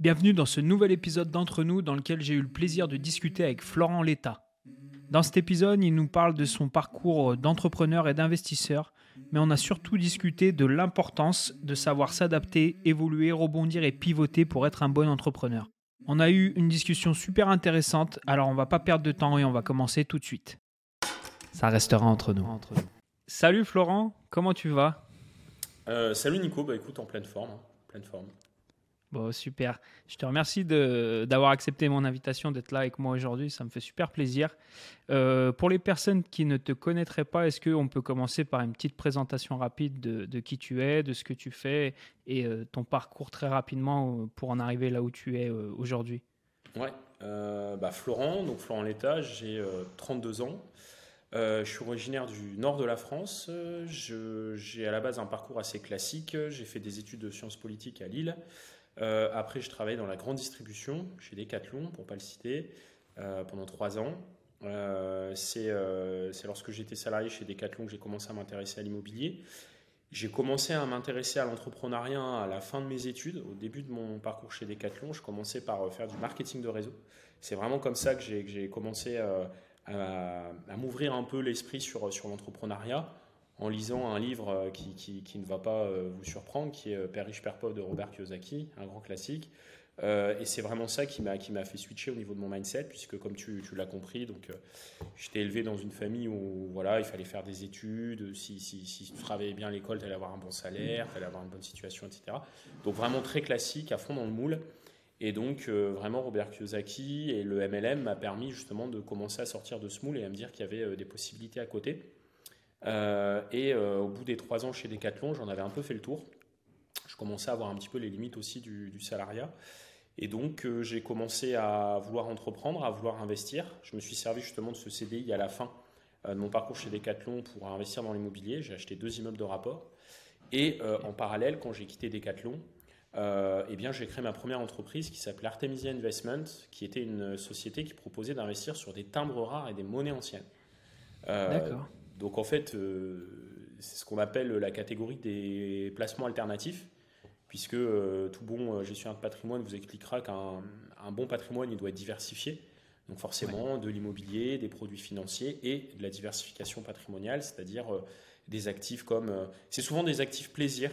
Bienvenue dans ce nouvel épisode d'Entre nous dans lequel j'ai eu le plaisir de discuter avec Florent Letta. Dans cet épisode, il nous parle de son parcours d'entrepreneur et d'investisseur, mais on a surtout discuté de l'importance de savoir s'adapter, évoluer, rebondir et pivoter pour être un bon entrepreneur. On a eu une discussion super intéressante, alors on va pas perdre de temps et on va commencer tout de suite. Ça restera entre nous. Salut Florent, comment tu vas? Euh, salut Nico, bah écoute, en pleine forme. hein, pleine forme. Bon, super. Je te remercie d'avoir accepté mon invitation, d'être là avec moi aujourd'hui. Ça me fait super plaisir. Euh, pour les personnes qui ne te connaîtraient pas, est-ce qu'on peut commencer par une petite présentation rapide de, de qui tu es, de ce que tu fais et euh, ton parcours très rapidement euh, pour en arriver là où tu es aujourd'hui? Ouais, bah Florent, donc Florent Létat, j'ai euh, 32 ans. Je suis originaire du nord de la France. J'ai à la base un parcours assez classique. J'ai fait des études de sciences politiques à Lille. Euh, après, je travaillais dans la grande distribution chez Decathlon, pour ne pas le citer, euh, pendant trois ans. Euh, C'est lorsque j'étais salarié chez Decathlon que j'ai commencé à m'intéresser à l'immobilier. J'ai commencé à m'intéresser à l'entrepreneuriat à la fin de mes études. Au début de mon parcours chez Decathlon, je commençais par faire du marketing de réseau. C'est vraiment comme ça que j'ai commencé à, m'ouvrir un peu l'esprit sur l'entrepreneuriat en lisant un livre euh, qui, qui- ne va pas euh, vous surprendre, qui est euh, Père riche, Père pauvre de Robert Kiyosaki, un grand classique. Et c'est vraiment ça qui m'a qui m'a fait switcher au niveau de mon mindset, puisque comme tu, tu l'as compris, donc j'étais élevé dans une famille où voilà, il fallait faire des études. Si, si, si tu travaillais bien à l'école, tu allais avoir un bon salaire, tu allais avoir une bonne situation, etc. Donc vraiment très classique, à fond dans le moule. Et donc vraiment Robert Kiyosaki et le MLM m'a permis justement de commencer à sortir de ce moule et à me dire qu'il y avait des possibilités à côté. Euh, et euh, au bout des trois ans chez Decathlon, j'en avais un peu fait le tour. Je commençais à voir un petit peu les limites aussi du, salariat. Et donc, euh, j'ai commencé à vouloir entreprendre, à vouloir investir. Je me suis servi justement de ce CDI à la fin de mon parcours chez Decathlon pour investir dans l'immobilier. J'ai acheté deux immeubles de rapport. Et en parallèle, quand j'ai quitté Decathlon, eh bien, j'ai créé ma première entreprise qui s'appelait Artemisia Investment, qui était une société qui proposait d'investir sur des timbres rares et des monnaies anciennes. D'accord. Donc en fait, euh, c'est ce qu'on appelle la catégorie des placements alternatifs, puisque euh, tout bon euh, gestionnaire de patrimoine vous expliquera qu'un un bon patrimoine, il doit être diversifié. Donc forcément, de l'immobilier, des produits financiers et de la diversification patrimoniale, c'est-à-dire des actifs comme... c'est souvent des actifs plaisir.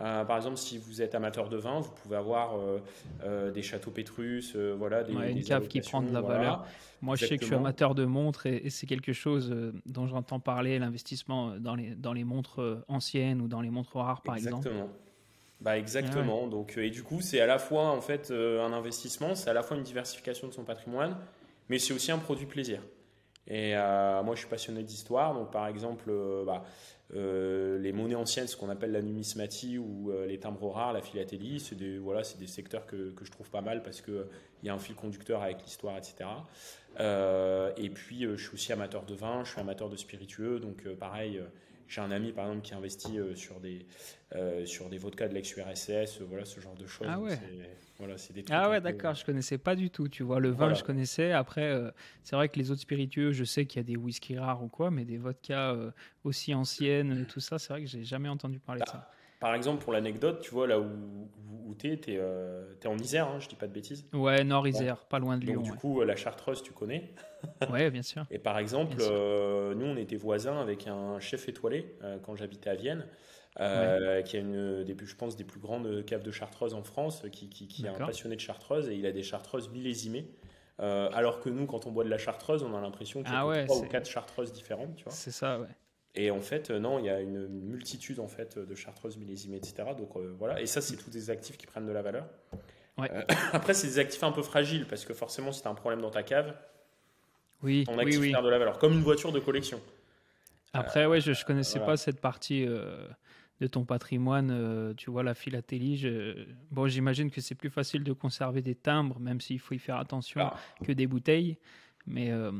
Euh, par exemple, si vous êtes amateur de vin, vous pouvez avoir euh, euh, des châteaux Pétrus, voilà, des, Ouais, une des cave qui prend de la voilà. valeur. Moi, je sais que je suis amateur de montres et, et c'est quelque chose dont j'entends parler, l'investissement dans les, dans les montres anciennes ou dans les montres rares, par exemple. exactement. Bah exactement. Donc, euh, et du coup, c'est à la fois en fait un investissement, c'est à la fois une diversification de son patrimoine, mais c'est aussi un produit plaisir. Et euh, moi, je suis passionné d'histoire. Donc, par exemple, euh, bah, euh, les monnaies anciennes, ce qu'on appelle la numismatie ou euh, les timbres rares, la philatélie, c'est des, voilà, des secteurs que, que je trouve pas mal parce qu'il y a un fil conducteur avec l'histoire, etc. Euh, et puis, euh, je suis aussi amateur de vin, je suis amateur de spiritueux. Donc, euh, pareil, euh, j'ai un ami, par exemple, qui investit euh, sur, des, euh, sur des vodkas de l'ex-URSS, euh, voilà, ce genre de choses. Ah ouais. Voilà, c'est des trucs Ah ouais, peu- d'accord, je connaissais pas du tout. Tu vois, le vin, Voilà. je connaissais. Après, euh, c'est vrai que les autres spiritueux, je sais qu'il y a des whisky rares ou quoi, mais des vodkas euh, aussi anciennes, tout ça, c'est vrai que j'ai jamais entendu parler de ça. Par exemple, pour l'anecdote, tu vois, là où, où, où t'es, t'es euh, t'es en Isère, hein, je dis pas de bêtises. Ouais, Nord-Isère, pas loin de Donc, Lyon. du ouais. coup, euh, la Chartreuse, tu connais. Ouais, bien sûr. Et par exemple, euh, nous, on était voisins avec un chef étoilé euh, quand j'habitais à Vienne, qui a une des plus, je pense, des plus grandes caves de Chartreuse en France, qui, qui, qui est un passionné de Chartreuse et il a des Chartreuses millésimées. Euh, alors que nous, quand on boit de la Chartreuse, on a l'impression qu'il y a Ah ouais, ou quatre Chartreuses différentes, tu vois. C'est ça, ouais. Et en fait, euh, non, il y a une multitude en fait de chartreuses millésimées, etc. Donc euh, voilà, et ça, c'est tous des actifs qui prennent de la valeur. Ouais. Euh, après, c'est des actifs un peu fragiles parce que forcément, si tu as un problème dans ta cave, Oui, ton oui, actif oui. perd de la valeur, comme une voiture de collection. Après, ouais, je, je connaissais voilà. pas cette partie euh, de ton patrimoine. euh, tu vois, la philatélie. je- Bon, j'imagine que c'est plus facile de conserver des timbres, même s'il faut y faire attention, Alors, que des bouteilles. Mais euh,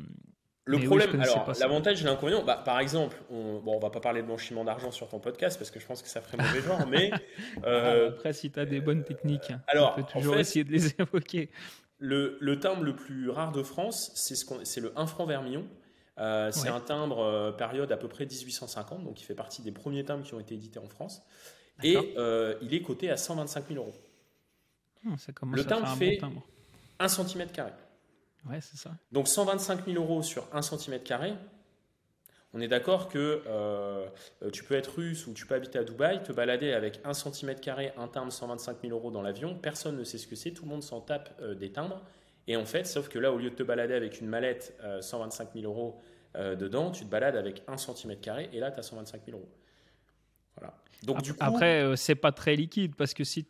le Mais problème, alors l'avantage et l'inconvénient, bah, par exemple, on, bon, on va pas parler de blanchiment d'argent sur ton podcast parce que je pense que ça ferait mauvais genre, mais euh, après, si tu as des bonnes techniques, hein, alors, on peut en toujours fait- essayer de les évoquer. Le, le timbre le plus rare de France, c'est ce c'est le 1 franc vermillon. Euh, c'est Ouais. un timbre euh, période à peu près 1850, donc il fait partie des premiers timbres qui ont été édités en France. Et il est coté à 125 000 euros. Ah, ça Le à faire timbre un fait- bon timbre. 1 cm carré. Ouais, c'est ça. Donc 125 000 euros sur 1 cm carré, on est d'accord que euh, euh, tu peux être russe ou tu peux habiter à Dubaï, te balader avec 1 cm carré, un timbre 125 000 euros dans l'avion, personne ne sait ce que c'est, tout le monde s'en tape euh, des timbres. Et en fait, sauf que là, au lieu de te balader avec une mallette euh, 125 000 euros euh, dedans, tu te balades avec 1 cm carré et là, tu as 125 000 euros. Voilà. Donc, du coup, Après, euh, c'est pas très liquide parce que si,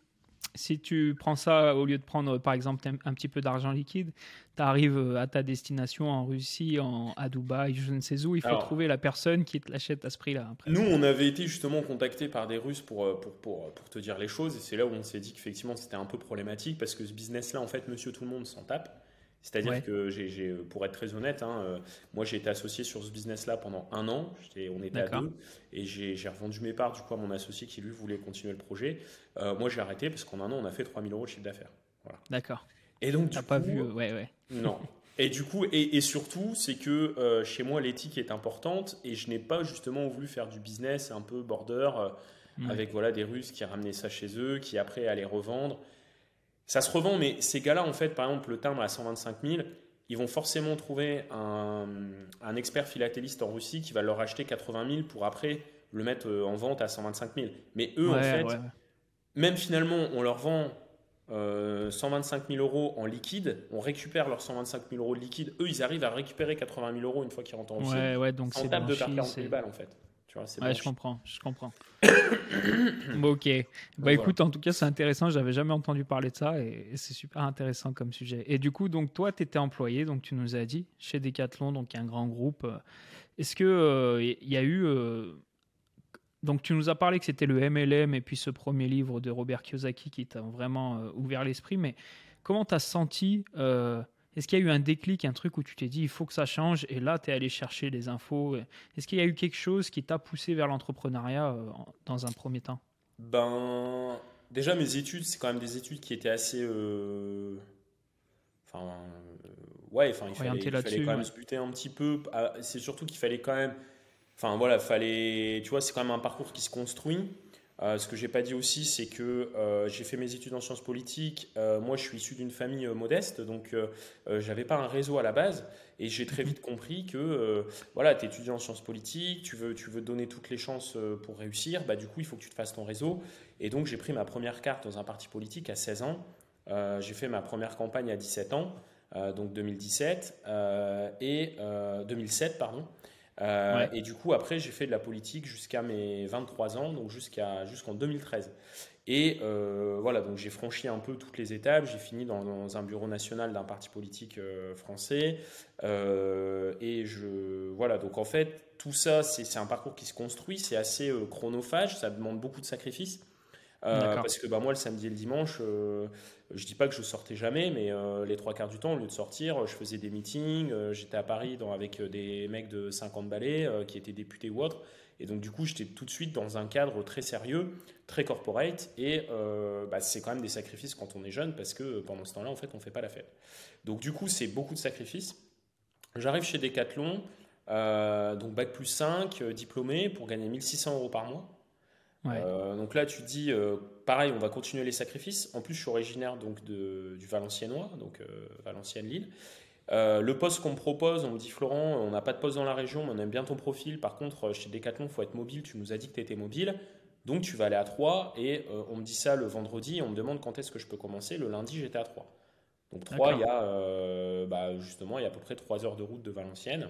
si tu prends ça au lieu de prendre par exemple un, petit peu d'argent liquide, tu arrives à ta destination en Russie, en, à Dubaï, je ne sais où, il faut Alors- trouver la personne qui te l'achète à ce prix-là. Nous, on avait été justement contactés par des Russes pour, euh, pour, pour, pour te dire les choses, et c'est là où on s'est dit qu'effectivement c'était un peu problématique parce que ce business-là, en fait, monsieur tout le monde s'en tape. C'est-à-dire Ouais. que, j'ai, j'ai- pour être très honnête, hein, euh, moi j'ai été associé sur ce business-là pendant un an, on était à deux, et j'ai, revendu mes parts du coup à mon associé qui lui voulait continuer le projet. Euh, moi j'ai arrêté parce qu'en un an on a fait 3000 euros de chiffre d'affaires. D'accord. Et donc, du pas vu, euh, ouais, ouais. non. Et du coup, et, et surtout, c'est que euh, chez moi, l'éthique est importante et je n'ai pas justement voulu faire du business un peu border euh, avec voilà des Russes qui ramenaient ça chez eux, qui après allaient revendre. Ça se revend, mais ces gars-là, en fait, par exemple, le timbre à 125 000, ils vont forcément trouver un, un expert philatéliste en Russie qui va leur acheter 80 000 pour après le mettre euh, en vente à 125 000. Mais eux, en fait, ouais. même finalement, on leur vend euh, 125 000 euros en liquide, on récupère leurs 125 000 euros de liquide. Eux, ils arrivent à récupérer 80 000 euros une fois qu'ils rentrent en Russie. Ouais, ouais, donc c'est de perdre 40 c'est- 000 balles, en fait. Tu vois, Ouais, je comprends, je comprends. bon, ok. Bah écoute, en tout cas, c'est intéressant. J'avais jamais entendu parler de ça et, et c'est super intéressant comme sujet. Et du coup, donc toi, tu étais employé, donc tu nous as dit, chez Decathlon, donc un grand groupe. Euh, Est-ce que il y a eu euh, donc tu nous as parlé que c'était le MLM et puis ce premier livre de Robert Kiyosaki qui t'a vraiment euh, ouvert l'esprit, mais comment tu as senti euh, Est-ce qu'il y a eu un déclic, un truc où tu t'es dit il faut que ça change et là tu es allé chercher les infos Est-ce qu'il y a eu quelque chose qui t'a poussé vers l'entrepreneuriat euh, dans un premier temps? Ben, déjà, mes études, c'est quand même des études qui étaient assez. euh, Enfin, euh, ouais, enfin, il fallait, il quand même ouais. se buter un petit peu. Ah, C'est surtout qu'il fallait quand même. Enfin, voilà, fallait. Tu vois, c'est quand même un parcours qui se construit. Euh, ce que j'ai pas dit aussi, c'est que euh, j'ai fait mes études en sciences politiques. Euh, moi, je suis issu d'une famille modeste, donc j'avais pas un réseau à la base. Et j'ai très vite compris que voilà, tu es étudiant en sciences politiques, tu veux, tu veux donner toutes les chances pour réussir, bah, du coup, il faut que tu te fasses ton réseau. Et donc, j'ai pris ma première carte dans un parti politique à 16 ans. J'ai fait ma première campagne à 17 ans, donc 2017, euh, et euh, 2007, pardon. Euh, Ouais. Et du coup, après, j'ai fait de la politique jusqu'à mes 23 ans, donc jusqu'à, jusqu'en 2013. Et euh, voilà, donc j'ai franchi un peu toutes les étapes. J'ai fini dans, dans un bureau national d'un parti politique euh, français. Et je, voilà, donc en fait, tout ça, c'est un parcours qui se construit. C'est assez chronophage. Ça demande beaucoup de sacrifices. Parce que bah, moi, le samedi et le dimanche, euh, je dis pas que je sortais jamais, mais euh, les trois quarts du temps, au lieu de sortir, je faisais des meetings. euh, J'étais à Paris dans, avec euh, des mecs de 50 balais qui étaient députés ou autres. Et donc, du coup, j'étais tout de suite dans un cadre très sérieux, très corporate. Et bah, c'est quand même des sacrifices quand on est jeune, parce que pendant ce temps-là, en fait, on fait pas la fête. Donc, du coup, c'est beaucoup de sacrifices. J'arrive chez Decathlon, donc bac plus 5, euh, diplômé, pour gagner 1600 euros par mois. Ouais. Euh, donc là, tu dis, euh, pareil, on va continuer les sacrifices. En plus, je suis originaire donc de, du Valenciennois, donc euh, Valenciennes-Lille. Le poste qu'on me propose, on me dit Florent, on n'a pas de poste dans la région, mais on aime bien ton profil. Par contre, chez Decathlon, il faut être mobile. Tu nous as dit que tu étais mobile. Donc tu vas aller à 3 et on me dit ça le vendredi. On me demande quand est-ce que je peux commencer. Le lundi, j'étais à 3. Donc 3, D'accord. il y a bah, justement, il y a à peu près 3 heures de route de Valenciennes.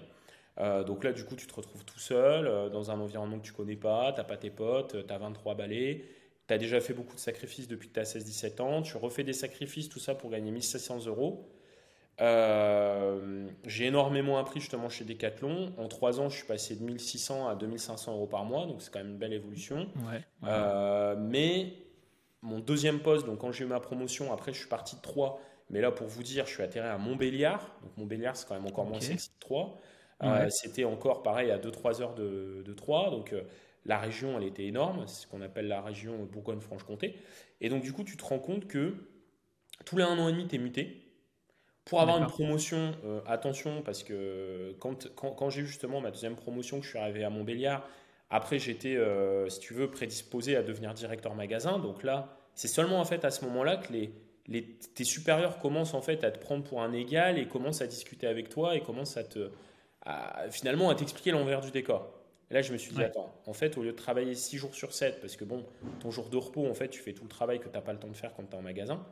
Euh, donc là, du coup, tu te retrouves tout seul euh, dans un environnement que tu connais pas, tu pas tes potes, tu as 23 balais, tu as déjà fait beaucoup de sacrifices depuis que tu as 16-17 ans, tu refais des sacrifices, tout ça pour gagner 1700 euros. Euh, j'ai énormément appris justement chez Decathlon. En 3 ans, je suis passé de 1600 à 2500 euros par mois, donc c'est quand même une belle évolution. Ouais. ouais. Euh, mais mon deuxième poste, donc quand j'ai eu ma promotion, après je suis parti de 3. Mais là, pour vous dire, je suis atterri à Montbéliard. Donc Montbéliard, c'est quand même encore moins sexy que 3. Ouais. Euh, C'était encore pareil à 2-3 heures de, de 3. Donc euh, la région, elle était énorme. C'est ce qu'on appelle la région Bourgogne-Franche-Comté. Et donc du coup, tu te rends compte que tous les un an et demi, tu es muté. Pour avoir une promotion, euh, attention, parce que quand, quand, quand j'ai eu justement ma deuxième promotion, que je suis arrivé à Montbéliard, après j'étais, euh, si tu veux, prédisposé à devenir directeur magasin. Donc là, c'est seulement en fait à ce moment-là que les, les, tes supérieurs commencent en fait à te prendre pour un égal et commencent à discuter avec toi et commencent à te, finalement à t'expliquer l'envers du décor. Et là, je me suis dit, attends, en fait, au lieu de travailler 6 jours sur 7, parce que bon, ton jour de repos, en fait, tu fais tout le travail que tu n'as pas le temps de faire quand tu es en magasin,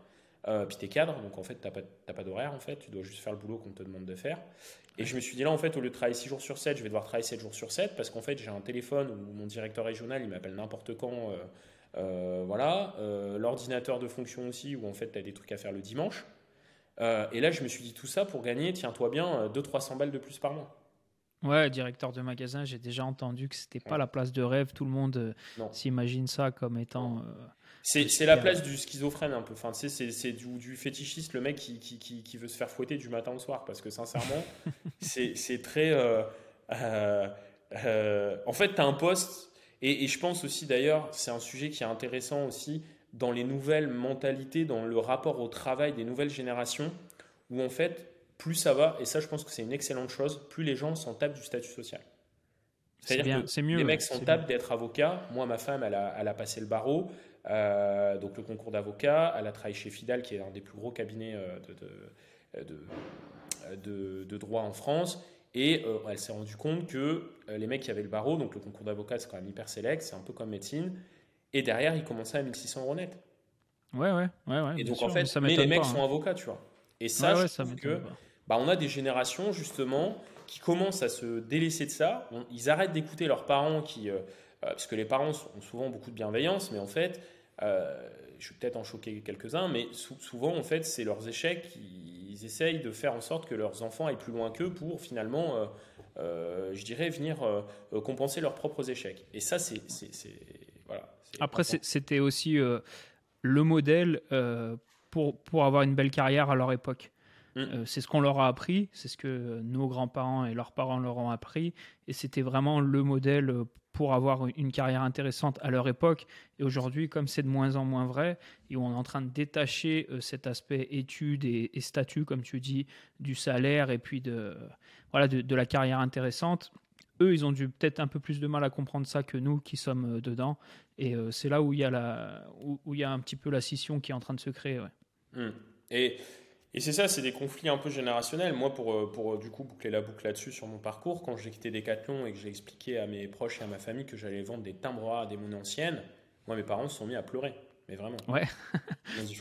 euh, puis tu es cadre, donc en fait, tu n'as pas, pas d'horaire, en fait, tu dois juste faire le boulot qu'on te demande de faire. Et je me suis dit, là, en fait, au lieu de travailler 6 jours sur 7, je vais devoir travailler 7 jours sur 7, parce qu'en fait, j'ai un téléphone où mon directeur régional, il m'appelle n'importe quand. Euh, euh, voilà, l'ordinateur de fonction aussi, où en fait, tu as des trucs à faire le dimanche. et là, je me suis dit tout ça pour gagner, tiens-toi bien, 200-300 balles de plus par mois. Ouais, directeur de magasin, j'ai déjà entendu que c'était pas la place de rêve. Tout le monde euh, s'imagine ça comme étant. Euh, c'est la place du schizophrène un peu. Enfin, c'est du, du, fétichiste, le mec qui, qui, qui, veut se faire fouetter du matin au soir. Parce que sincèrement, c'est très. Euh, en fait, tu as un poste. Et, et, je pense aussi d'ailleurs, c'est un sujet qui est intéressant aussi dans les nouvelles mentalités, dans le rapport au travail des nouvelles générations, où en fait, plus ça va, et ça je pense que c'est une excellente chose, plus les gens s'en tapent du statut social. C'est-à-dire que mieux, les mecs s'en tapent d'être avocat. Moi, ma femme, elle a, elle a passé le barreau, euh, donc le concours d'avocat. Elle a travaillé chez Fidal, qui est un des plus gros cabinets euh, de, de, de, de droit en France. Et euh, elle s'est rendue compte que les mecs qui avaient le barreau, donc le concours d'avocat, c'est quand même hyper sélect, c'est un peu comme médecine. Et derrière, ils commençaient à 1600 euros net. Ouais, ouais, ouais. ouais et donc en fait, mais les mecs sont hein. avocats, tu vois. Et ça, je trouve que bah, on a des générations justement qui commencent à se délaisser de ça. ils arrêtent d'écouter leurs parents qui, euh, euh, parce que les parents ont souvent beaucoup de bienveillance, mais en fait, euh, je vais peut-être en choquer quelques-uns, mais souvent en fait, c'est leurs échecs. Ils essayent de faire en sorte que leurs enfants aillent plus loin qu'eux pour finalement, je dirais, venir compenser leurs propres échecs. Et ça, c'est voilà. Après, c'était aussi le modèle pour, pour avoir une belle carrière à leur époque. Mm. Euh, c'est ce qu'on leur a appris, c'est ce que nos grands-parents et leurs parents leur ont appris, et c'était vraiment le modèle euh, pour avoir une carrière intéressante à leur époque. Et aujourd'hui, comme c'est de moins en moins vrai, et on est en train de détacher euh, cet aspect études et, statut, comme tu dis, du salaire et puis de, voilà, de, la carrière intéressante, eux, ils ont dû peut-être un peu plus de mal à comprendre ça que nous qui sommes dedans. Et c'est là où il y a la, où, il y a un petit peu la scission qui est en train de se créer. Mm. Et et c'est ça, c'est des conflits un peu générationnels. Moi, pour, euh, pour euh, du coup boucler la boucle là-dessus sur mon parcours, quand j'ai quitté Decathlon et que j'ai expliqué à mes proches et à ma famille que j'allais vendre des timbres à des monnaies anciennes, moi, mes parents se sont mis à pleurer. Mais vraiment. Ouais.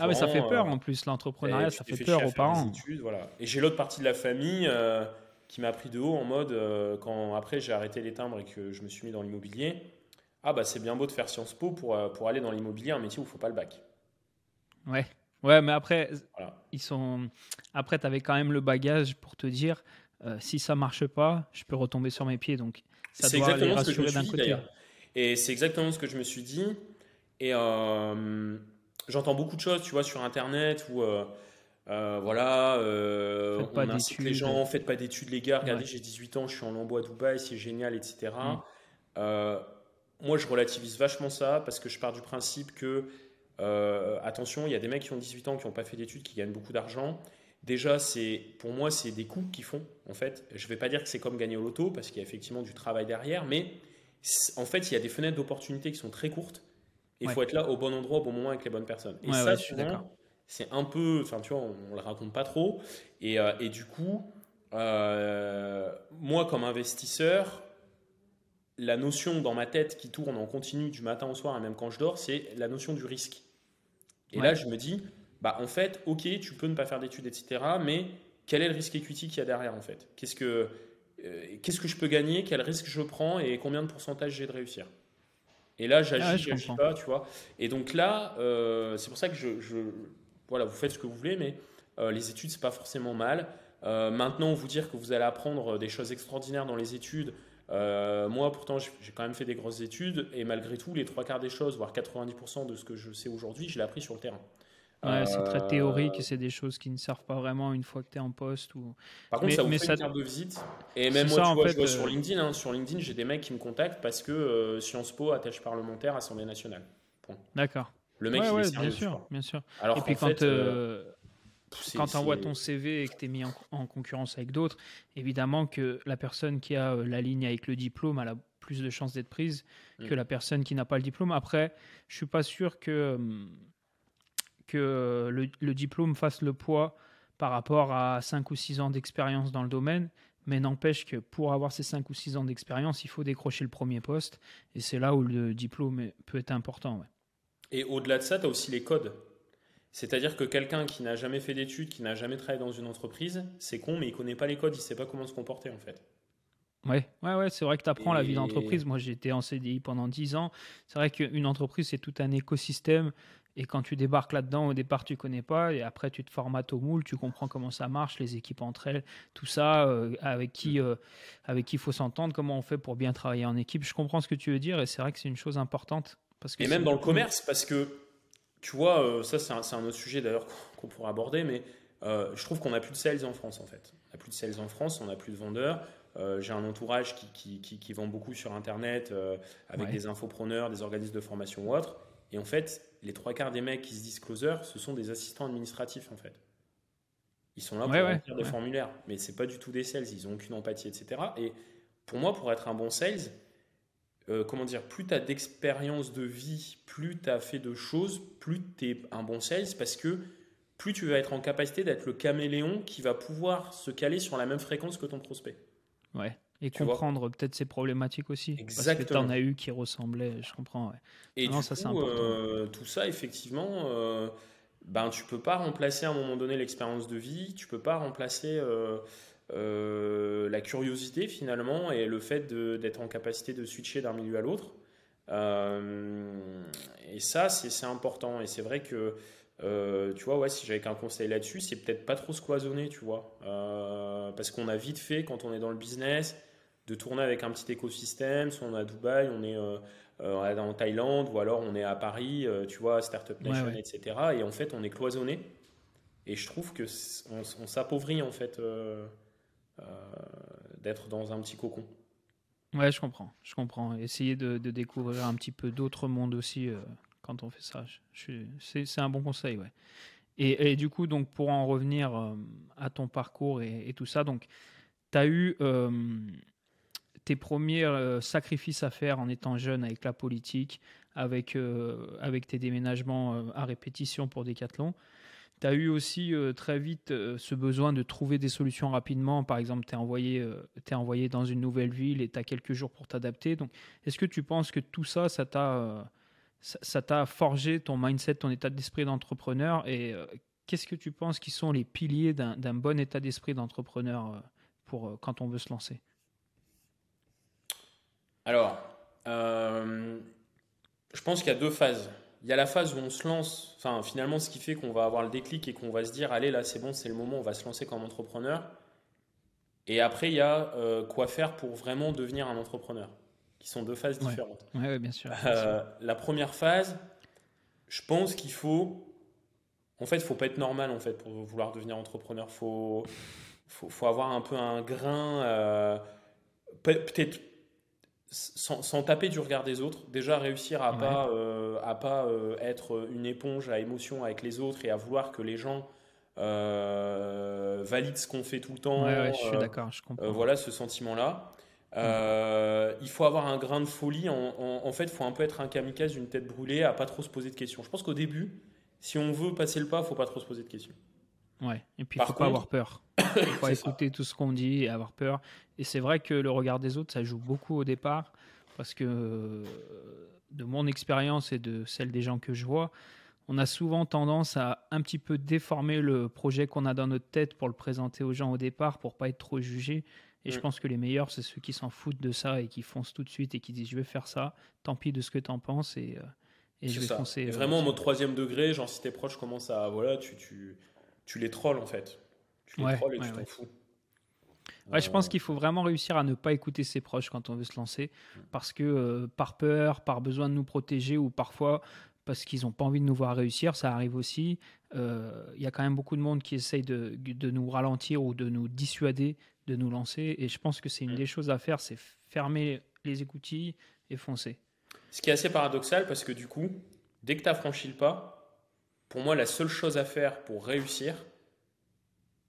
ah, mais ça fait peur en plus, l'entrepreneuriat, ça fait peur aux parents. Études, voilà. Et j'ai l'autre partie de la famille euh, qui m'a pris de haut en mode, quand après j'ai arrêté les timbres et que je me suis mis dans l'immobilier, ah bah c'est bien beau de faire Sciences Po pour, pour aller dans l'immobilier, un métier où il ne faut pas le bac. Ouais. Ouais, mais après, ils sont. Après, tu avais quand même le bagage pour te dire euh, si ça marche pas, je peux retomber sur mes pieds. Donc, ça doit exactement les rassurer d'un côté. Et c'est exactement ce que je me suis dit. Et euh, j'entends beaucoup de choses, tu vois, sur Internet où. Euh, voilà, on incite les gens, faites pas d'études les gars, regardez j'ai 18 ans, je suis en lambeau à Dubaï, c'est génial, etc. Mm. moi je relativise vachement ça parce que je pars du principe que euh, attention, il y a des mecs qui ont 18 ans qui n'ont pas fait d'études, qui gagnent beaucoup d'argent. Déjà, c'est pour moi, c'est des coûts qu'ils font. En fait, je ne vais pas dire que c'est comme gagner au loto parce qu'il y a effectivement du travail derrière, mais en fait, il y a des fenêtres d'opportunité qui sont très courtes. Il faut être là au bon endroit, au bon moment avec les bonnes personnes. Et ça, c'est un peu, enfin, tu vois, on, ne le raconte pas trop. Et, euh, et du coup, euh, moi, comme investisseur, la notion dans ma tête qui tourne en continu du matin au soir et même quand je dors, c'est la notion du risque. Et là, je me dis, bah en fait, ok, tu peux ne pas faire d'études, etc. Mais quel est le risque equity qu'il y a derrière en fait? Qu'est-ce que euh, qu'est-ce que je peux gagner? Quel risque je prends? Et combien de pourcentage j'ai de réussir? Et là, j'agis, ah, j'agis pas, tu vois. Et donc là, euh, c'est pour ça que je, voilà, vous faites ce que vous voulez, mais euh, les études c'est pas forcément mal. maintenant, vous dire que vous allez apprendre des choses extraordinaires dans les études. Moi, pourtant, j'ai quand même fait des grosses études et malgré tout, les trois quarts des choses, voire 90% de ce que je sais aujourd'hui, je l'ai appris sur le terrain. Ouais, c'est très théorique et c'est des choses qui ne servent pas vraiment une fois que tu es en poste. Ou... Par contre, ça vous fait une carte de visite. Et même moi, tu vois, je vois sur euh, LinkedIn. Hein. sur LinkedIn, j'ai des mecs qui me contactent parce que euh, Sciences Po, attache parlementaire, Assemblée nationale. D'accord. Le mec, il est sérieux, bien sûr, bien sûr. Alors et puis quand, euh, quand tu envoies ton CV et que tu es mis en, concurrence avec d'autres, évidemment que la personne qui a la ligne avec le diplôme, a plus de chances d'être prise mm. que la personne qui n'a pas le diplôme. Après, je suis pas sûr que que le, le diplôme fasse le poids par rapport à 5 ou 6 ans d'expérience dans le domaine, mais n'empêche que pour avoir ces 5 ou 6 ans d'expérience, il faut décrocher le premier poste, et c'est là où le diplôme peut être important. Et au-delà de ça, tu as aussi les codes. C'est-à-dire que quelqu'un qui n'a jamais fait d'études, qui n'a jamais travaillé dans une entreprise, c'est con, mais il connaît pas les codes, il sait pas comment se comporter en fait. Ouais, ouais, ouais c'est vrai que tu apprends la vie d'entreprise. Moi, j'étais en CDI pendant 10 ans. C'est vrai qu'une entreprise, c'est tout un écosystème. Et quand tu débarques là-dedans, au départ, tu connais pas, et après, tu te formates au moule, tu comprends comment ça marche, les équipes entre elles, tout ça, euh, avec qui euh, avec qui il faut s'entendre, comment on fait pour bien travailler en équipe. Je comprends ce que tu veux dire, et c'est vrai que c'est une chose importante. Parce que et même dans le commerce, parce que, tu vois, euh, ça, c'est un, un, autre sujet d'ailleurs qu'on pourrait aborder, mais je trouve qu'on n'a plus de sales en France, en fait. On n'a plus de sales en France, on n'a plus de vendeurs. j'ai un entourage qui, qui, qui, vend beaucoup sur Internet avec des infopreneurs, des organismes de formation ou autres. Et en fait, les trois quarts des mecs qui se disent closer, ce sont des assistants administratifs en fait. Ils sont là pour remplir des formulaires, mais c'est pas du tout des sales, ils ont aucune empathie, etc. Et pour moi, pour être un bon sales, euh, comment dire, plus tu as d'expérience de vie, plus tu as fait de choses, plus tu es un bon sales parce que plus tu vas être en capacité d'être le caméléon qui va pouvoir se caler sur la même fréquence que ton prospect. Ouais. Et comprendre peut-être ses problématiques aussi. Exactement. Parce que tu en as eu qui ressemblaient, je comprends. Et non, ça, coup, euh, tout ça, effectivement, euh, ben, tu peux pas remplacer à un moment donné l'expérience de vie, tu peux pas remplacer euh, euh, la curiosité finalement et le fait d'être en capacité de switcher d'un milieu à l'autre. et ça, c'est important. Et c'est vrai que tu vois, ouais, si j'avais qu'un conseil là-dessus, c'est peut-être pas trop se cloisonner, tu vois. parce qu'on a vite fait, quand on est dans le business, de tourner avec un petit écosystème. Soit on est à Dubaï, on est euh, euh, en Thaïlande, ou alors on est à Paris, euh, tu vois, Startup Nation, etc. Et en fait, on est cloisonné. Et je trouve que on, s'appauvrit en fait d'être dans un petit cocon. Ouais, je comprends, je comprends. Essayer de, découvrir un petit peu d'autres mondes aussi quand on fait ça. C'est un bon conseil, ouais. Et, du coup, donc pour en revenir à ton parcours et, tout ça, donc tu as eu tes premiers euh, sacrifices à faire en étant jeune avec la politique, avec, euh, avec tes déménagements euh, à répétition pour Decathlon. Tu as eu aussi très vite ce besoin de trouver des solutions rapidement. Par exemple, tu es, envoyé, es envoyé dans une nouvelle ville et tu as quelques jours pour t'adapter. Donc, est-ce que tu penses que tout ça, ça t'a ça t'a forgé ton mindset, ton état d'esprit d'entrepreneur? Et qu'est-ce que tu penses qui sont les piliers d'un bon état d'esprit d'entrepreneur pour quand on veut se lancer? Alors, euh, je pense qu'il y a deux phases. Il y a la phase où on se lance, enfin finalement ce qui fait qu'on va avoir le déclic et qu'on va se dire allez là c'est bon, c'est le moment, on va se lancer comme entrepreneur. Et après il y a euh, quoi faire pour vraiment devenir un entrepreneur, qui sont deux phases différentes. Oui, bien sûr. Euh, la première phase, je pense qu'il faut, en fait, il faut pas être normal en fait pour vouloir devenir entrepreneur. Faut, faut, faut avoir un peu un grain, peut-être sans, taper du regard des autres, déjà réussir à pas, euh, à pas euh, être une éponge à émotion avec les autres et à vouloir que les gens euh, valident ce qu'on fait tout le temps. je suis d'accord, je comprends. voilà ce sentiment-là. il faut avoir un grain de folie. En, fait, il faut un peu être un kamikaze, une tête brûlée, à pas trop se poser de questions. Je pense qu'au début, si on veut passer le pas, il faut pas trop se poser de questions. Ouais, et puis il faut pas avoir peur. Il faut écouter tout ce qu'on dit et avoir peur. Et c'est vrai que le regard des autres, ça joue beaucoup au départ, parce que euh, de mon expérience et de celle des gens que je vois, on a souvent tendance à un petit peu déformer le projet qu'on a dans notre tête pour le présenter aux gens au départ, pour pas être trop jugé. Et je mm. pense que les meilleurs, c'est ceux qui s'en foutent de ça et qui foncent tout de suite et qui disent je vais faire ça, tant pis de ce que tu en penses et, euh, et je vais foncer. Euh, vraiment en mode troisième degré, genre si tes proches commencent à. Voilà, tu, tu, tu les trolls en fait. Tu les trolls et tu t'en fous. Ouais, je pense qu'il faut vraiment réussir à ne pas écouter ses proches quand on veut se lancer, mm. parce que euh, par peur, par besoin de nous protéger, ou parfois parce qu'ils n'ont pas envie de nous voir réussir, ça arrive aussi. Euh, il y a quand même beaucoup de monde qui essaye de, de, nous ralentir ou de nous dissuader de nous lancer, et je pense que c'est une mm. des choses à faire, c'est fermer les écoutilles et foncer. Ce qui est assez paradoxal, parce que du coup, dès que tu as franchi le pas, pour moi, la seule chose à faire pour réussir,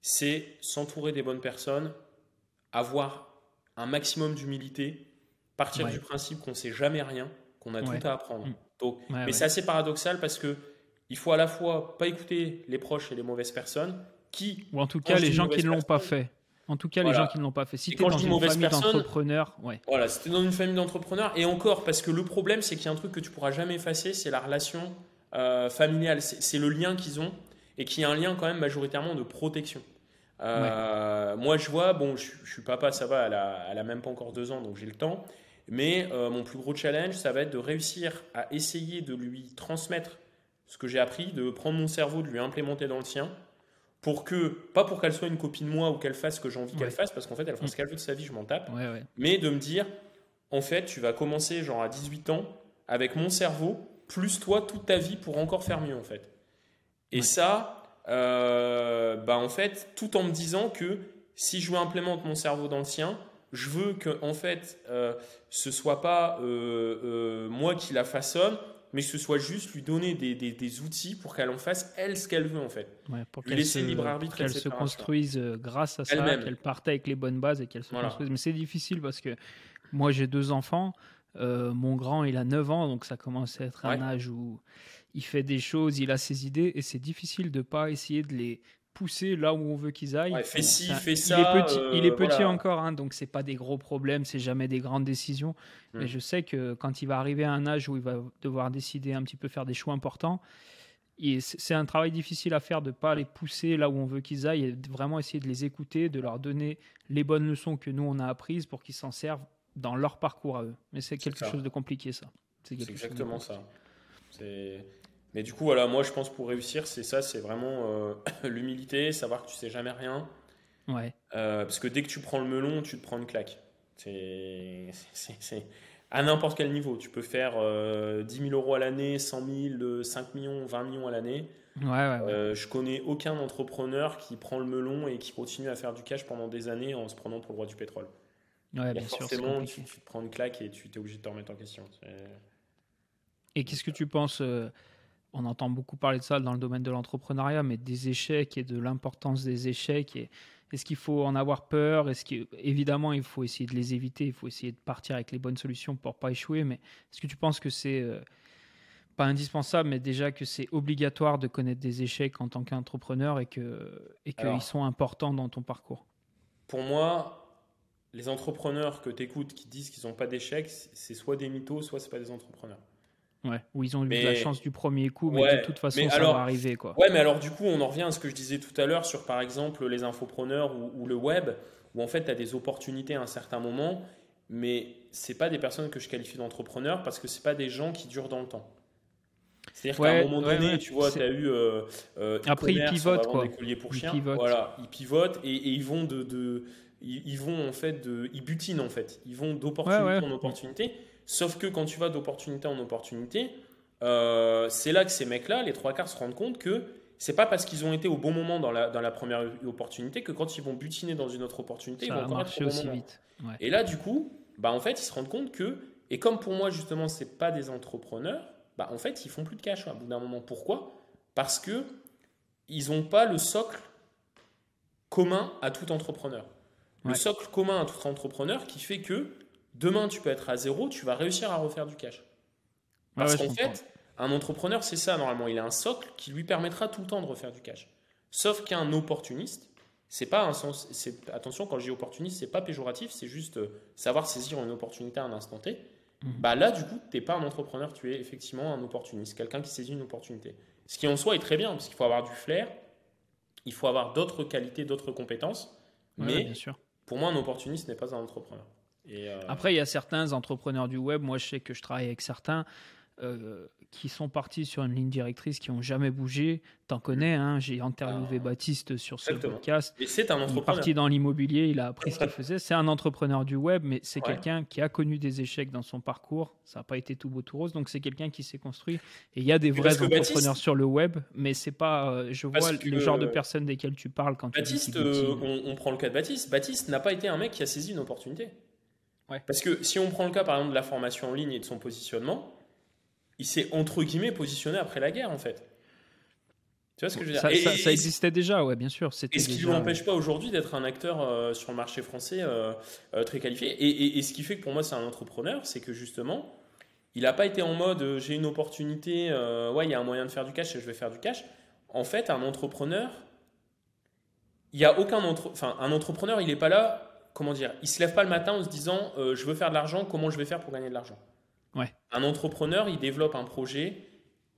c'est s'entourer des bonnes personnes, avoir un maximum d'humilité, partir du principe qu'on ne sait jamais rien, qu'on a tout à apprendre. Mm. mais c'est assez paradoxal parce que il faut à la fois pas écouter les proches et les mauvaises personnes qui. Ou en tout cas, les gens qui ne l'ont pas fait. En tout cas, les gens qui ne l'ont pas fait. Si tu dans une famille d'entrepreneurs, ouais. Voilà, es dans une famille d'entrepreneurs, et encore, parce que le problème, c'est qu'il y a un truc que tu pourras jamais effacer, c'est la relation euh, familiale. C'est le lien qu'ils ont, et qui est un lien quand même majoritairement de protection. Euh, moi, je vois, bon, je, suis papa, ça va, elle a, même pas encore deux ans, donc j'ai le temps. Mais euh, mon plus gros challenge, ça va être de réussir à essayer de lui transmettre ce que j'ai appris, de prendre mon cerveau, de lui implémenter dans le sien, pour que, pas pour qu'elle soit une copine de moi ou qu'elle fasse ce que j'ai envie qu'elle fasse, parce qu'en fait, elle fera ce qu'elle veut de sa vie, je m'en tape. mais de me dire, en fait, tu vas commencer genre à 18 ans avec mon cerveau, plus toi toute ta vie pour encore faire mieux, en fait. Et ça, euh, bah en fait, tout en me disant que si je veux implémente mon cerveau dans le sien, je veux que en fait, euh, ce soit pas euh, euh, moi qui la façonne, mais ce soit juste lui donner des, des, outils pour qu'elle en fasse elle ce qu'elle veut en fait. pour qu'elle se, libre arbitre, qu'elle se construise grâce à ça, qu'elle parte avec les bonnes bases et qu'elle se construise. Mais c'est difficile parce que moi j'ai deux enfants. Mon grand, il a 9 ans, donc ça commence à être un âge où il fait des choses, il a ses idées, et c'est difficile de pas essayer de les pousser là où on veut qu'ils aillent. Ouais, fais ci, fais ça. Il est petit, il est euh, petit encore, hein, donc c'est pas des gros problèmes, c'est jamais des grandes décisions. Hmm. Mais je sais que quand il va arriver à un âge où il va devoir décider un petit peu faire des choix importants, c'est un travail difficile à faire de pas les pousser là où on veut qu'ils aillent, et vraiment essayer de les écouter, de leur donner les bonnes leçons que nous on a apprises pour qu'ils s'en servent dans leur parcours à eux. Mais c'est quelque chose de compliqué ça. C'est exactement ça. Mais du coup, voilà, moi je pense pour réussir, c'est ça, c'est vraiment euh, l'humilité, savoir que tu sais jamais rien. Ouais. Euh, parce que dès que tu prends le melon, tu te prends une claque. C'est à n'importe quel niveau. Tu peux faire 10 euh, 000 euros à l'année, 100 000, 5 millions, 20 millions à l'année. Ouais, ouais, je connais aucun entrepreneur qui prend le melon et qui continue à faire du cash pendant des années en se prenant pour le roi du pétrole. Ouais, bien forcément, tu, tu, te prends une claque et tu es obligé de te remettre en question. Et qu'est-ce que tu penses on entend beaucoup parler de ça dans le domaine de l'entrepreneuriat, mais des échecs et de l'importance des échecs. Et est-ce qu'il faut en avoir peur? Est-ce évidemment, il faut essayer de les éviter. Il faut essayer de partir avec les bonnes solutions pour pas échouer. Mais est-ce que tu penses que c'est euh, pas indispensable, mais déjà que c'est obligatoire de connaître des échecs en tant qu'entrepreneur et que et qu'ils sont importants dans ton parcours? Pour moi. Les entrepreneurs que tu écoutes qui disent qu'ils n'ont pas d'échecs, c'est soit des mythos, soit c'est pas des entrepreneurs. Ouais, où ils ont eu la chance du premier coup, mais de toute façon, ça va arriver. Quoi. Ouais, mais alors du coup, on en revient à ce que je disais tout à l'heure sur, par exemple, les infopreneurs ou, le web, où en fait, tu as des opportunités à un certain moment, mais c'est pas des personnes que je qualifie d'entrepreneurs parce que c'est pas des gens qui durent dans le temps. C'est-à-dire qu'à un moment donné, tu vois, tu as eu. Euh, euh, Après, ils pivotent, quoi. Des colliers pour chiens. Ils pivotent. Voilà, ils pivotent et, ils vont de, de, ils, vont en fait de. Ils butinent, en fait. Ils vont d'opportunité en opportunité. Sauf que quand tu vas d'opportunité en opportunité, euh, c'est là que ces mecs-là, les trois quarts, se rendent compte que c'est pas parce qu'ils ont été au bon moment dans la, dans la première opportunité que quand ils vont butiner dans une autre opportunité, ils vont marcher aussi vite. Et là, du coup, bah, en fait, ils se rendent compte que, et comme pour moi, justement, c'est pas des entrepreneurs, bah, en fait, ils font plus de cash à bout d'un moment. Pourquoi? Parce que ils n'ont pas le socle commun à tout entrepreneur. Le socle commun à tout entrepreneur qui fait que Demain, tu peux être à zéro, tu vas réussir à refaire du cash. Parce qu'en fait, un entrepreneur, c'est ça normalement. Il a un socle qui lui permettra tout le temps de refaire du cash. Sauf qu'un opportuniste, c'est pas un sens. Attention, quand je dis opportuniste, c'est pas péjoratif, c'est juste euh, savoir saisir une opportunité à un instant T. Mhm. Bah là, du coup, tu n'es pas un entrepreneur, tu es effectivement un opportuniste, quelqu'un qui saisit une opportunité. Ce qui en soi est très bien, parce qu'il faut avoir du flair, il faut avoir d'autres qualités, d'autres compétences. mais bien sûr. Pour moi, un opportuniste n'est pas un entrepreneur. Euh, Après, il y a certains entrepreneurs du web, moi je sais que je travaille avec certains, euh, qui sont partis sur une ligne directrice, qui n'ont jamais bougé. T'en connais, hein, j'ai interviewé ah. Baptiste sur ce podcast. Et c'est un entrepreneur. Il est parti dans l'immobilier, il a appris ce qu'il faisait. C'est un entrepreneur du web, mais c'est quelqu'un qui a connu des échecs dans son parcours. Ça n'a pas été tout beau tout rose, donc c'est quelqu'un qui s'est construit. Et il y a des vrais entrepreneurs sur le web, mais c'est pas. Euh, je vois le genre de personnes desquelles tu parles quand Baptiste, tu dis on, on prend le cas de Baptiste. Baptiste n'a pas été un mec qui a saisi une opportunité. Parce que si on prend le cas par exemple de la formation en ligne et de son positionnement, il s'est entre guillemets positionné après la guerre en fait. Tu vois ce que je veux dire? ça, ça, existait déjà, ouais, bien sûr. Et ce qui ne lui empêche pas aujourd'hui d'être un acteur euh, sur le marché français euh, euh, très qualifié? Et, et, ce qui fait que pour moi c'est un entrepreneur, c'est que justement, Il n'a pas été en mode j'ai une opportunité, ouais, il y a un moyen de faire du cash et je vais faire du cash. En fait, un entrepreneur, il y a aucun entre... enfin, un entrepreneur, il n'est pas là, comment dire, il se lève pas le matin en se disant je veux faire de l'argent, comment je vais faire pour gagner de l'argent? Ouais. Un entrepreneur, il développe un projet,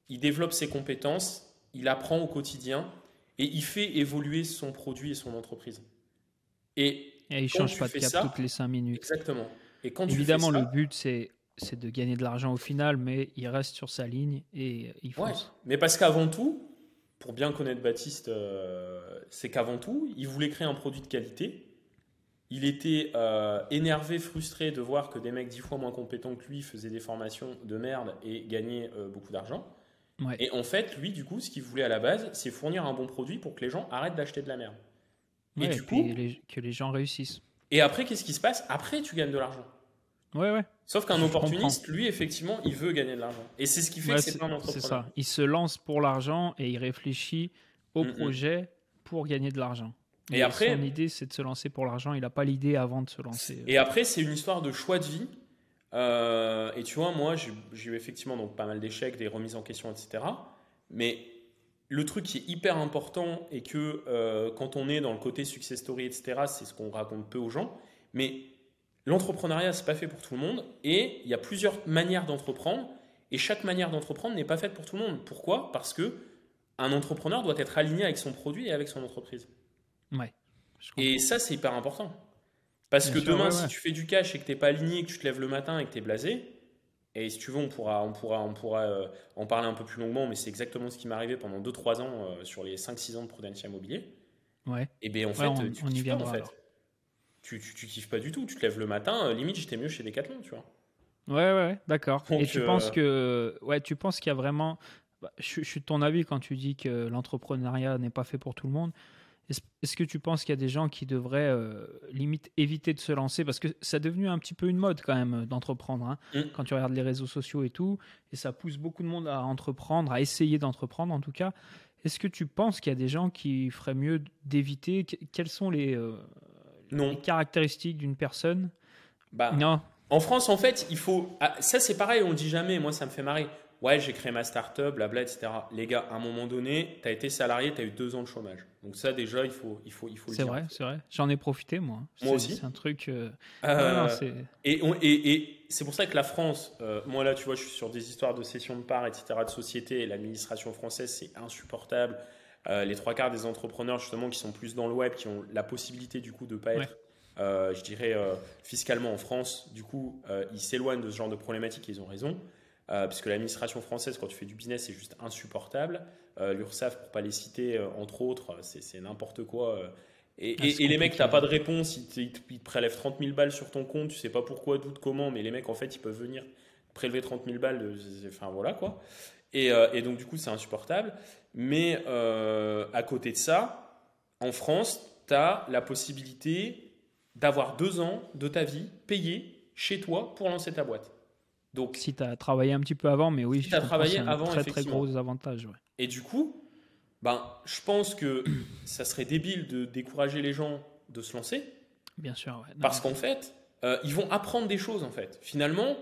il développe ses compétences, il apprend au quotidien et il fait évoluer son produit et son entreprise. Et, et il change pas de cap toutes les 5 minutes. Exactement. Et quand Évidemment, tu fais ça, le but, c'est c'est de gagner de l'argent au final, mais il reste sur sa ligne et il fonce. Ouais, mais parce qu'avant tout, pour bien connaître Baptiste, euh, c'est qu'avant tout, il voulait créer un produit de qualité. Il était euh, énervé, frustré de voir que des mecs dix fois moins compétents que lui faisaient des formations de merde et gagnaient euh, beaucoup d'argent. Ouais. Et en fait, lui, du coup, ce qu'il voulait à la base, c'est fournir un bon produit pour que les gens arrêtent d'acheter de la merde. Ouais, et du coup, les- que les gens réussissent. et après, qu'est-ce qui se passe? Après, tu gagnes de l'argent. Ouais, ouais. Sauf qu'un opportuniste, lui, effectivement, il veut gagner de l'argent. Et c'est ce qui fait Ouais, que c'est pas un c'est ça. Il se lance pour l'argent et il réfléchit au Mm, mm. projet pour gagner de l'argent. Et après- son idée, c'est de se lancer pour l'argent. Il n'a pas l'idée avant de se lancer. Et après, c'est une histoire de choix de vie. Euh, et tu vois, moi, j'ai j'ai eu effectivement donc, pas mal d'échecs, des remises en question, etc. Mais le truc qui est hyper important et que euh, quand on est dans le côté success story, etc., c'est ce qu'on raconte peu aux gens. Mais l'entrepreneuriat, c'est pas fait pour tout le monde. Et il y a plusieurs manières d'entreprendre. Et chaque manière d'entreprendre n'est pas faite pour tout le monde. Pourquoi? Parce que un entrepreneur doit être aligné avec son produit et avec son entreprise. Ouais. Et ça, c'est hyper important. Parce Bien que sûr, demain, ouais, si ouais. tu fais du cash et que tu n'es pas aligné, que tu te lèves le matin et que tu es blasé, et si tu veux, on pourra, on pourra, on pourra euh, en parler un peu plus longuement, mais c'est exactement ce qui m'est arrivé pendant 2-3 ans euh, sur les 5-6 ans de Prudential Immobilier. Ouais. Et bien en fait, on- tu on y pas, en fait. Tu, tu, tu kiffes pas du tout. Tu te lèves le matin, euh, limite, j'étais mieux chez Decathlon, tu vois. Ouais, ouais, d'accord. Et tu penses que, ouais, tu penses qu'il y a vraiment, bah, je, je suis de ton avis quand tu dis que l'entrepreneuriat n'est pas fait pour tout le monde. Est-ce que tu penses qu'il y a des gens qui devraient euh, limite éviter de se lancer? Parce que ça est devenu un petit peu une mode quand même euh, d'entreprendre. hein. Mm. Quand tu regardes les réseaux sociaux et tout, et ça pousse beaucoup de monde à entreprendre, à essayer d'entreprendre en tout cas. Est-ce que tu penses qu'il y a des gens qui feraient mieux d'éviter? Que- Quelles sont les, euh, les Non. caractéristiques d'une personne? Bah, Non, En France, en fait, il faut. ah, ça, c'est pareil, on le dit jamais. Moi, ça me fait marrer. Ouais, j'ai créé ma start-up, blabla, etc. Les gars, à un moment donné, tu as été salarié, tu as eu deux ans de chômage. Donc, ça, déjà, il faut, il faut, il faut le c'est dire. vrai, c'est vrai. J'en ai profité moi. Moi C'est- aussi. C'est un truc. euh, Euh, non, c'est- et on- et, et c'est pour ça que la France, euh, moi là, tu vois, je suis sur des histoires de cession de parts, etc., de société, et l'administration française, c'est insupportable. Les trois quarts des entrepreneurs, justement, qui sont plus dans le web, qui ont la possibilité, du coup, de ne pas être, euh, je dirais, euh, fiscalement en France, du coup, euh, ils s'éloignent de ce genre de problématiques, et ils ont raison. Euh, puisque l'administration française, quand tu fais du business, c'est juste insupportable. Euh, L'URSSAF, pour pas les citer, euh, entre autres, c'est n'importe quoi. euh. Et, Ah, et- les mecs, t'as pas de réponse, ils te, ils te- ils te prélèvent 30 000 balles sur ton compte, tu sais pas pourquoi, d'où, de comment, mais les mecs, en fait, ils peuvent venir prélever 30 000 balles, de, enfin voilà quoi. Et, euh, et donc, du coup, c'est insupportable. Mais à côté de ça, en France, tu as la possibilité d'avoir deux ans de ta vie payés chez toi pour lancer ta boîte. Donc, Si tu as travaillé un petit peu avant, mais oui, Si t'as comprends, travaillé c'est un avant, très très gros avantage. Ouais. Et du coup, ben, je pense que ça serait débile de décourager les gens de se lancer Bien sûr. ouais. Non, parce qu'en fait, euh, ils vont apprendre des choses en fait. Finalement,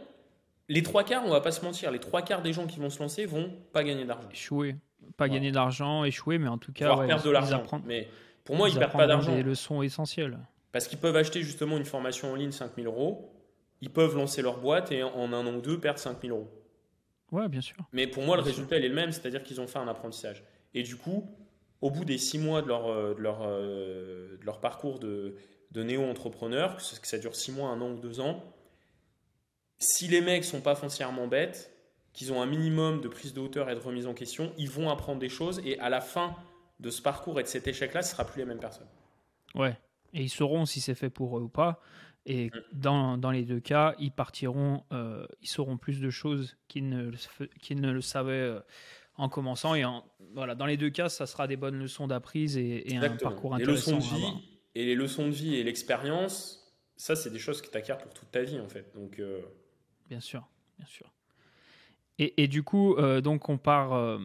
les trois quarts, on va pas se mentir, les trois quarts des gens qui vont se lancer vont pas gagner d'argent, échouer, pas Voilà. gagner d'argent, échouer, mais en tout cas, ouais, perdre de ils l'argent. Mais pour moi, ils, ils perdent pas d'argent Des leçons essentielles. parce qu'ils peuvent acheter justement une formation en ligne 5000 euros. Ils peuvent lancer leur boîte et en un an ou deux perdre 5000 euros. Ouais, bien sûr. Mais pour moi, le sûr. résultat, il est le même, c'est-à-dire qu'ils ont fait un apprentissage. Et du coup, au bout des six mois de leur, euh, de leur, euh, de leur parcours de, de néo-entrepreneur, que ça- dure six mois, un an ou deux ans, si les mecs sont pas foncièrement bêtes, qu'ils ont un minimum de prise de hauteur et de remise en question, ils vont apprendre des choses et à la fin de ce parcours et de cet échec-là, ce sera plus les mêmes personnes. Ouais. Et ils sauront si c'est fait pour eux ou pas. Et Mm. dans, dans les deux cas, ils partiront, euh, ils sauront plus de choses qu'ils ne, qu'ils ne le savaient euh, en commençant. Et en, voilà, dans les deux cas, ça sera des bonnes leçons d'apprise et, et un parcours les intéressant. leçons de à vie avoir. et les leçons de vie et l'expérience, ça, c'est des choses que tu acquiers pour toute ta vie, en fait. Donc, euh, Bien sûr, bien sûr. Et, et du coup, euh, donc on part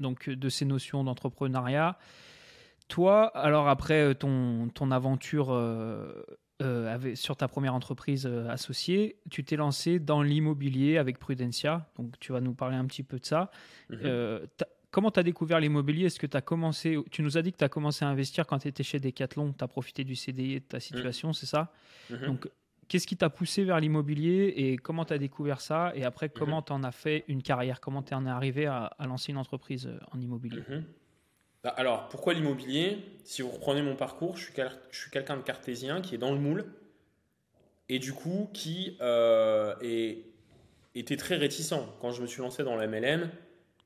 donc de ces notions d'entrepreneuriat. Toi, alors après ton, ton aventure euh, euh, sur ta première entreprise euh, associée, tu t'es lancé dans l'immobilier avec Prudencia. Donc, tu vas nous parler un petit peu de ça. Mhm. Euh, comment tu as découvert l'immobilier? Est-ce que tu as commencé Tu nous as dit que tu as commencé à investir quand tu étais chez Decathlon. Tu as profité du CDI et de ta mhm. situation, c'est ça? Mhm. Donc, qu'est-ce qui t'a poussé vers l'immobilier et comment tu as découvert ça? Et après, comment tu en as fait une carrière? Comment tu en es arrivé à, lancer une entreprise en immobilier? Bah, alors, pourquoi l'immobilier? Si vous reprenez mon parcours, je suis, quelqu'un de cartésien qui est dans le moule et du coup qui euh, était très réticent. Quand je me suis lancé dans le MLM,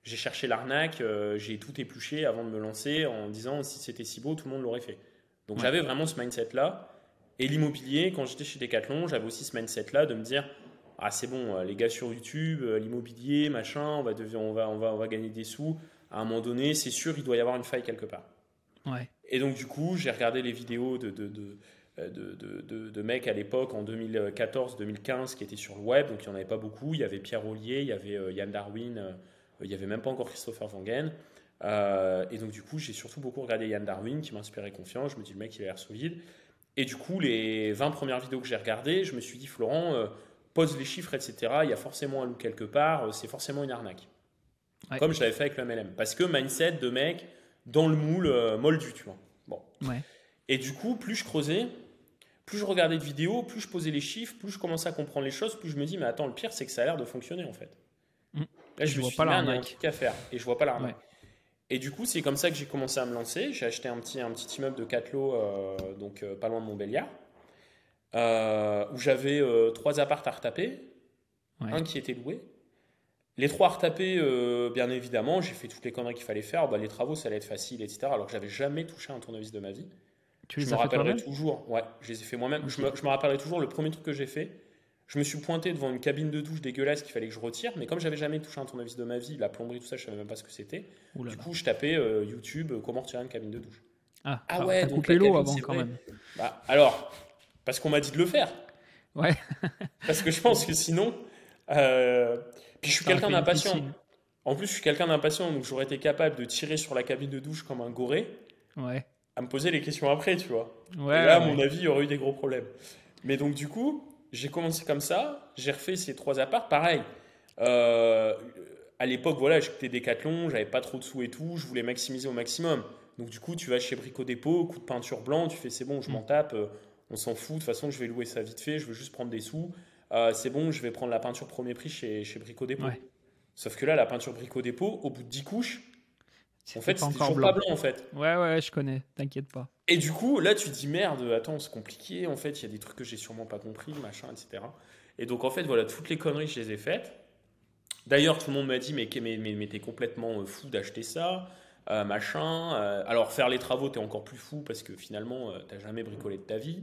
j'ai cherché l'arnaque, euh, j'ai tout épluché avant de me lancer en disant si c'était si beau, tout le monde l'aurait fait. Donc j'avais vraiment ce mindset-là. Et l'immobilier, quand j'étais chez Decathlon, j'avais aussi ce mindset-là de me dire ah c'est bon, les gars sur YouTube, euh, l'immobilier, machin, on va, on, va, on, va, on va gagner des sous à un moment donné, c'est sûr, il doit y avoir une faille quelque part. Ouais. Et donc, du coup, j'ai regardé les vidéos de, de, de, de, de mecs à l'époque, en 2014-2015, qui étaient sur le web. Donc, il n'y en avait pas beaucoup. Il y avait Pierre Ollier, il y avait euh, Yann Darwin, euh, il n'y avait même pas encore Christopher Vangen. Euh, et donc, du coup, j'ai surtout beaucoup regardé Yann Darwin, qui m'inspirait confiance. Je me dis, le mec, il a l'air solide. Et du coup, les 20 premières vidéos que j'ai regardées, je me suis dit, Florent, pose les chiffres, etc. Il y a forcément un loup quelque part, c'est forcément une arnaque. Comme je l'avais fait avec le MLM. Parce que mindset de mec dans le moule euh, moldu, tu vois. Bon. Et du coup, plus je creusais, plus je regardais de vidéos, plus je posais les chiffres, plus je commençais à comprendre les choses, plus je me dis, mais attends, le pire, c'est que ça a l'air de fonctionner en fait. Mm. Là, je, me vois suis pas l'arnaque. qu'à faire et je vois pas l'arnaque. Et du coup, c'est comme ça que j'ai commencé à me lancer. J'ai acheté un petit, un petit immeuble de 4 lots, euh, donc euh, pas loin de Montbéliard, où j'avais trois appartes à retaper, un qui était loué, les trois retapés, euh, bien évidemment, j'ai fait toutes les conneries qu'il fallait faire. Bah, les travaux, ça allait être facile, etc. Alors que j'avais jamais touché un tournevis de ma vie. Tu je me rappellerai toujours. Ouais, je les ai fait moi-même. Je, me, rappellerai toujours le premier truc que j'ai fait. Je me suis pointé devant une cabine de douche dégueulasse qu'il fallait que je retire, mais comme j'avais jamais touché un tournevis de ma vie, la plomberie, tout ça, je savais même pas ce que c'était. Du coup, je tapais euh, YouTube euh, comment retirer une cabine de douche. Ah, ah ouais, donc coupé l'eau avant quand même. Bah, alors, parce qu'on m'a dit de le faire. Ouais. parce que je pense que sinon, puis je suis quelqu'un d'impatient. En plus, je suis quelqu'un d'impatient, donc j'aurais été capable de tirer sur la cabine de douche comme un goré. Ouais. À me poser les questions après, tu vois. Ouais, Et là, à mon avis, il y aurait eu des gros problèmes. Mais donc, du coup, j'ai commencé comme ça. J'ai refait ces trois apparts. Pareil. Euh, à l'époque, voilà, j'étais décathlon, j'avais pas trop de sous et tout. Je voulais maximiser au maximum. Donc, du coup, tu vas chez Brico Dépôt, coup de peinture blanc, tu fais c'est bon, je m'en mm. tape. Euh, on s'en fout. De toute façon, je vais louer ça vite fait. Je veux juste prendre des sous. Euh, c'est bon, je vais prendre la peinture premier prix chez, chez Brico Dépôt. Sauf que là, la peinture Brico Dépôt, au bout de 10 couches, en fait, c'est toujours blanc. pas blanc en fait. Ouais, ouais, je connais, t'inquiète pas. Et du coup, là, tu te dis merde, attends, c'est compliqué, en fait, il y a des trucs que j'ai sûrement pas compris, machin, etc. Et donc, en fait, voilà, toutes les conneries, je les ai faites. D'ailleurs, tout le monde m'a dit, mais, mais, mais, t'es complètement euh, fou d'acheter ça, euh, machin. alors, faire les travaux, t'es encore plus fou parce que finalement, t'as jamais bricolé de ta vie.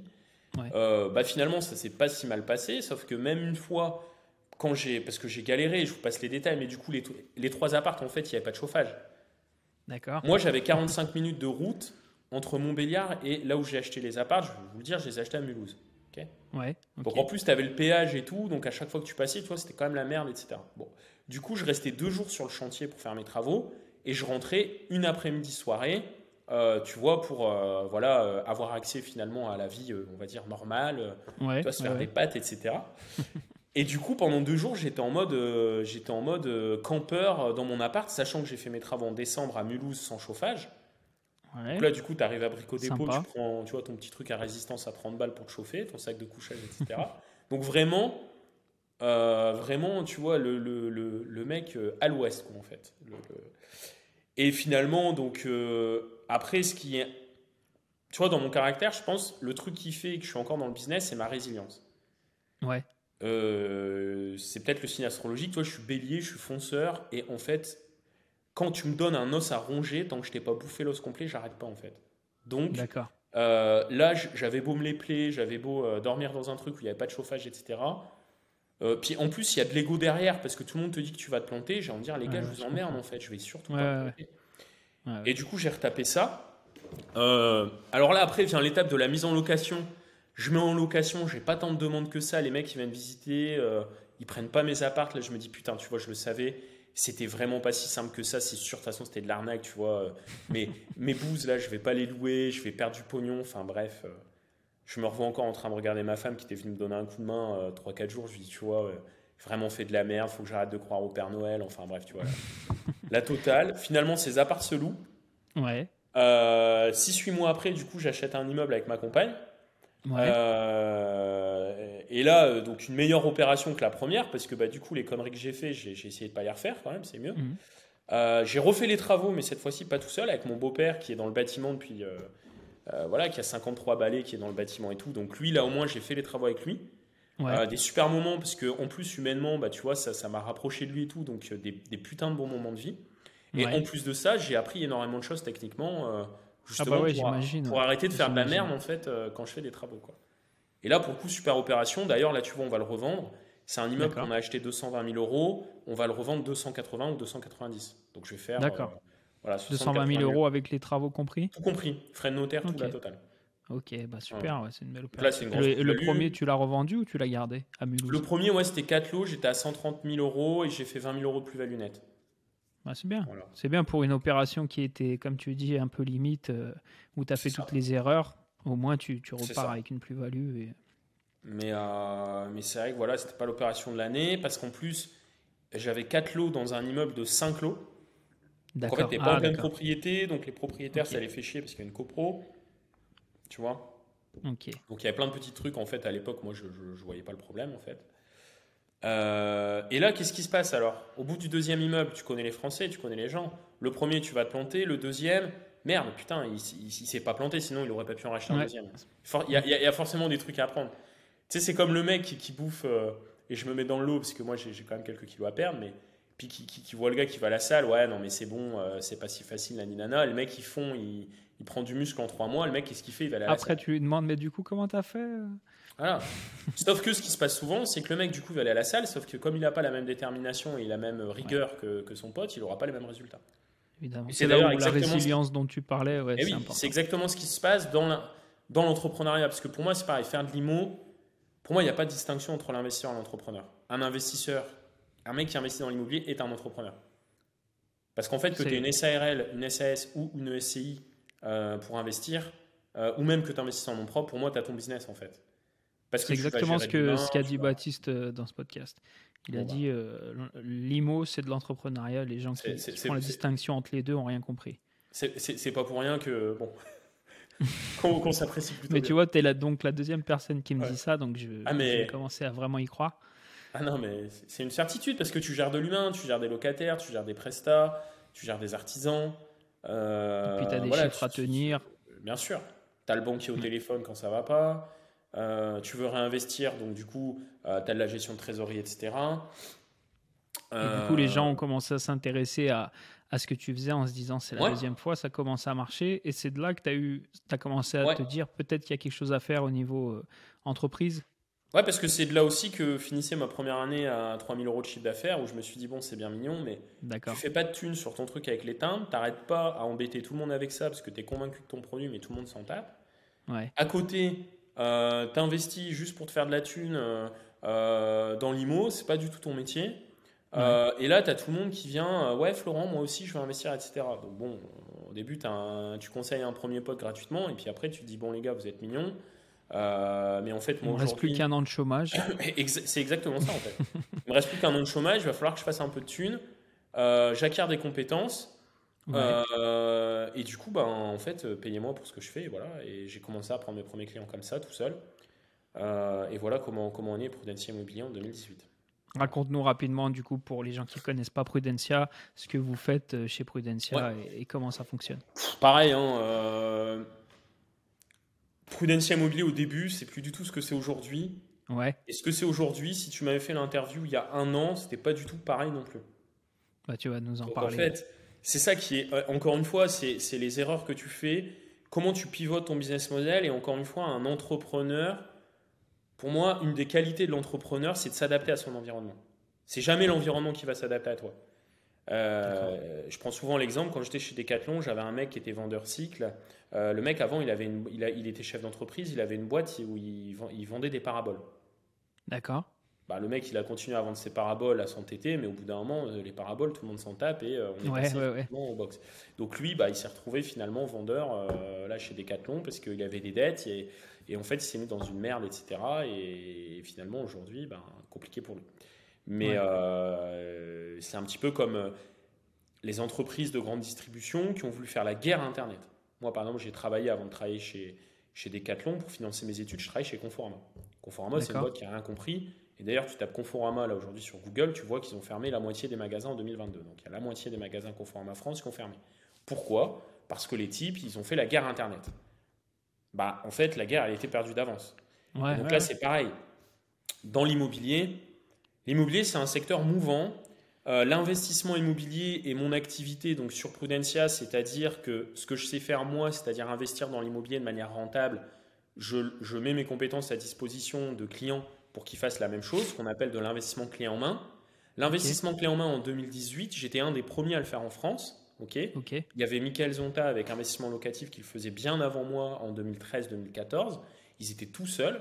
Euh, bah finalement, ça s'est pas si mal passé, sauf que même une fois, quand j'ai, parce que j'ai galéré, je vous passe les détails, mais du coup, les, les trois appartes, en fait, il n'y avait pas de chauffage. D'accord. Moi, j'avais 45 minutes de route entre Montbéliard et là où j'ai acheté les appartes. Je vais vous le dire, je les ai achetés à Mulhouse. Ouais, Donc en plus, tu avais le péage et tout, donc à chaque fois que tu passais, tu vois, c'était quand même la merde, etc. Bon. Du coup, je restais deux jours sur le chantier pour faire mes travaux et je rentrais une après-midi soirée euh, tu vois, pour euh, voilà, euh, avoir accès finalement à la vie, on va dire, normale, ouais, se faire des pâtes, etc. et du coup, pendant deux jours, j'étais en mode, j'étais en mode campeur dans mon appart, sachant que j'ai fait mes travaux en décembre à Mulhouse sans chauffage. Donc là, du coup, tu arrives à Brico Dépôt, tu prends tu vois, ton petit truc à résistance à 30 balles pour te chauffer, ton sac de couchage, etc. Donc vraiment, vraiment, tu vois, le, le, le, mec à l'ouest, en fait. Et finalement, donc, après, ce qui est. Tu vois, dans mon caractère, je pense, le truc qui fait que je suis encore dans le business, c'est ma résilience. Ouais. Euh, c'est peut-être le signe astrologique. Toi, je suis bélier, je suis fonceur. Et en fait, quand tu me donnes un os à ronger, tant que je t'ai pas bouffé l'os complet, j'arrête pas, en fait. Donc, euh, là, j'avais beau me les plaies, j'avais beau euh, dormir dans un truc où il n'y avait pas de chauffage, etc. puis en plus, il y a de l'ego derrière parce que tout le monde te dit que tu vas te planter. J'ai envie de dire, les gars, je vous emmerde en fait, je vais surtout pas me planter. Et du coup, j'ai retapé ça. Euh, alors là, après vient l'étape de la mise en location. Je mets en location, j'ai pas tant de demandes que ça. Les mecs qui viennent visiter, euh, ils prennent pas mes apparts. Là, je me dis putain, tu vois, je le savais. C'était vraiment pas si simple que ça. C'est sûr, de toute façon, c'était de l'arnaque, tu vois. Mais mes bouses, là, je vais pas les louer, je vais perdre du pognon. Enfin, bref. Je me revois encore en train de regarder ma femme qui était venue me donner un coup de main 3-4 jours. Je lui dis, tu vois, vraiment fait de la merde, faut que j'arrête de croire au Père Noël. Enfin bref, tu vois. la totale. Finalement, ces apparts se louent. Ouais. 6-8 mois après, du coup, j'achète un immeuble avec ma compagne. Euh, et là, euh, donc une meilleure opération que la première, parce que bah, du coup, les conneries que j'ai fait, j'ai, essayé de pas les refaire quand même, c'est mieux. Euh, j'ai refait les travaux, mais cette fois-ci pas tout seul, avec mon beau-père qui est dans le bâtiment depuis. Voilà, qui a 53 balais, qui est dans le bâtiment et tout. Donc lui, là au moins, j'ai fait les travaux avec lui. des super moments, parce que en plus, humainement, bah, tu vois, ça, ça m'a rapproché de lui et tout. Donc des, des, putains de bons moments de vie. Et en plus de ça, j'ai appris énormément de choses techniquement justement ah bah pour, arrêter de faire de la merde en fait euh, quand je fais des travaux quoi. Et là pour le coup super opération. D'ailleurs là tu vois on va le revendre. C'est un immeuble qu'on a acheté 220 000 euros. On va le revendre 280 ou 290. Donc je vais faire. D'accord. Euh, voilà, 220 000 euros avec les travaux compris. Tout compris. Frais de notaire, tout la totale. Ok, bah super, c'est une belle opération. le, premier, tu l'as revendu ou tu l'as gardé à Mulhouse? Le premier, ouais, c'était 4 lots, j'étais à 130 000 euros et j'ai fait 20 000 euros de plus-value nette. Bah, c'est bien. C'est bien pour une opération qui était, comme tu dis, un peu limite, euh, où tu as fait toutes les erreurs. Au moins, tu, tu repars avec une plus-value. Et... Mais, euh, mais c'est vrai que voilà, c'était pas l'opération de l'année, parce qu'en plus, j'avais 4 lots dans un immeuble de 5 lots. Donc en fait, t'es pas ah, en pleine propriété, donc les propriétaires, ça les fait chier parce qu'il y a une copro. Tu vois Donc il y a plein de petits trucs, en fait, à l'époque, moi, je, je voyais pas le problème, en fait. Euh, et là, qu'est-ce qui se passe alors? Au bout du deuxième immeuble, tu connais les Français, tu connais les gens. Le premier, tu vas te planter. Le deuxième, merde, putain, il, il, s'est pas planté, sinon il aurait pas pu en racheter un deuxième. Il y, a, forcément des trucs à apprendre. Tu sais, c'est comme le mec qui, bouffe, euh, et je me mets dans le lot parce que moi j'ai quand même quelques kilos à perdre, mais puis qui, voit le gars qui va à la salle, ouais, non, mais c'est bon, euh, c'est pas si facile, la nana. le mec, il fond, il, prend du muscle en trois mois. Le mec, qu'est-ce qu'il fait? Il va à la Après, tu lui demandes, mais du coup, comment t'as fait voilà. sauf que ce qui se passe souvent, c'est que le mec, du coup, va aller à la salle, sauf que comme il n'a pas la même détermination et la même rigueur que, que, son pote, il n'aura pas les mêmes résultats. Évidemment. C'est d'ailleurs la résilience dont tu parlais. Ouais, oui, c'est exactement ce qui se passe dans l'entrepreneuriat. Parce que pour moi, c'est pareil, faire de l'IMO, pour moi, il n'y a pas de distinction entre l'investisseur et l'entrepreneur. Un investisseur, un mec qui investit dans l'immobilier est un entrepreneur. Parce qu'en fait, que tu aies une SARL, une SAS ou une SCI euh, pour investir, euh, ou même que tu investisses en nom propre, pour moi, tu as ton business en fait. C'est exactement ce qu'a ce dit Baptiste euh, dans ce podcast. Il a dit euh, l'IMO, c'est de l'entrepreneuriat. Les gens qui, font la distinction entre les deux ont rien compris. C'est pas pour rien que. Bon. qu'on s'apprécie plutôt. Mais tu vois, tu es donc la deuxième personne qui me dit ça, donc je, ah, vais commencer à vraiment y croire. Ah non, mais c'est une certitude parce que tu gères de l'humain, tu gères des locataires, tu gères des prestats, tu gères des artisans. Euh, Et puis tu as des chiffres à tenir. Bien sûr. Tu as le banquier au mm. téléphone quand ça va pas. Euh, tu veux réinvestir, donc du coup, euh, tu as de la gestion de trésorerie, etc. Et du coup, les gens ont commencé à s'intéresser à, à, ce que tu faisais en se disant c'est la deuxième fois, ça commence à marcher. Et c'est de là que tu as, eu, as commencé à te dire peut-être qu'il y a quelque chose à faire au niveau euh, entreprise. Ouais, parce que c'est de là aussi que finissait ma première année à 3000 euros de chiffre d'affaires où je me suis dit, bon, c'est bien mignon, mais tu fais pas de thunes sur ton truc avec les timbres, t'arrêtes pas à embêter tout le monde avec ça parce que tu es convaincu de ton produit, mais tout le monde s'en tape. Ouais. À côté, euh, t'investis juste pour te faire de la thune euh, euh, dans l'IMO, c'est pas du tout ton métier. et là, tu as tout le monde qui vient, ouais, Florent, moi aussi, je veux investir, etc. Donc, bon, au début, tu conseilles un premier pote gratuitement, et puis après, tu te dis, bon, les gars, vous êtes mignons. Mais en fait, moi, il me reste plus qu'un an de chômage. c'est exactement ça, en fait. il me reste plus qu'un an de chômage, il va falloir que je fasse un peu de thunes. J'acquiers des compétences. Euh, et du coup, ben, en fait, euh, payez-moi pour ce que je fais. Et, voilà. et j'ai commencé à prendre mes premiers clients comme ça, tout seul. Euh, et voilà comment, comment on est Prudencia Immobilier en 2018. Raconte-nous rapidement, du coup, pour les gens qui ne connaissent pas Prudencia, ce que vous faites chez Prudencia et, comment ça fonctionne. Pareil, hein, Prudencia Immobilier au début, c'est plus du tout ce que c'est aujourd'hui. Ouais. Et ce que c'est aujourd'hui, si tu m'avais fait l'interview il y a un an, c'était pas du tout pareil non plus. Bah, tu vas nous en parler. En fait, c'est ça qui est, euh, encore une fois, c'est les erreurs que tu fais, comment tu pivotes ton business model, et encore une fois, un entrepreneur, pour moi, une des qualités de l'entrepreneur, c'est de s'adapter à son environnement. C'est jamais l'environnement qui va s'adapter à toi. Euh, je prends souvent l'exemple, quand j'étais chez Decathlon, j'avais un mec qui était vendeur cycle. Euh, le mec, avant, il, avait il, était chef d'entreprise, il avait une boîte où il, vendait des paraboles. D'accord. bah, le mec, il a continué à vendre ses paraboles, à s'entêter, mais au bout d'un moment, euh, les paraboles, tout le monde s'en tape et euh, on est Ouais, passé ouais, ouais. effectivement au box. Donc lui, bah, il s'est retrouvé finalement vendeur là chez Decathlon parce qu'il avait des dettes et, et en fait, il s'est mis dans une merde, etc. Et, finalement, aujourd'hui, bah, compliqué pour lui. Mais Ouais. euh, c'est un petit peu comme euh, les entreprises de grande distribution qui ont voulu faire la guerre à Internet. Moi, par exemple, j'ai travaillé avant de travailler chez, chez Decathlon pour financer mes études. Je travaille chez Conforama. Conforama, c'est une boîte qui n'a rien compris. Et d'ailleurs, tu tapes Conforama là aujourd'hui sur Google, tu vois qu'ils ont fermé la moitié des magasins en 2022. Donc il y a la moitié des magasins Conforama France qui ont fermé. Pourquoi? Parce que les types, ils ont fait la guerre Internet. Bah, en fait, la guerre, elle était perdue d'avance. Ouais, Donc ouais, là, c'est pareil. Dans l'immobilier, l'immobilier, c'est un secteur mouvant. Euh, L'investissement immobilier est mon activité donc sur Prudencia, c'est-à-dire que ce que je sais faire moi, c'est-à-dire investir dans l'immobilier de manière rentable, je, je mets mes compétences à disposition de clients pour qu'ils fassent la même chose, ce qu'on appelle de l'investissement clé en main. L'investissement clé en main en 2018, j'étais un des premiers à le faire en France. Ok? il y avait Michael Zonta avec investissement locatif qui le faisait bien avant moi en 2013-2014. Ils étaient tout seuls.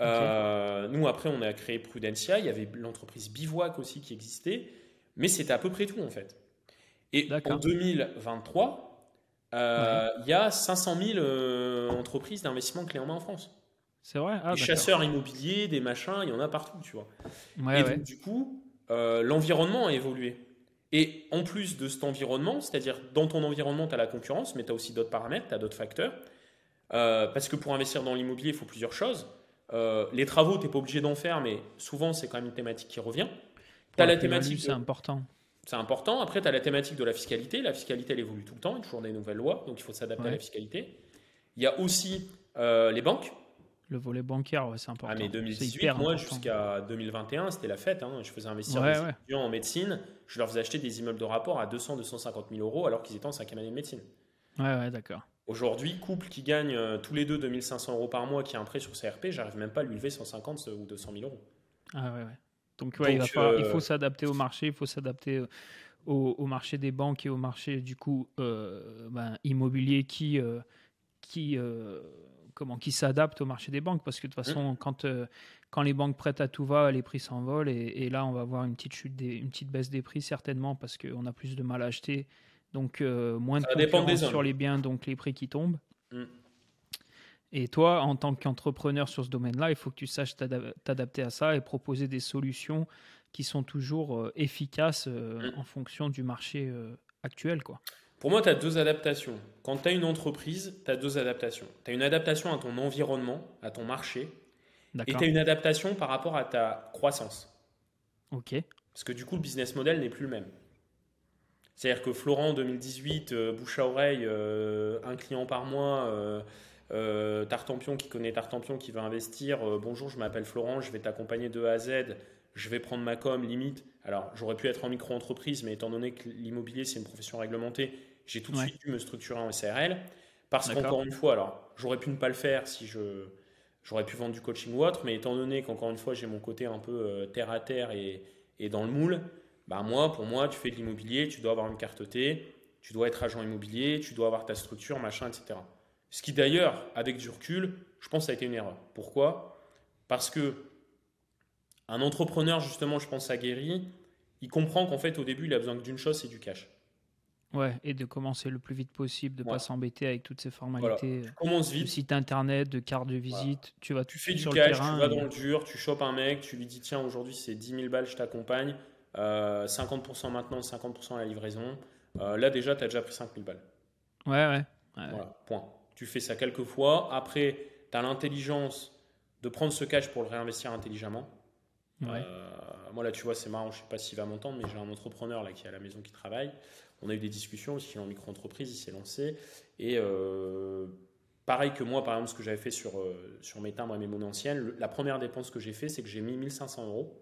Euh, nous, après, on a créé Prudencia. Il y avait l'entreprise Bivouac aussi qui existait. Mais c'était à peu près tout, en fait. Et en 2023, euh, il y a 500 000 euh, entreprises d'investissement clé en main en France. C'est vrai? Ah, des chasseurs immobiliers, des machins, il y en a partout, tu vois. Ouais, Et ouais. donc, du coup, euh, l'environnement a évolué. Et en plus de cet environnement, c'est-à-dire dans ton environnement, tu as la concurrence, mais tu as aussi d'autres paramètres, tu as d'autres facteurs. Parce que pour investir dans l'immobilier, il faut plusieurs choses. Euh, les travaux, tu n'es pas obligé d'en faire, mais souvent, c'est quand même une thématique qui revient. Tu as la thématique, c'est de- important. c'est important. Après, tu as la thématique de la fiscalité. La fiscalité, elle évolue tout le temps, il y a toujours des nouvelles lois, donc il faut s'adapter à la fiscalité. Il y a aussi euh, les banques. Le volet bancaire, ouais, c'est important. Ah, mais C'est 2018, hyper moi, jusqu'à 2021, c'était la fête. hein. Je faisais investir Ouais, des étudiants en médecine. Je leur faisais acheter des immeubles de rapport à 200, 250 000 euros alors qu'ils étaient en cinquième année de médecine. Ouais, ouais, d'accord. Aujourd'hui, couple qui gagne euh, tous les deux 2500 euros par mois, qui a un prêt sur CRP, j'arrive même pas à lui lever 150 ou 200 000 euros. Ah, ouais, ouais. Donc, ouais, il, va Donc, falloir- il euh, faut s'adapter au marché, il faut s'adapter euh, au, au marché des banques et au marché du coup ben, immobilier qui, qui, comment, qui s'adapte au marché des banques parce que de toute façon, quand, quand les banques prêtent à tout va, les prix s'envolent et, et là, on va voir une petite chute, des, une petite baisse des prix certainement parce qu'on a plus de mal à acheter. Donc, euh, moins de concurrence sur les biens, donc les prix qui tombent. Mm. Et toi, en tant qu'entrepreneur sur ce domaine-là, il faut que tu saches t'ada- t'adapter à ça et proposer des solutions qui sont toujours euh, efficaces euh, Mm. en fonction du marché actuel. Quoi. Pour moi, tu as deux adaptations. Quand tu as une entreprise, tu as deux adaptations. Tu as une adaptation à ton environnement, à ton marché, et tu as une adaptation par rapport à ta croissance. Ok. Parce que du coup, le business model n'est plus le même. C'est-à-dire que Florent, en 2018, euh, bouche à oreille, euh, un client par mois, euh, euh, Tartampion qui connaît Tartampion qui veut investir, bonjour, je m'appelle Florent, je vais t'accompagner de A à Z, je vais prendre ma com, limite. Alors, j'aurais pu être en micro-entreprise, mais étant donné que l'immobilier, c'est une profession réglementée, j'ai tout de Ouais. suite dû me structurer en SARL. Parce qu'encore une fois, alors, j'aurais pu ne pas le faire si je... J'aurais pu vendre du coaching ou autre, mais étant donné qu'encore une fois, j'ai mon côté un peu terre à terre et, et dans le moule, bah moi, pour moi, tu fais de l'immobilier, tu dois avoir une carte T, tu dois être agent immobilier, tu dois avoir ta structure, machin, etc. Ce qui d'ailleurs, avec du recul, je pense que ça a été une erreur. Pourquoi? Parce que un entrepreneur, justement, je pense à Guéry, il comprend qu'en fait, au début, il a besoin d'une chose, c'est du cash. Ouais, et de commencer le plus vite possible, de ne Ouais. pas s'embêter avec toutes ces formalités euh, Commence de vite, site internet, de carte de visite. Tu vas tu fais du sur cash, le terrain. tu vas et- dans le dur, tu chopes un mec, tu lui dis tiens, aujourd'hui, c'est 10 000 balles, je t'accompagne, euh, 50% maintenant, 50% à la livraison. Euh, là, déjà, tu as déjà pris 5 000 balles. Ouais, ouais. ouais. Voilà, point. Tu fais ça quelques fois. Après, tu as l'intelligence de prendre ce cash pour le réinvestir intelligemment. Ouais. Euh, moi, là, tu vois, c'est marrant, je sais pas s'il va m'entendre, mais j'ai un entrepreneur là qui est à la maison qui travaille. On a eu des discussions, parce qu'il est en micro-entreprise, il s'est lancé. Et euh, pareil que moi, par exemple, ce que j'avais fait sur, euh, sur mes timbres et mes monnaies anciennes, la première dépense que j'ai fait, c'est que j'ai mis 1500 euros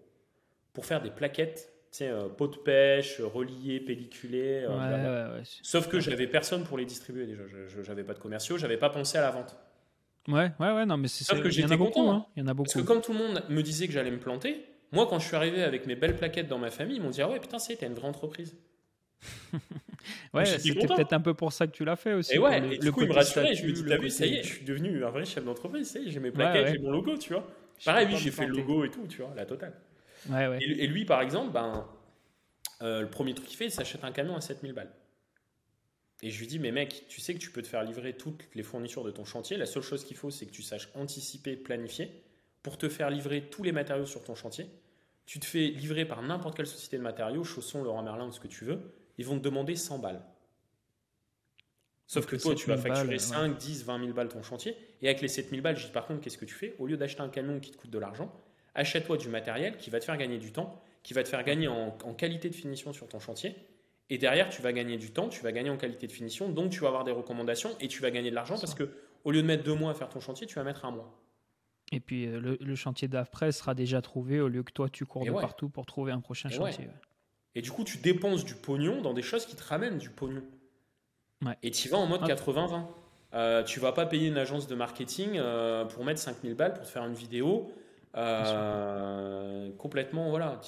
pour faire des plaquettes, sais, euh, pot de pêche, reliées, pelliculées. euh, Ouais, blablabla. ouais, ouais. Sauf que j'avais personne pour les distribuer déjà. Je- J'avais pas de commerciaux, j'avais pas pensé à la vente. Ouais, ouais, ouais, non, mais c'est Sauf que il j'étais beaucoup. content, hein. Il y en a beaucoup. Parce que comme tout le monde me disait que j'allais me planter, moi quand je suis arrivé avec mes belles plaquettes dans ma famille, ils m'ont dit ah ouais putain c'est t'as une vraie entreprise. Ouais, c'était peut-être un peu pour ça que tu l'as fait aussi. Et ouais, le- et du le coup ils me côté rassuraient, je me dis t'as vu ça y est, je suis devenu un vrai chef d'entreprise, ça y est, j'ai mes plaquettes, j'ai mon logo, tu vois. Pareil oui j'ai fait le logo et tout, tu vois, la totale. Et, lui, par exemple, ben, le premier truc qu'il fait, il s'achète un camion à 7000 balles. Et je lui dis, mais mec, tu sais que tu peux te faire livrer toutes les fournitures de ton chantier. La seule chose qu'il faut, c'est que tu saches anticiper, planifier pour te faire livrer tous les matériaux sur ton chantier. Tu te fais livrer par n'importe quelle société de matériaux, Chausson, Laurent Merlin ou ce que tu veux. Ils vont te demander 100 balles. Sauf que toi, tu vas facturer 5, 10, 20 000 balles ton chantier. Et avec les 7 000 balles, je dis par contre, qu'est-ce que tu fais? Au lieu d'acheter un camion qui te coûte de l'argent, achète-toi du matériel qui va te faire gagner du temps, qui va te faire gagner en qualité de finition sur ton chantier et derrière, tu vas gagner du temps, tu vas gagner en qualité de finition, donc tu vas avoir des recommandations et tu vas gagner de l'argent parce que au lieu de mettre deux mois à faire ton chantier, tu vas mettre un mois. Et puis euh, le, chantier d'après sera déjà trouvé au lieu que toi tu cours de partout pour trouver un prochain chantier. Et du coup, tu dépenses du pognon dans des choses qui te ramènent du pognon. Et tu vas en mode 80-20. Euh, tu vas pas payer une agence de marketing euh, pour mettre 5000 balles pour te faire une vidéo. Euh, complètement, voilà.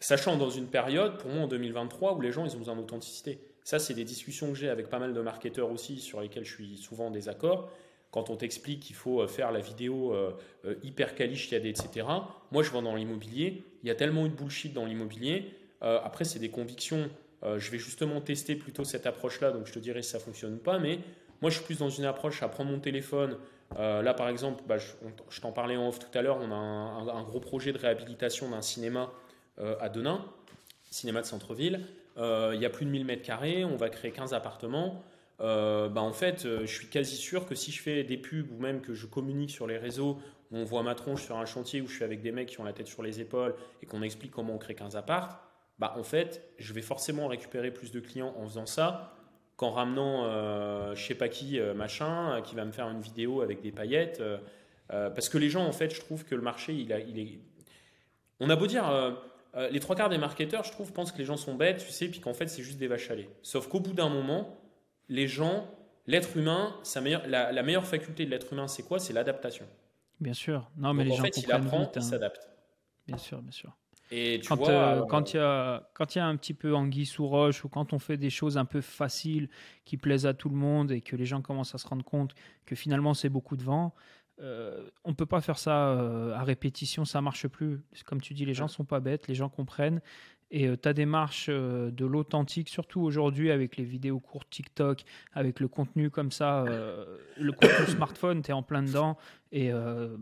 Sachant dans une période, pour moi en 2023, où les gens ils ont besoin d'authenticité. Ça, c'est des discussions que j'ai avec pas mal de marketeurs aussi, sur lesquels je suis souvent en désaccord. Quand on t'explique qu'il faut euh, faire la vidéo euh, hyper quali, chiadée, etc. Moi, je vends dans l'immobilier. Il y a tellement eu de bullshit dans l'immobilier. après, c'est des convictions. je vais justement tester plutôt cette approche-là, donc je te dirai si ça fonctionne ou pas. Mais moi, je suis plus dans une approche à prendre mon téléphone. Là, par exemple, bah, je, t'en parlais en off tout à l'heure, on a un, gros projet de réhabilitation d'un cinéma euh, à Denain, cinéma de centre-ville. Euh, il y a plus de 1000 mètres carrés, on va créer 15 appartements. Euh, bah en fait, je suis quasi sûr que si je fais des pubs ou même que je communique sur les réseaux, on voit ma tronche sur un chantier où je suis avec des mecs qui ont la tête sur les épaules et qu'on explique comment on crée 15 appartes, bah en fait, je vais forcément récupérer plus de clients en faisant ça qu'en ramenant euh, je sais pas qui machin qui va me faire une vidéo avec des paillettes. parce que les gens, en fait, je trouve que le marché, il, a, il est. On a beau dire euh, les trois quarts des marketeurs, je trouve, pensent que les gens sont bêtes, tu sais, puis qu'en fait, c'est juste des vaches à lait. Sauf qu'au bout d'un moment, les gens, l'être humain, la, meilleure faculté de l'être humain, c'est quoi? C'est l'adaptation. Bien sûr. Non, mais les en gens fait, il apprend, il hein. s'adapte. Bien sûr, bien sûr. Et tu quand, vois, euh, quand il y a y un petit peu anguille sous roche ou quand on fait des choses un peu faciles qui plaisent à tout le monde et que les gens commencent à se rendre compte que finalement c'est beaucoup de vent, euh, on peut pas faire ça euh, à répétition, ça marche plus. Comme tu dis, les gens sont pas bêtes, les gens comprennent. Et euh, ta démarche de l'authentique, surtout aujourd'hui avec les vidéos courtes TikTok, avec le contenu comme ça, le contenu smartphone, tu es en plein dedans. Et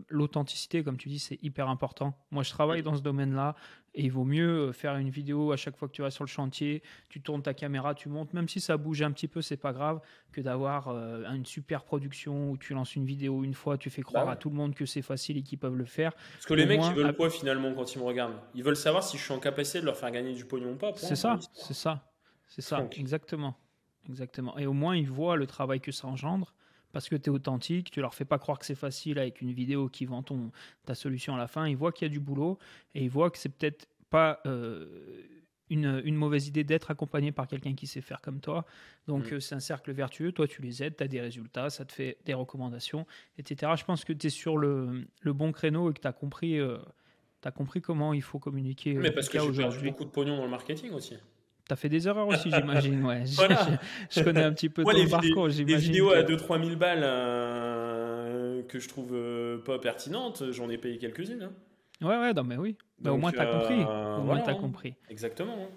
l'authenticité, comme tu dis, c'est hyper important. Moi, je travaille dans ce domaine-là. Et il vaut mieux euh, faire une vidéo à chaque fois que tu vas sur le chantier, tu tournes ta caméra, tu montes, même si ça bouge un petit peu, c'est pas grave, que d'avoir euh, une super production où tu lances une vidéo une fois, tu fais croire bah à tout le monde que c'est facile et qu'ils peuvent le faire. Parce que les mecs, ils veulent quoi finalement quand ils me regardent? Ils veulent savoir si je suis en capacité de leur faire gagner du pognon ou pas. C'est ça, c'est ça, c'est ça, exactement. Exactement. Et au moins, ils voient le travail que ça engendre parce que tu es authentique, tu leur fais pas croire que c'est facile avec une vidéo qui vend ton, ta solution à la fin. Ils voient qu'il y a du boulot et ils voient que c'est peut-être pas euh, une, une, mauvaise idée d'être accompagné par quelqu'un qui sait faire comme toi. Donc mm. euh, c'est un cercle vertueux, toi tu les aides, tu as des résultats, ça te fait des recommandations, etc. Je pense que tu es sur le, le, bon créneau et que tu as compris. Euh, as compris comment il faut communiquer. Mais parce que j'ai perdu beaucoup de pognon dans le marketing aussi. Tu as fait des erreurs aussi, j'imagine. Ouais. je, connais un petit peu ton parcours. Des vidéos à 2-3 000 balles euh, que je trouve euh, pas pertinentes, j'en ai payé quelques-unes. Hein. Ouais, ouais, non, mais oui. Bah, au moins, tu as compris. Euh, au moins, tu as compris. Exactement. Hein.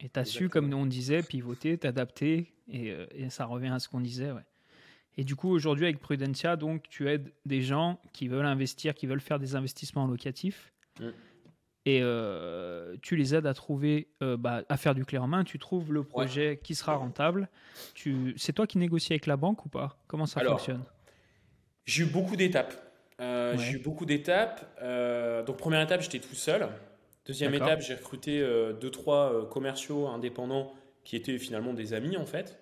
Et tu as su, comme on disait, pivoter, t'adapter, et, et, ça revient à ce qu'on disait. Ouais. Et du coup, aujourd'hui, avec Prudentia, donc, tu aides des gens qui veulent investir, qui veulent faire des investissements locatifs. Mm et euh, tu les aides à trouver, euh, bah, à faire du clé en main. Tu trouves le projet qui sera rentable. Tu, c'est toi qui négocies avec la banque ou pas? Comment ça fonctionne? J'ai eu beaucoup d'étapes. Euh, j'ai eu beaucoup d'étapes. donc première étape, j'étais tout seul. Deuxième étape, j'ai recruté deux trois commerciaux indépendants qui étaient finalement des amis en fait.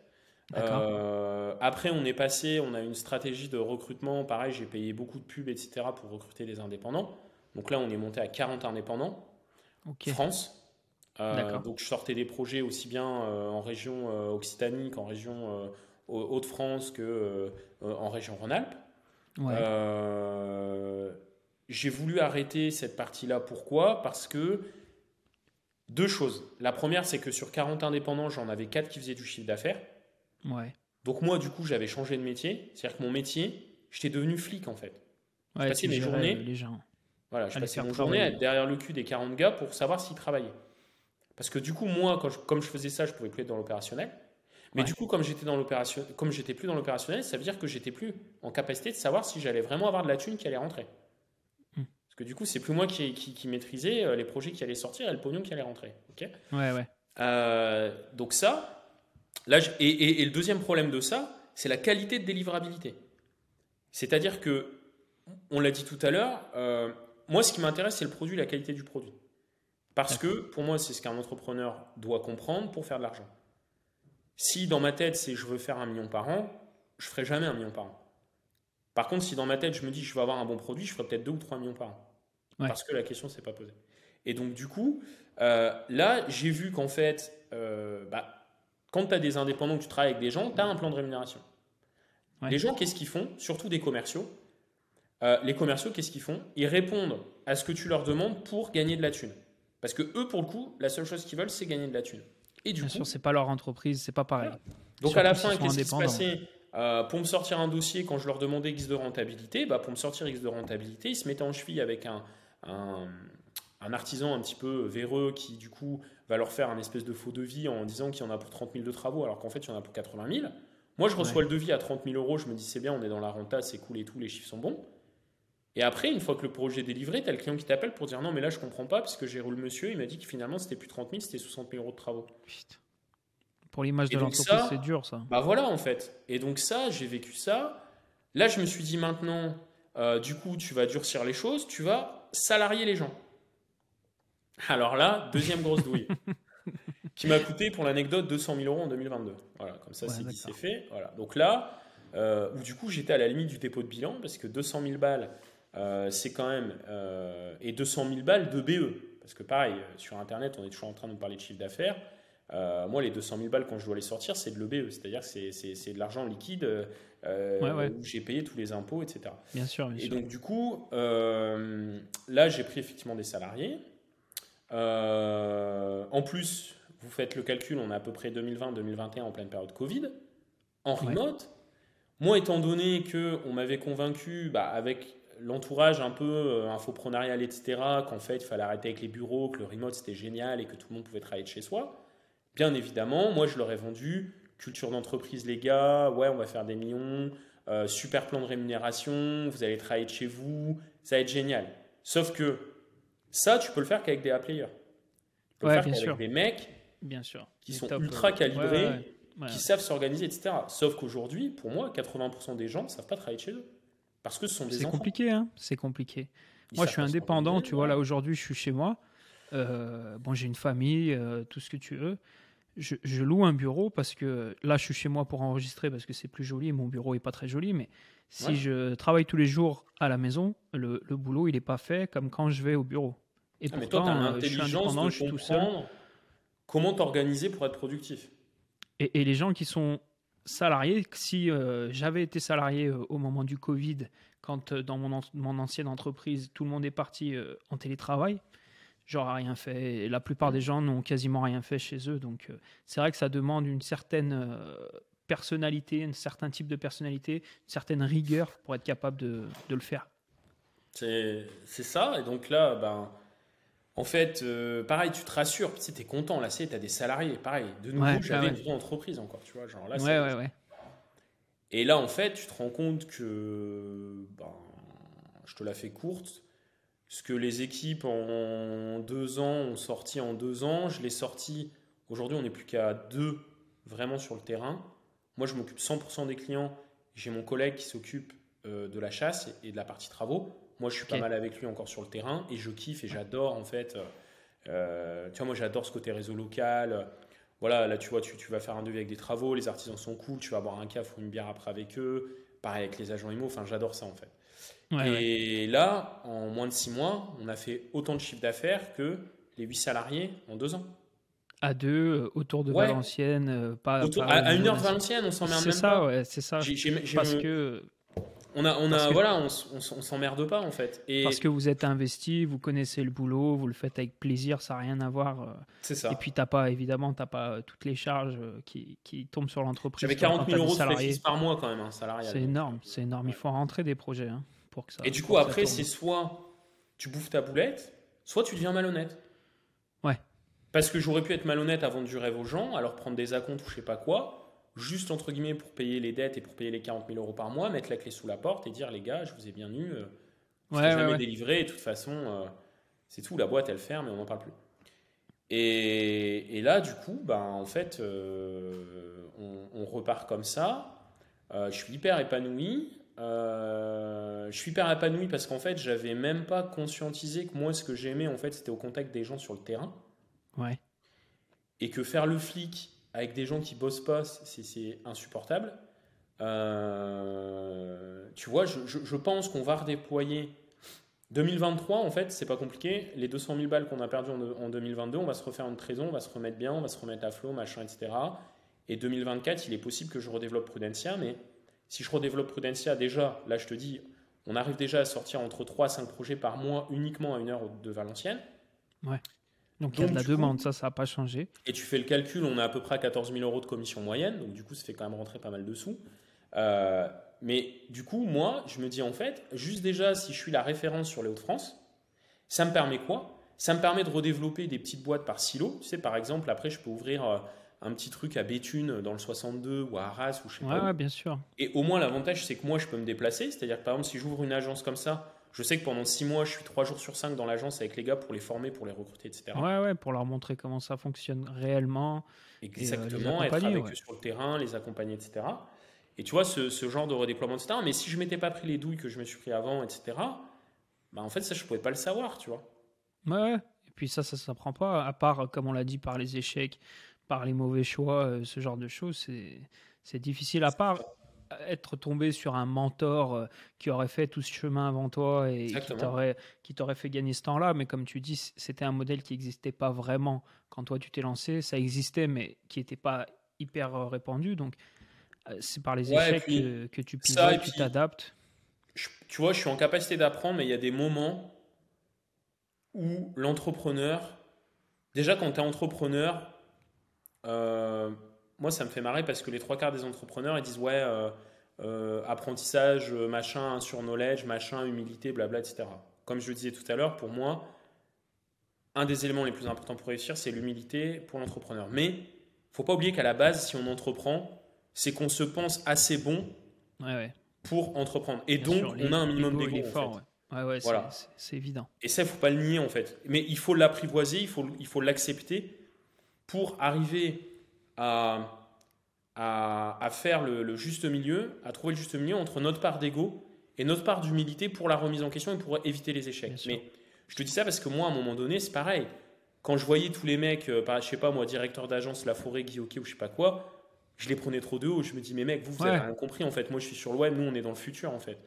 après, on est passé, on a une stratégie de recrutement. Pareil, j'ai payé beaucoup de pubs, etc. pour recruter des indépendants. Donc là, on est monté à 40 indépendants. France. Euh, donc je sortais des projets aussi bien euh, en région euh, Occitanie qu'en région Hauts-de-France que en région Rhône-Alpes. J'ai voulu arrêter cette partie-là. Pourquoi? Parce que deux choses. La première, c'est que sur 40 indépendants, j'en avais 4 qui faisaient du chiffre d'affaires. Ouais. Donc moi, du coup, j'avais changé de métier. C'est-à-dire que mon métier, j'étais devenu flic en fait. Ouais, je passais mes journées. Les gens Voilà, je passais mon journée à être derrière le cul des 40 gars pour savoir s'ils travaillaient. Parce que du coup, moi, quand comme je faisais ça, je pouvais plus être dans l'opérationnel. Mais du coup, comme j'étais dans l'opération, comme j'étais plus dans l'opérationnel, ça veut dire que j'étais plus en capacité de savoir si j'allais vraiment avoir de la thune qui allait rentrer. Hmm. Parce que du coup, c'est plus moi qui, qui, maîtrisais euh, les projets qui allaient sortir et le pognon qui allait rentrer. Ok? Ouais, ouais. Euh, donc ça, là, et, le deuxième problème de ça, c'est la qualité de délivrabilité. C'est-à-dire que, on l'a dit tout à l'heure, euh, moi, ce qui m'intéresse, c'est le produit, la qualité du produit. Parce que, pour moi, c'est ce qu'un entrepreneur doit comprendre pour faire de l'argent. Si dans ma tête, c'est je veux faire un million par an, je ferai jamais un million par an. Par contre, si dans ma tête, je me dis je veux avoir un bon produit, je ferai peut-être 2 ou 3 millions par an. Parce que la question ne s'est pas posée. Et donc, du coup, euh, là, j'ai vu qu'en fait, euh, bah, quand tu as des indépendants, que tu travailles avec des gens, tu as un plan de rémunération. Les gens, qu'est-ce qu'ils font? Surtout des commerciaux. Euh, les commerciaux, qu'est-ce qu'ils font? Ils répondent à ce que tu leur demandes pour gagner de la thune. Parce que eux, pour le coup, la seule chose qu'ils veulent, c'est gagner de la thune. Et du Bien sûr, c'est pas leur entreprise, c'est pas pareil. Donc à la fin, qu'est-ce qui se passait? Euh, Pour me sortir un dossier, quand je leur demandais X de rentabilité, bah, pour me sortir X de rentabilité, ils se mettaient en cheville avec un, un, artisan un petit peu véreux qui, du coup, va leur faire un espèce de faux devis en disant qu'il y en a pour 30 000 de travaux, alors qu'en fait, il y en a pour 80 000. Moi, je reçois le devis à 30 000 euros, je me dis c'est bien, on est dans la renta, c'est cool et tout, les chiffres sont bons. Et après, une fois que le projet est délivré, tu as le client qui t'appelle pour dire non, mais là, je comprends pas, parce que j'ai roulé le monsieur, il m'a dit que finalement, c'était plus 30 000, c'était 60 000 euros de travaux. Pour l'image de l'entreprise, c'est dur, ça. Bah voilà, en fait. Et donc, ça, j'ai vécu ça. Là, je me suis dit maintenant, euh, du coup, tu vas durcir les choses, tu vas salarier les gens. Alors là, deuxième grosse douille. qui m'a coûté, pour l'anecdote, 200 000 euros en 2022. Voilà, comme ça, c'est dit, c'est fait. Voilà. Donc là, euh, où du coup, j'étais à la limite du dépôt de bilan, parce que 200 000 balles, euh, c'est quand même. Euh, et 200 000 balles de BE. Parce que pareil, sur Internet, on est toujours en train de nous parler de chiffre d'affaires. Euh, moi, les 200 000 balles, quand je dois les sortir, c'est de l'EBE. C'est-à-dire que c'est de l'argent liquide où j'ai payé tous les impôts, etc. Bien sûr. et donc, du coup, là, j'ai pris effectivement des salariés. en plus, vous faites le calcul, on est à peu près 2020-2021 en pleine période Covid, en remote. Moi, étant donné qu'on m'avait convaincu, bah, avec l'entourage un peu euh, infoprenarial, etc., qu'en fait, il fallait arrêter avec les bureaux, que le remote c'était génial et que tout le monde pouvait travailler de chez soi, bien évidemment, moi je leur ai vendu culture d'entreprise, les gars, ouais, on va faire des millions, euh, super plan de rémunération, vous allez travailler de chez vous, ça va être génial. Sauf que ça, tu peux le faire qu'avec des A-players. Tu peux le faire qu'avec des mecs bien sûr. qui sont ultra euh, calibrés, qui savent s'organiser, etc. Sauf qu'aujourd'hui, pour moi, 80% des gens ne savent pas travailler de chez eux. Parce que ce sont des C'est compliqué, hein C'est compliqué. moi, je suis indépendant, tu vois, là, aujourd'hui, je suis chez moi. Euh, bon, j'ai une famille, euh, tout ce que tu veux. Je, loue un bureau parce que là, je suis chez moi pour enregistrer parce que c'est plus joli. Mon bureau est pas très joli, mais si je travaille tous les jours à la maison, le, boulot, il n'est pas fait comme quand je vais au bureau. Et ah, pourtant, mais toi, je suis indépendant, je suis tout seul. Comment t'organiser pour être productif et, et, les gens qui sont salarié. Si euh, j'avais été salarié euh, au moment du Covid, quand euh, dans mon, ancienne entreprise, tout le monde est parti en télétravail, j'aurais rien fait. la plupart des gens n'ont quasiment rien fait chez eux. Donc c'est vrai que ça demande une certaine personnalité, un certain type de personnalité, une certaine rigueur pour être capable de, de le faire. C'est ça. Et donc là, ben en fait, euh, pareil, tu te rassures, tu es content, là, tu as des salariés, pareil. De nouveau, j'avais une vraie entreprise encore, tu vois. Genre, là, ouais, ouais, ouais. Et là, en fait, tu te rends compte que, ben, je te la fais courte, ce que les équipes en deux ans ont sorti en deux ans, je l'ai sorti, aujourd'hui, on n'est plus qu'à deux vraiment sur le terrain. Moi, je m'occupe 100% des clients, j'ai mon collègue qui s'occupe euh, de la chasse et de la partie travaux. Moi, je suis pas mal avec lui encore sur le terrain et je kiffe et j'adore en fait. Euh, tu vois, moi, j'adore ce côté réseau local. Voilà, là, tu vois, tu, tu, vas faire un devis avec des travaux, les artisans sont cool, tu vas boire un café ou une bière après avec eux. Pareil avec les agents IMO, enfin, j'adore ça en fait. et là, en moins de six mois, on a fait autant de chiffre d'affaires que les huit salariés en deux ans. À deux, euh, autour de Valenciennes, euh, pas, à, une heure de Valenciennes, on s'en met un C'est ça, ouais, c'est ça. Parce que on a, on a, voilà, on, on, s'emmerde pas en fait. Et... Parce que vous êtes investi, vous connaissez le boulot, vous le faites avec plaisir, ça n'a rien à voir. Euh. C'est ça. Et puis t'as pas, évidemment, t'as pas euh, toutes les charges euh, qui, qui tombent sur l'entreprise. J'avais 40 000 euros de par mois quand même, un salarié. C'est énorme, c'est énorme. Il faut rentrer des projets hein, pour que ça. Et du coup, après, c'est soit tu bouffes ta boulette, soit tu deviens malhonnête. Ouais. Parce que j'aurais pu être malhonnête à vendre du rêve aux gens, alors prendre des acomptes ou je sais pas quoi, juste entre guillemets pour payer les dettes et pour payer les 40 000 euros par mois, mettre la clé sous la porte et dire les gars, je vous ai bien eu, euh, je Ouais, ouais, jamais ouais. délivré, et de toute façon, euh, c'est tout, la boîte elle ferme et on n'en parle plus. Et, et là, du coup, ben, en fait, euh, on, on repart comme ça. Je suis hyper épanoui. Je suis hyper épanoui parce qu'en fait, j'avais même pas conscientisé que moi, ce que j'aimais, en fait, c'était au contact des gens sur le terrain. Ouais. Et que faire le flic avec des gens qui bossent pas, c'est insupportable. Euh, tu vois, je, pense qu'on va redéployer 2023, en fait, c'est pas compliqué. Les 200 000 balles qu'on a perdues en, en 2022, on va se refaire une trésor, on va se remettre bien, on va se remettre à flot, machin, etc. Et 2024, il est possible que je redéveloppe Prudencia, mais si je redéveloppe Prudencia, déjà, là, je te dis, on arrive déjà à sortir entre 3 à 5 projets par mois uniquement à une heure de Valenciennes. Donc il y a de la coup- demande, ça, ça n'a pas changé. Et tu fais le calcul, on a à peu près à 14 000 euros de commission moyenne, donc du coup, ça fait quand même rentrer pas mal de sous. Euh, mais du coup, moi, je me dis en fait, juste déjà, si je suis la référence sur les Hauts-de-France, ça me permet quoi? Ça me permet de redévelopper des petites boîtes par silo. Tu sais, par exemple, après, je peux ouvrir euh, un petit truc à Béthune dans le 62 ou à Arras ou je sais Ouais, pas. où. ouais, bien sûr. Et au moins, l'avantage, c'est que moi, je peux me déplacer. C'est-à-dire que par exemple, si j'ouvre une agence comme ça, je sais que pendant 6 mois, je suis 3 jours sur 5 dans l'agence avec les gars pour les former, pour les recruter, etc. Ouais, ouais, pour leur montrer comment ça fonctionne réellement. Exactement, les être accompagner, avec ouais. eux sur le terrain, les accompagner, etc. Et tu vois, ce, ce genre de redéploiement, etc. Mais si je m'étais pas pris les douilles que je me suis pris avant, etc., bah en fait, ça, je pouvais pas le savoir, tu vois. Ouais. Et puis ça, ça s'apprend pas, à part, comme on l'a dit, par les échecs, par les mauvais choix, euh, ce genre de choses, c'est difficile. À part être tombé sur un mentor euh, qui aurait fait tout ce chemin avant toi et qui t'aurait qui t'aurait fait gagner ce temps-là, mais comme tu dis, c'était un modèle qui n'existait pas vraiment quand toi tu t'es lancé. Ça existait, mais qui n'était pas hyper euh, répandu. Donc euh, c'est par les Ouais, échecs puis, que, que tu pivotes, tu t'adaptes. Tu vois, je suis en capacité d'apprendre, mais il y a des moments où l'entrepreneur, déjà quand tu es entrepreneur, euh, moi ça me fait marrer parce que les trois quarts des entrepreneurs ils disent ouais, euh, euh, apprentissage, euh, machin, sur knowledge, machin, humilité, blabla, etc. Comme je le disais tout à l'heure, pour moi, un des éléments les plus importants pour réussir, c'est l'humilité pour l'entrepreneur. Mais faut pas oublier qu'à la base, si on entreprend, c'est qu'on se pense assez bon Ouais, ouais. pour entreprendre. Et Bien donc, sûr, on a un minimum d'ego. en fort, fait. ouais. Ouais, ouais, c'est- Voilà. c'est c'est évident. Et ça, il faut pas le nier en fait. Mais il faut l'apprivoiser, il faut, il faut l'accepter pour arriver à, à, à faire le, le juste milieu, à trouver le juste milieu entre notre part d'ego et notre part d'humilité pour la remise en question et pour éviter les échecs. Mais je te dis ça parce que moi, à un moment donné, c'est pareil. Quand je voyais tous les mecs, euh, par, je sais pas moi, directeur d'agence, La Forêt, Hockey ou je sais pas quoi, je les prenais trop de haut. Je me dis, mais mec, vous, vous Ouais. avez rien compris en fait. Moi, je suis sur le web, nous, on est dans le futur en fait.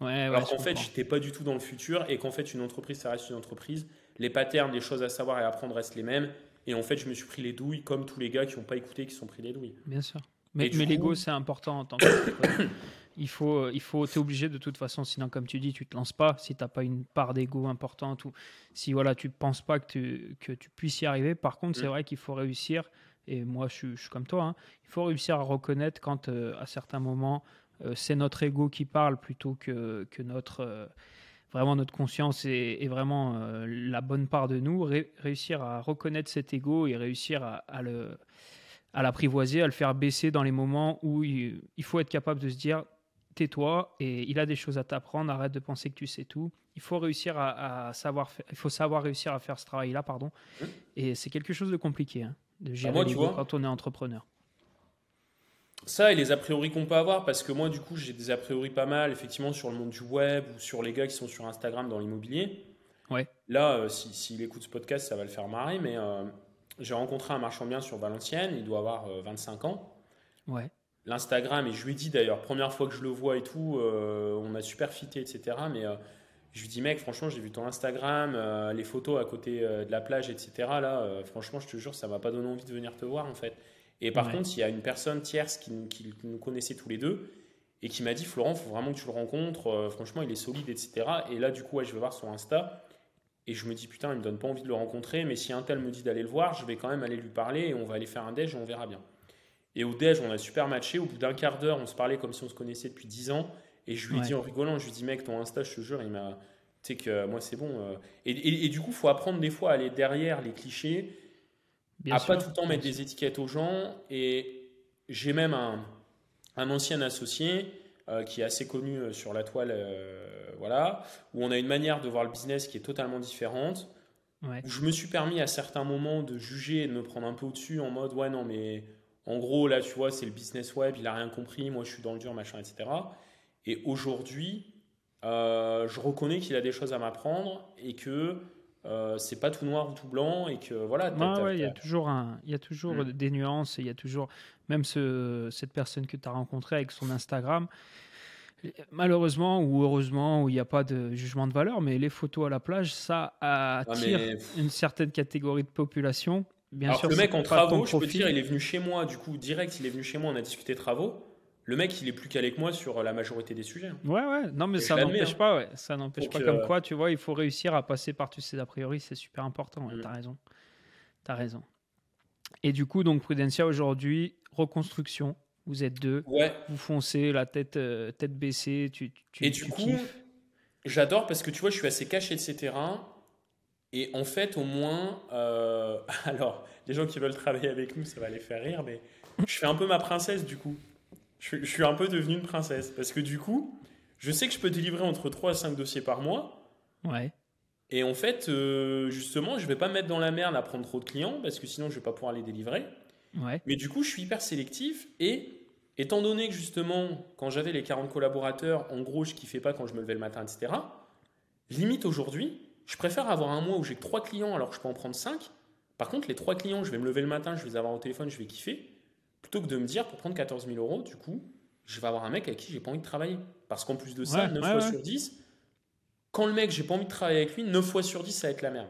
Ouais, ouais, Alors qu'en fait, j'étais pas du tout dans le futur et qu'en fait, une entreprise, ça reste une entreprise. Les patterns, les choses à savoir et à apprendre restent les mêmes. Et en fait, je me suis pris les douilles comme tous les gars qui n'ont pas écouté, qui sont pris les douilles. Bien sûr. Mais, coup- l'ego, c'est important en tant que. il faut, il faut, t'es obligé de toute façon, sinon, comme tu dis, tu te lances pas. Si t'as pas une part d'ego importante ou si voilà, tu penses pas que tu, que tu puisses y arriver. Par contre, c'est Mm. vrai qu'il faut réussir. Et moi, je suis, je suis comme toi. hein, il faut réussir à reconnaître quand, euh, à certains moments, euh, c'est notre ego qui parle plutôt que, que notre. euh, vraiment notre conscience est, est vraiment euh, la bonne part de nous, Ré- réussir à reconnaître cet ego et réussir à, à le, à l'apprivoiser, à le faire baisser dans les moments où il, il faut être capable de se dire tais-toi et il a des choses à t'apprendre, arrête de penser que tu sais tout. Il faut réussir à, à savoir, il faut savoir réussir à faire ce travail-là, pardon. Et c'est quelque chose de compliqué hein, de gérer moi, tu l'ego vois, quand on est entrepreneur. Ça et les a priori qu'on peut avoir, parce que moi, du coup, j'ai des a priori pas mal, effectivement, sur le monde du web ou sur les gars qui sont sur Instagram dans l'immobilier. Ouais. Là, euh, si- s'il écoute ce podcast, ça va le faire marrer, mais euh, j'ai rencontré un marchand bien sur Valenciennes, il doit avoir euh, 25 ans. Ouais. l'Instagram, et je lui ai dit d'ailleurs, première fois que je le vois et tout, euh, on a super fité, etc. Mais euh, je lui dis, mec, franchement, j'ai vu ton Instagram, euh, les photos à côté euh, de la plage, etc. Là, euh, franchement, je te jure, ça m'a pas donné envie de venir te voir, en fait. Et par Ouais. contre, il y a une personne tierce qui, nous- qui nous connaissait tous les deux et qui m'a dit, Florent, faut vraiment que tu le rencontres, euh, franchement, il est solide, etc. Et là, du coup, ouais, je vais voir son Insta. Et je me dis, putain, il me donne pas envie de le rencontrer, mais si un tel me dit d'aller le voir, je vais quand même aller lui parler et on va aller faire un déj et on verra bien. Et au déj, on a super matché. Au bout d'un quart d'heure, on se parlait comme si on se connaissait depuis 10 ans. Et je lui ai Ouais. dit en rigolant, je lui ai dit, mec, ton Insta, je te jure, il m'a, sais que moi, c'est bon. euh. Et, et- et du coup, il faut apprendre des fois à aller derrière les clichés, Bien à sûr, pas tout le temps mettre des étiquettes aux gens. Et j'ai même un, un ancien associé euh, qui est assez connu euh, sur la toile, euh, voilà, où on a une manière de voir le business qui est totalement différente. Ouais. Où je me suis permis à certains moments de juger et de me prendre un peu au-dessus en mode ouais non mais en gros là tu vois c'est le business web il a rien compris moi je suis dans le dur machin etc et aujourd'hui je reconnais qu'il a des choses à m'apprendre et que euh, c'est pas tout noir ou tout blanc et que voilà ouais, il y a toujours, un, il y a toujours des nuances et il y a toujours, même ce, cette personne que tu as rencontrée avec son Instagram, malheureusement ou heureusement, où il n'y a pas de jugement de valeur, mais les photos à la plage, ça Ah, attire mais- une certaine catégorie de population. Bien alors sûr, le mec en travaux je peux te dire il est venu chez moi du coup direct il est venu chez moi on a discuté travaux le mec il est plus calé que moi sur la majorité des sujets hein. Ouais, ouais, non, mais Et ça n'empêche hein. pas, ouais. Ça n'empêche pas euh, comme quoi, tu vois, il faut réussir à passer par tous ces a priori, c'est super important, ouais, Mm. t'as raison. T'as raison. Et du coup, donc, Prudencia, aujourd'hui, reconstruction, vous êtes deux, ouais vous foncez, la tête, euh, tête baissée, tu, tu, Et tu du coup, kiffes. j'adore parce que tu vois, je suis assez caché de ces terrains. Et en fait, au moins, euh, alors, les gens qui veulent travailler avec nous, ça va les faire rire, mais je fais un peu ma princesse du coup. Je, suis- je suis un peu devenu une princesse parce que du coup, je sais que je peux délivrer entre 3 à 5 dossiers par mois. Ouais, Et en fait, euh, justement, je vais pas me mettre dans la merde à prendre trop de clients parce que sinon, je vais pas pouvoir les délivrer. ouais, Mais du coup, je suis hyper sélectif et étant donné que justement, quand j'avais les 40 collaborateurs, en gros, je kiffais pas quand je me levais le matin, etc. Limite aujourd'hui, je préfère avoir un mois où j'ai que 3 clients alors que je peux en prendre 5. Par contre, les 3 clients, je vais me lever le matin, je vais les avoir au téléphone, je vais kiffer. Plutôt que de me dire, pour prendre 14 000 euros, du coup, je vais avoir un mec avec qui j'ai pas envie de travailler. Parce qu'en plus de ça, Ouais, 9 ouais, fois ouais. sur 10, quand le mec, j'ai pas envie de travailler avec lui, 9 fois sur 10, ça va être la merde.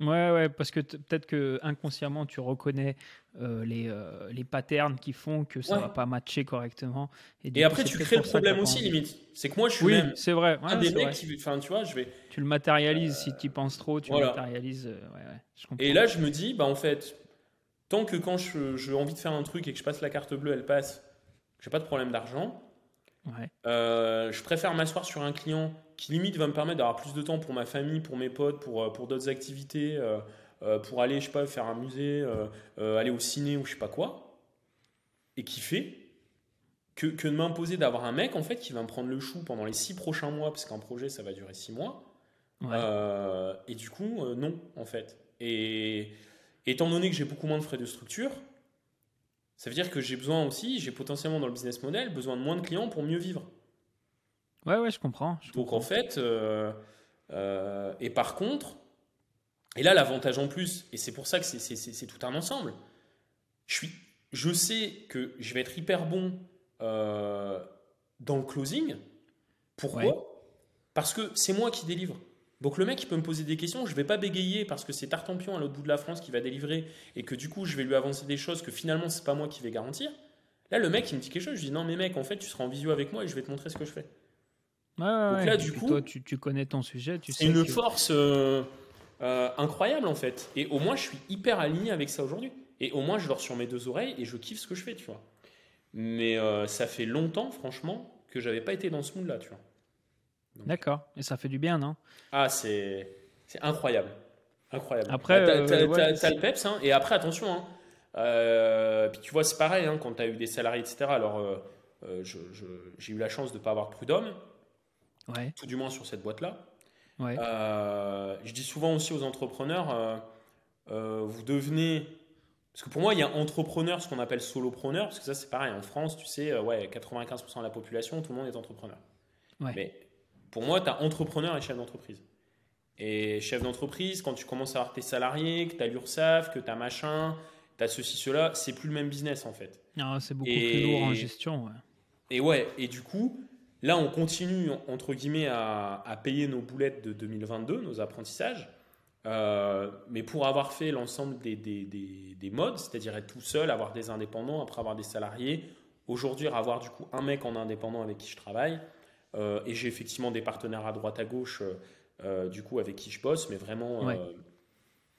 ouais, ouais, parce que peut-être que inconsciemment, tu reconnais euh, les, euh, les patterns qui font que ça Ouais. va pas matcher correctement. Et après, tu crées le problème aussi, limite. C'est que moi, je suis Oui, même c'est vrai. un des mecs qui, enfin, tu vois, je vais, Tu le matérialises si tu y penses trop, tu voilà. le matérialises. euh, ouais, ouais, je. Et là, je me dis, bah en fait, tant que quand je- j'ai envie de faire un truc et que je passe la carte bleue, elle passe, j'ai pas de problème d'argent, Ouais. euh, je préfère m'asseoir sur un client qui limite va me permettre d'avoir plus de temps pour ma famille, pour mes potes, pour, euh, pour d'autres activités, euh, pour aller, je sais pas, faire un musée, euh, aller au ciné ou je sais pas quoi, et qui fait que, que de m'imposer d'avoir un mec en fait qui va me prendre le chou pendant les six prochains mois, parce qu'un projet ça va durer six mois. Ouais. Et du coup, non, en fait. Et étant donné que j'ai beaucoup moins de frais de structure, ça veut dire que j'ai besoin aussi, j'ai potentiellement dans le business model, besoin de moins de clients pour mieux vivre. ouais, ouais, je comprends. je Donc comprends. en fait, euh, euh, et par contre, et là l'avantage en plus, et c'est pour ça que c'est- tout un ensemble, je, suis, je sais que je vais être hyper bon euh, dans le closing. Pourquoi? Ouais. Parce que c'est moi qui délivre. Donc le mec il peut me poser des questions, je vais pas bégayer parce que c'est Tartampion à l'autre bout de la France qui va délivrer et que du coup je vais lui avancer des choses que finalement c'est pas moi qui vais garantir. Là le mec il me dit quelque chose, je dis non mais mec en fait tu seras en visio avec moi et je vais te montrer ce que je fais. Ouais, ouais, Donc là, du coup, toi, tu, tu connais ton sujet, tu C'est sais une que- force euh, euh, incroyable en fait. Et au moins, je suis hyper aligné avec ça aujourd'hui. Et au moins, je dors sur mes deux oreilles et je kiffe ce que je fais, tu vois. Mais euh, ça fait longtemps, franchement, que j'avais pas été dans ce mood-là, tu vois. D'accord. Et ça fait du bien, non? Ah, c'est c'est incroyable. Incroyable. Après, Bah, t'as- euh, t'as- ouais, t'as- t'as le peps, hein. et après, attention, hein. Euh, puis tu vois, c'est pareil, hein, quand tu as eu des salariés, etc. Alors, euh, j'ai eu la chance de ne pas avoir prud'homme, Ouais. tout du moins sur cette boîte-là. Ouais. Je dis souvent aussi aux entrepreneurs, vous devenez... Parce que pour moi, il y a entrepreneur, ce qu'on appelle solopreneur, parce que ça c'est pareil, en France, tu sais, ouais, 95% de la population, tout le monde est entrepreneur. Ouais. Mais pour moi, tu as entrepreneur et chef d'entreprise. Et chef d'entreprise, quand tu commences à avoir tes salariés, que tu as l'URSSAF, que tu as machin, tu as ceci, cela, c'est plus le même business en fait. Non, c'est beaucoup Et- plus lourd en gestion. ouais. Et ouais, et du coup, là, on continue, entre guillemets, à, à payer nos boulettes de 2022, nos apprentissages. Euh, mais pour avoir fait l'ensemble des, des, des- des modes, c'est-à-dire être tout seul, avoir des indépendants, après avoir des salariés, aujourd'hui avoir du coup un mec en indépendant avec qui je travaille, et j'ai effectivement des partenaires à droite à gauche, euh, euh, du coup avec qui je bosse, mais vraiment euh, Ouais.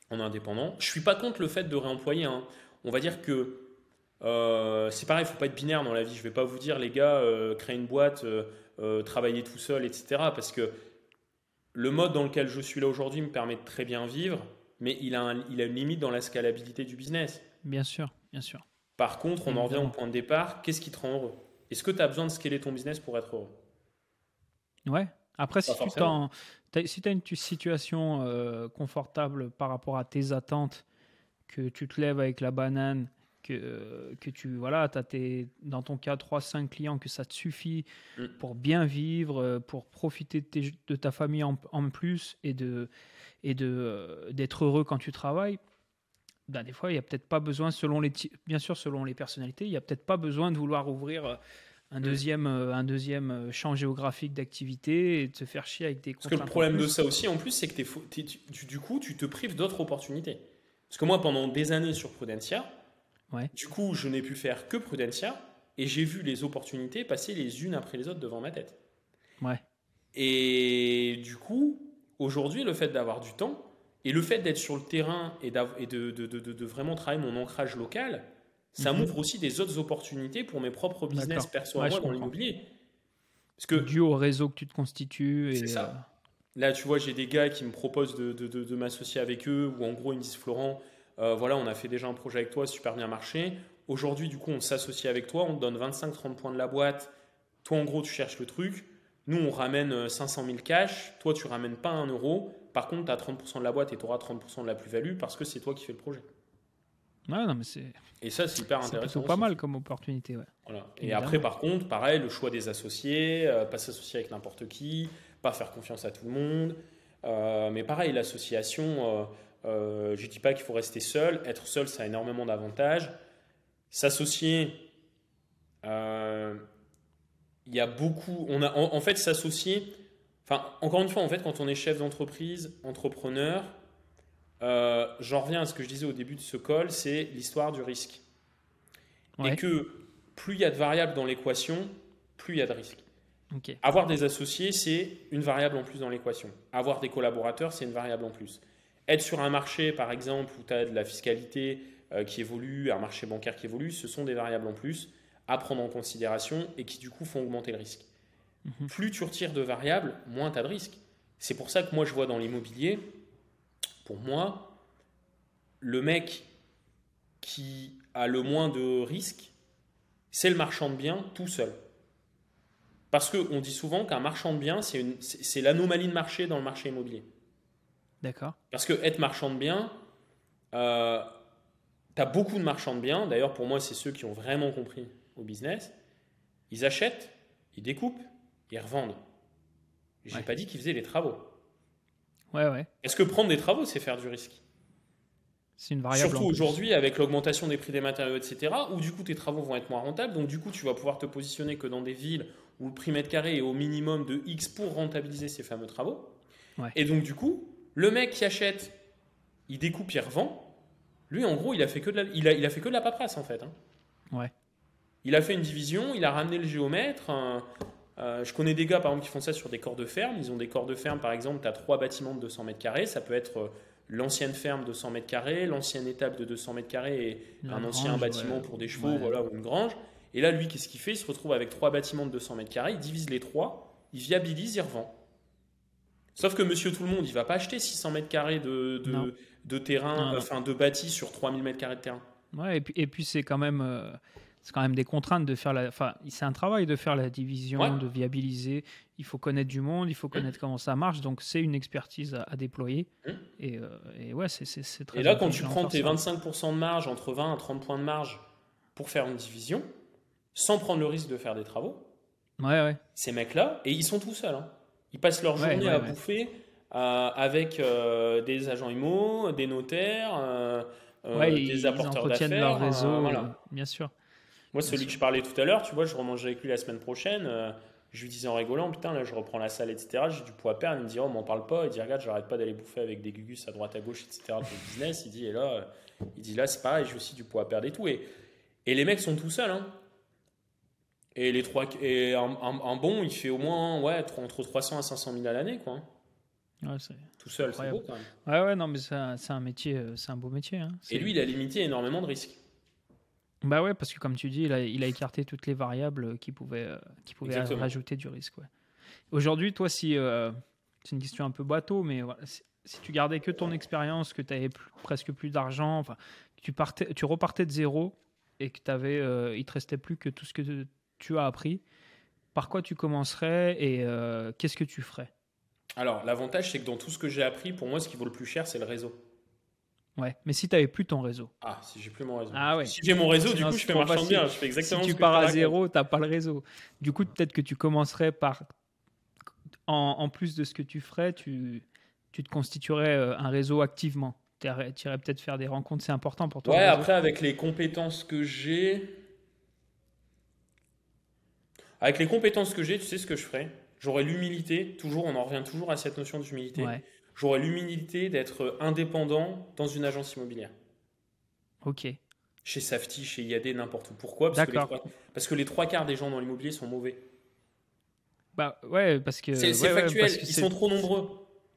en indépendant. Je suis pas contre le fait de réemployer. hein. On va dire que euh, c'est pareil, il faut pas être binaire dans la vie. Je vais pas vous dire, les gars, euh, créer une boîte, euh, euh, travailler tout seul, etc. Parce que le mode dans lequel je suis là aujourd'hui me permet de très bien vivre, mais il a, il a une limite dans la scalabilité du business. Bien sûr, bien sûr. Par contre, on en revient au point de départ. Qu'est-ce qui te rend heureux? Est-ce que tu as besoin de scaler ton business pour être heureux? Ouais. Après, si tu, si as une situation euh, confortable par rapport à tes attentes, que tu te lèves avec la banane, que, euh, que tu voilà, as tes, dans ton cas 3-5 clients, que ça te suffit mm. pour bien vivre, euh, pour profiter de, de ta famille en, en, plus et de et de d'être heureux quand tu travailles. Ben, des fois, il n'y a peut-être pas besoin, selon les, bien sûr, selon les personnalités, il n'y a peut-être pas besoin de vouloir ouvrir un mm. deuxième, euh, un deuxième euh, champ géographique d'activité et de se faire chier avec des Parce que le problème de ça aussi, en plus, c'est que es, du coup, tu te prives d'autres opportunités. Parce que moi, pendant des années sur Prudencia, ouais. du coup, je n'ai pu faire que Prudencia et j'ai vu les opportunités passer les unes après les autres devant ma tête. Ouais. Et du coup, aujourd'hui, le fait d'avoir du temps et le fait d'être sur le terrain et, et de, de, de, de, vraiment travailler mon ancrage local, ça mhm. m'ouvre aussi des autres opportunités pour mes propres business perso moi dans l'immobilier. Parce que dû au réseau que tu te constitues. C'est ça. Euh, Là, tu vois, j'ai des gars qui me proposent de, de, de, m'associer avec eux, ou en gros, ils me disent Florent, euh, voilà, on a fait déjà un projet avec toi, super bien marché. Aujourd'hui, du coup, on s'associe avec toi, on te donne 25-30 points de la boîte. Toi, en gros, tu cherches le truc. Nous, on ramène 500 000 cash. Toi, tu ramènes pas un euro. Par contre, tu as 30% de la boîte et tu auras 30% de la plus-value parce que c'est toi qui fais le projet. Ouais, non, mais c'est. Et ça, c'est hyper intéressant. C'est pas mal comme opportunité. Ouais. Voilà. Et après, par contre, pareil, le choix des associés, euh, pas s'associer avec n'importe qui, pas faire confiance à tout le monde. Euh, mais pareil, l'association, euh, je ne dis pas qu'il faut rester seul. Être seul, ça a énormément d'avantages. S'associer, il y a beaucoup. On a, en, en fait, s'associer. Enfin, encore une fois, en fait, quand on est chef d'entreprise, entrepreneur, euh, j'en reviens à ce que je disais au début de ce call, c'est l'histoire du risque. Et que plus il y a de variables dans l'équation, plus il y a de risques. Avoir des associés, c'est une variable en plus dans l'équation. Avoir des collaborateurs, c'est une variable en plus. Être sur un marché, par exemple, où tu as de la fiscalité euh, qui évolue, un marché bancaire qui évolue, ce sont des variables en plus à prendre en considération et qui du coup font augmenter le risque. Mhm. Plus tu retires de variables, moins tu as de risques. C'est pour ça que moi je vois dans l'immobilier, pour moi, le mec qui a le moins de risques, c'est le marchand de biens tout seul. Parce qu'on dit souvent qu'un marchand de biens, c'est l'anomalie de marché dans le marché immobilier. D'accord. Parce que être marchand de biens, euh, tu as beaucoup de marchands de biens. D'ailleurs, pour moi, c'est ceux qui ont vraiment compris au business. Ils achètent, ils découpent, ils revendent. J'ai n'ai pas dit qu'ils faisaient les travaux. Est-ce que prendre des travaux, c'est faire du risque? C'est une variable. Surtout aujourd'hui, avec l'augmentation des prix des matériaux, etc., où du coup tes travaux vont être moins rentables. Donc du coup, tu vas pouvoir te positionner que dans des villes où le prix mètre carré est au minimum de X pour rentabiliser ces fameux travaux. Et donc du coup, le mec qui achète, il découpe, il revend. Lui, en gros, il a fait que de la, il a, il a fait que de la paperasse en fait. Hein. Ouais. Il a fait une division, il a ramené le géomètre, euh, je connais des gars, par exemple, qui font ça sur des corps de ferme. Ils ont des corps de ferme, par exemple, tu as trois bâtiments de 200 mètres carrés. Ça peut être euh, l'ancienne ferme de 100 mètres carrés, l'ancienne étape de 200 mètres carrés et un ancien bâtiment pour des chevaux, voilà, ou une grange. Et là, lui, qu'est-ce qu'il fait? Il se retrouve avec trois bâtiments de 200 mètres carrés, il divise les trois, il viabilise, il revend. Sauf que monsieur tout le monde, il va pas acheter 600 mètres carrés de, de, terrain, enfin de bâti sur 3000 mètres carrés de terrain. Ouais, et puis, et puis c'est quand même. Euh, c'est quand même des contraintes de faire la. Enfin, c'est un travail de faire la division, de viabiliser. Il faut connaître du monde, il faut connaître comment ça marche. Donc, c'est une expertise à, déployer. Mmh. Et, euh, et, ouais, c'est très. Et là, quand tu prends tes 25% de marge, entre 20 à 30 points de marge pour faire une division, sans prendre le risque de faire des travaux, ouais, ouais. ces mecs-là, et ils sont tout seuls. Hein. Ils passent leur journée à bouffer euh, avec euh, des agents IMO, des notaires, des apporteurs d'affaires. leur réseau, voilà. bien sûr. Moi, celui que je parlais tout à l'heure, tu vois, je remange avec lui la semaine prochaine. Euh, je lui disais en rigolant, putain, là, je reprends la salle, etc. J'ai du poids à perdre. Il me dit, oh, m'en parle pas. Il dit, regarde, j'arrête pas d'aller bouffer avec des gugus à droite, à gauche, etc. pour le business. Il dit, et là, euh, il dit, là, c'est pareil, j'ai aussi du poids à perdre et tout. Et, et les mecs sont tout seuls, hein. Et, les trois, et un, bon, il fait au moins ouais, entre 300 à 500 000 à l'année, quoi. Ouais, tout seul, c'est beau quand même. Ouais, ouais, non, mais c'est un, métier, euh, c'est un beau métier. Hein. Et lui, il a limité énormément de risques. Bah ouais, parce que comme tu dis, il a, il a écarté toutes les variables qui pouvaient, euh, qui pouvaient rajouter du risque. Aujourd'hui, toi, si, euh, c'est une question un peu bateau, mais voilà, si, si tu gardais que ton expérience, que tu avais presque plus d'argent, enfin, tu, partais, tu repartais de zéro et que avais, euh, il te restait plus que tout ce que tu as appris, par quoi tu commencerais et euh, qu'est-ce que tu ferais? Alors, l'avantage, c'est que dans tout ce que j'ai appris, pour moi, ce qui vaut le plus cher, c'est le réseau. Ouais, mais si tu n'avais plus ton réseau. Ah, si j'ai plus mon réseau. Ah ouais. Si j'ai mon réseau, du coup, je fais marchand bien. Je fais exactement si tu pars à zéro, tu n'as pas le réseau. Du coup, peut-être que tu commencerais par. En, en, plus de ce que tu ferais, tu, tu te constituerais euh, un réseau activement. Tu irais, peut-être faire des rencontres, c'est important pour toi. Ouais, après, avec les compétences que j'ai. Avec les compétences que j'ai, tu sais ce que je ferais? J'aurais l'humilité, toujours, on en revient toujours à cette notion d'humilité. J'aurais l'humilité d'être indépendant dans une agence immobilière. Ok. Chez Safety, chez IAD, n'importe où. Pourquoi? Parce que, les trois, parce que les trois quarts des gens dans l'immobilier sont mauvais. Bah ouais, parce que. C'est factuel, ils sont trop nombreux.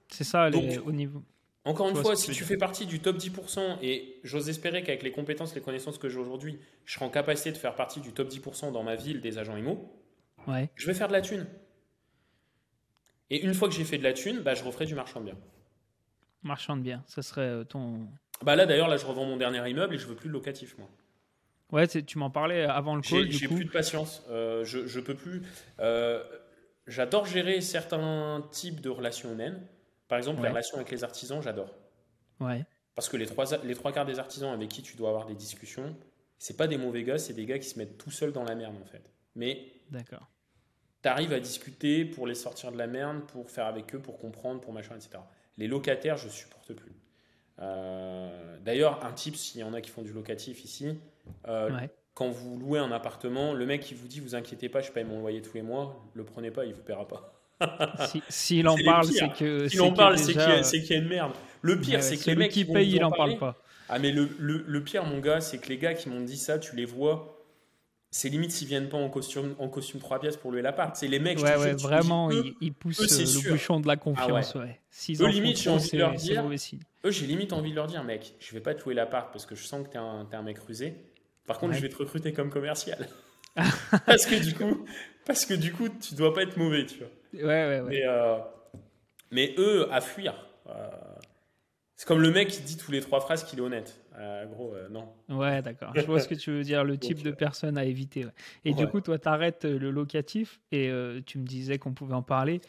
C'est ça, au niveau. Encore une fois, si tu fais partie du top 10%, et j'ose espérer qu'avec les compétences, les connaissances que j'ai aujourd'hui, je serai en capacité de faire partie du top 10% dans ma ville des agents IMO, ouais. je vais faire de la thune. Et une fois que j'ai fait de la thune, bah, je referai du marchand de biens. Marchand de biens, ça serait euh, ton. Bah là d'ailleurs, là je revends mon dernier immeuble et je veux plus de locatif moi. Ouais, tu m'en parlais avant le call. J'ai plus de patience. Euh, je, je peux plus. Euh, j'adore gérer certains types de relations humaines. Par exemple, les relations avec les artisans, j'adore. Ouais. Parce que les trois, les trois quarts des artisans avec qui tu dois avoir des discussions, c'est pas des mauvais gars, c'est des gars qui se mettent tout seuls dans la merde en fait. Mais D'accord. Tu arrives à discuter pour les sortir de la merde, pour faire avec eux, pour comprendre, pour machin, etc. Les locataires, je supporte plus. Euh, d'ailleurs, un type, s'il y en a qui font du locatif ici, euh, quand vous louez un appartement, le mec qui vous dit vous inquiétez pas, je paye mon loyer tous les mois, le prenez pas, il vous paiera pas. S'il en parle, c'est que. S'il en parle, c'est qu'il y, a une merde. Le pire, c'est que les mecs qui payent, il en parle pas. Ah, mais le, le, pire, mon gars, c'est que les gars qui m'ont dit ça, tu les vois. C'est limite s'ils viennent pas en costume, en costume 3 pièces pour louer l'appart. C'est les mecs. Ouais, ouais, vraiment, ils, poussent le bouchon de la confiance. Ah ouais. Eux, limite, j'ai envie de leur dire. Eux, j'ai limite envie de leur dire, mec, je vais pas te louer l'appart parce que je sens que t'es un, es un mec rusé. Par contre, je vais te recruter comme commercial. parce que du coup, parce que du coup, tu dois pas être mauvais, tu vois. Ouais, ouais, ouais. Mais, euh, mais eux, à fuir. Euh, c'est comme le mec qui dit tous les trois phrases qu'il est honnête. Euh, gros, non. Ouais, d'accord. Je vois ce que tu veux dire, le type de personne à éviter. Et du coup, toi, tu arrêtes le locatif et tu me disais qu'on pouvait en parler.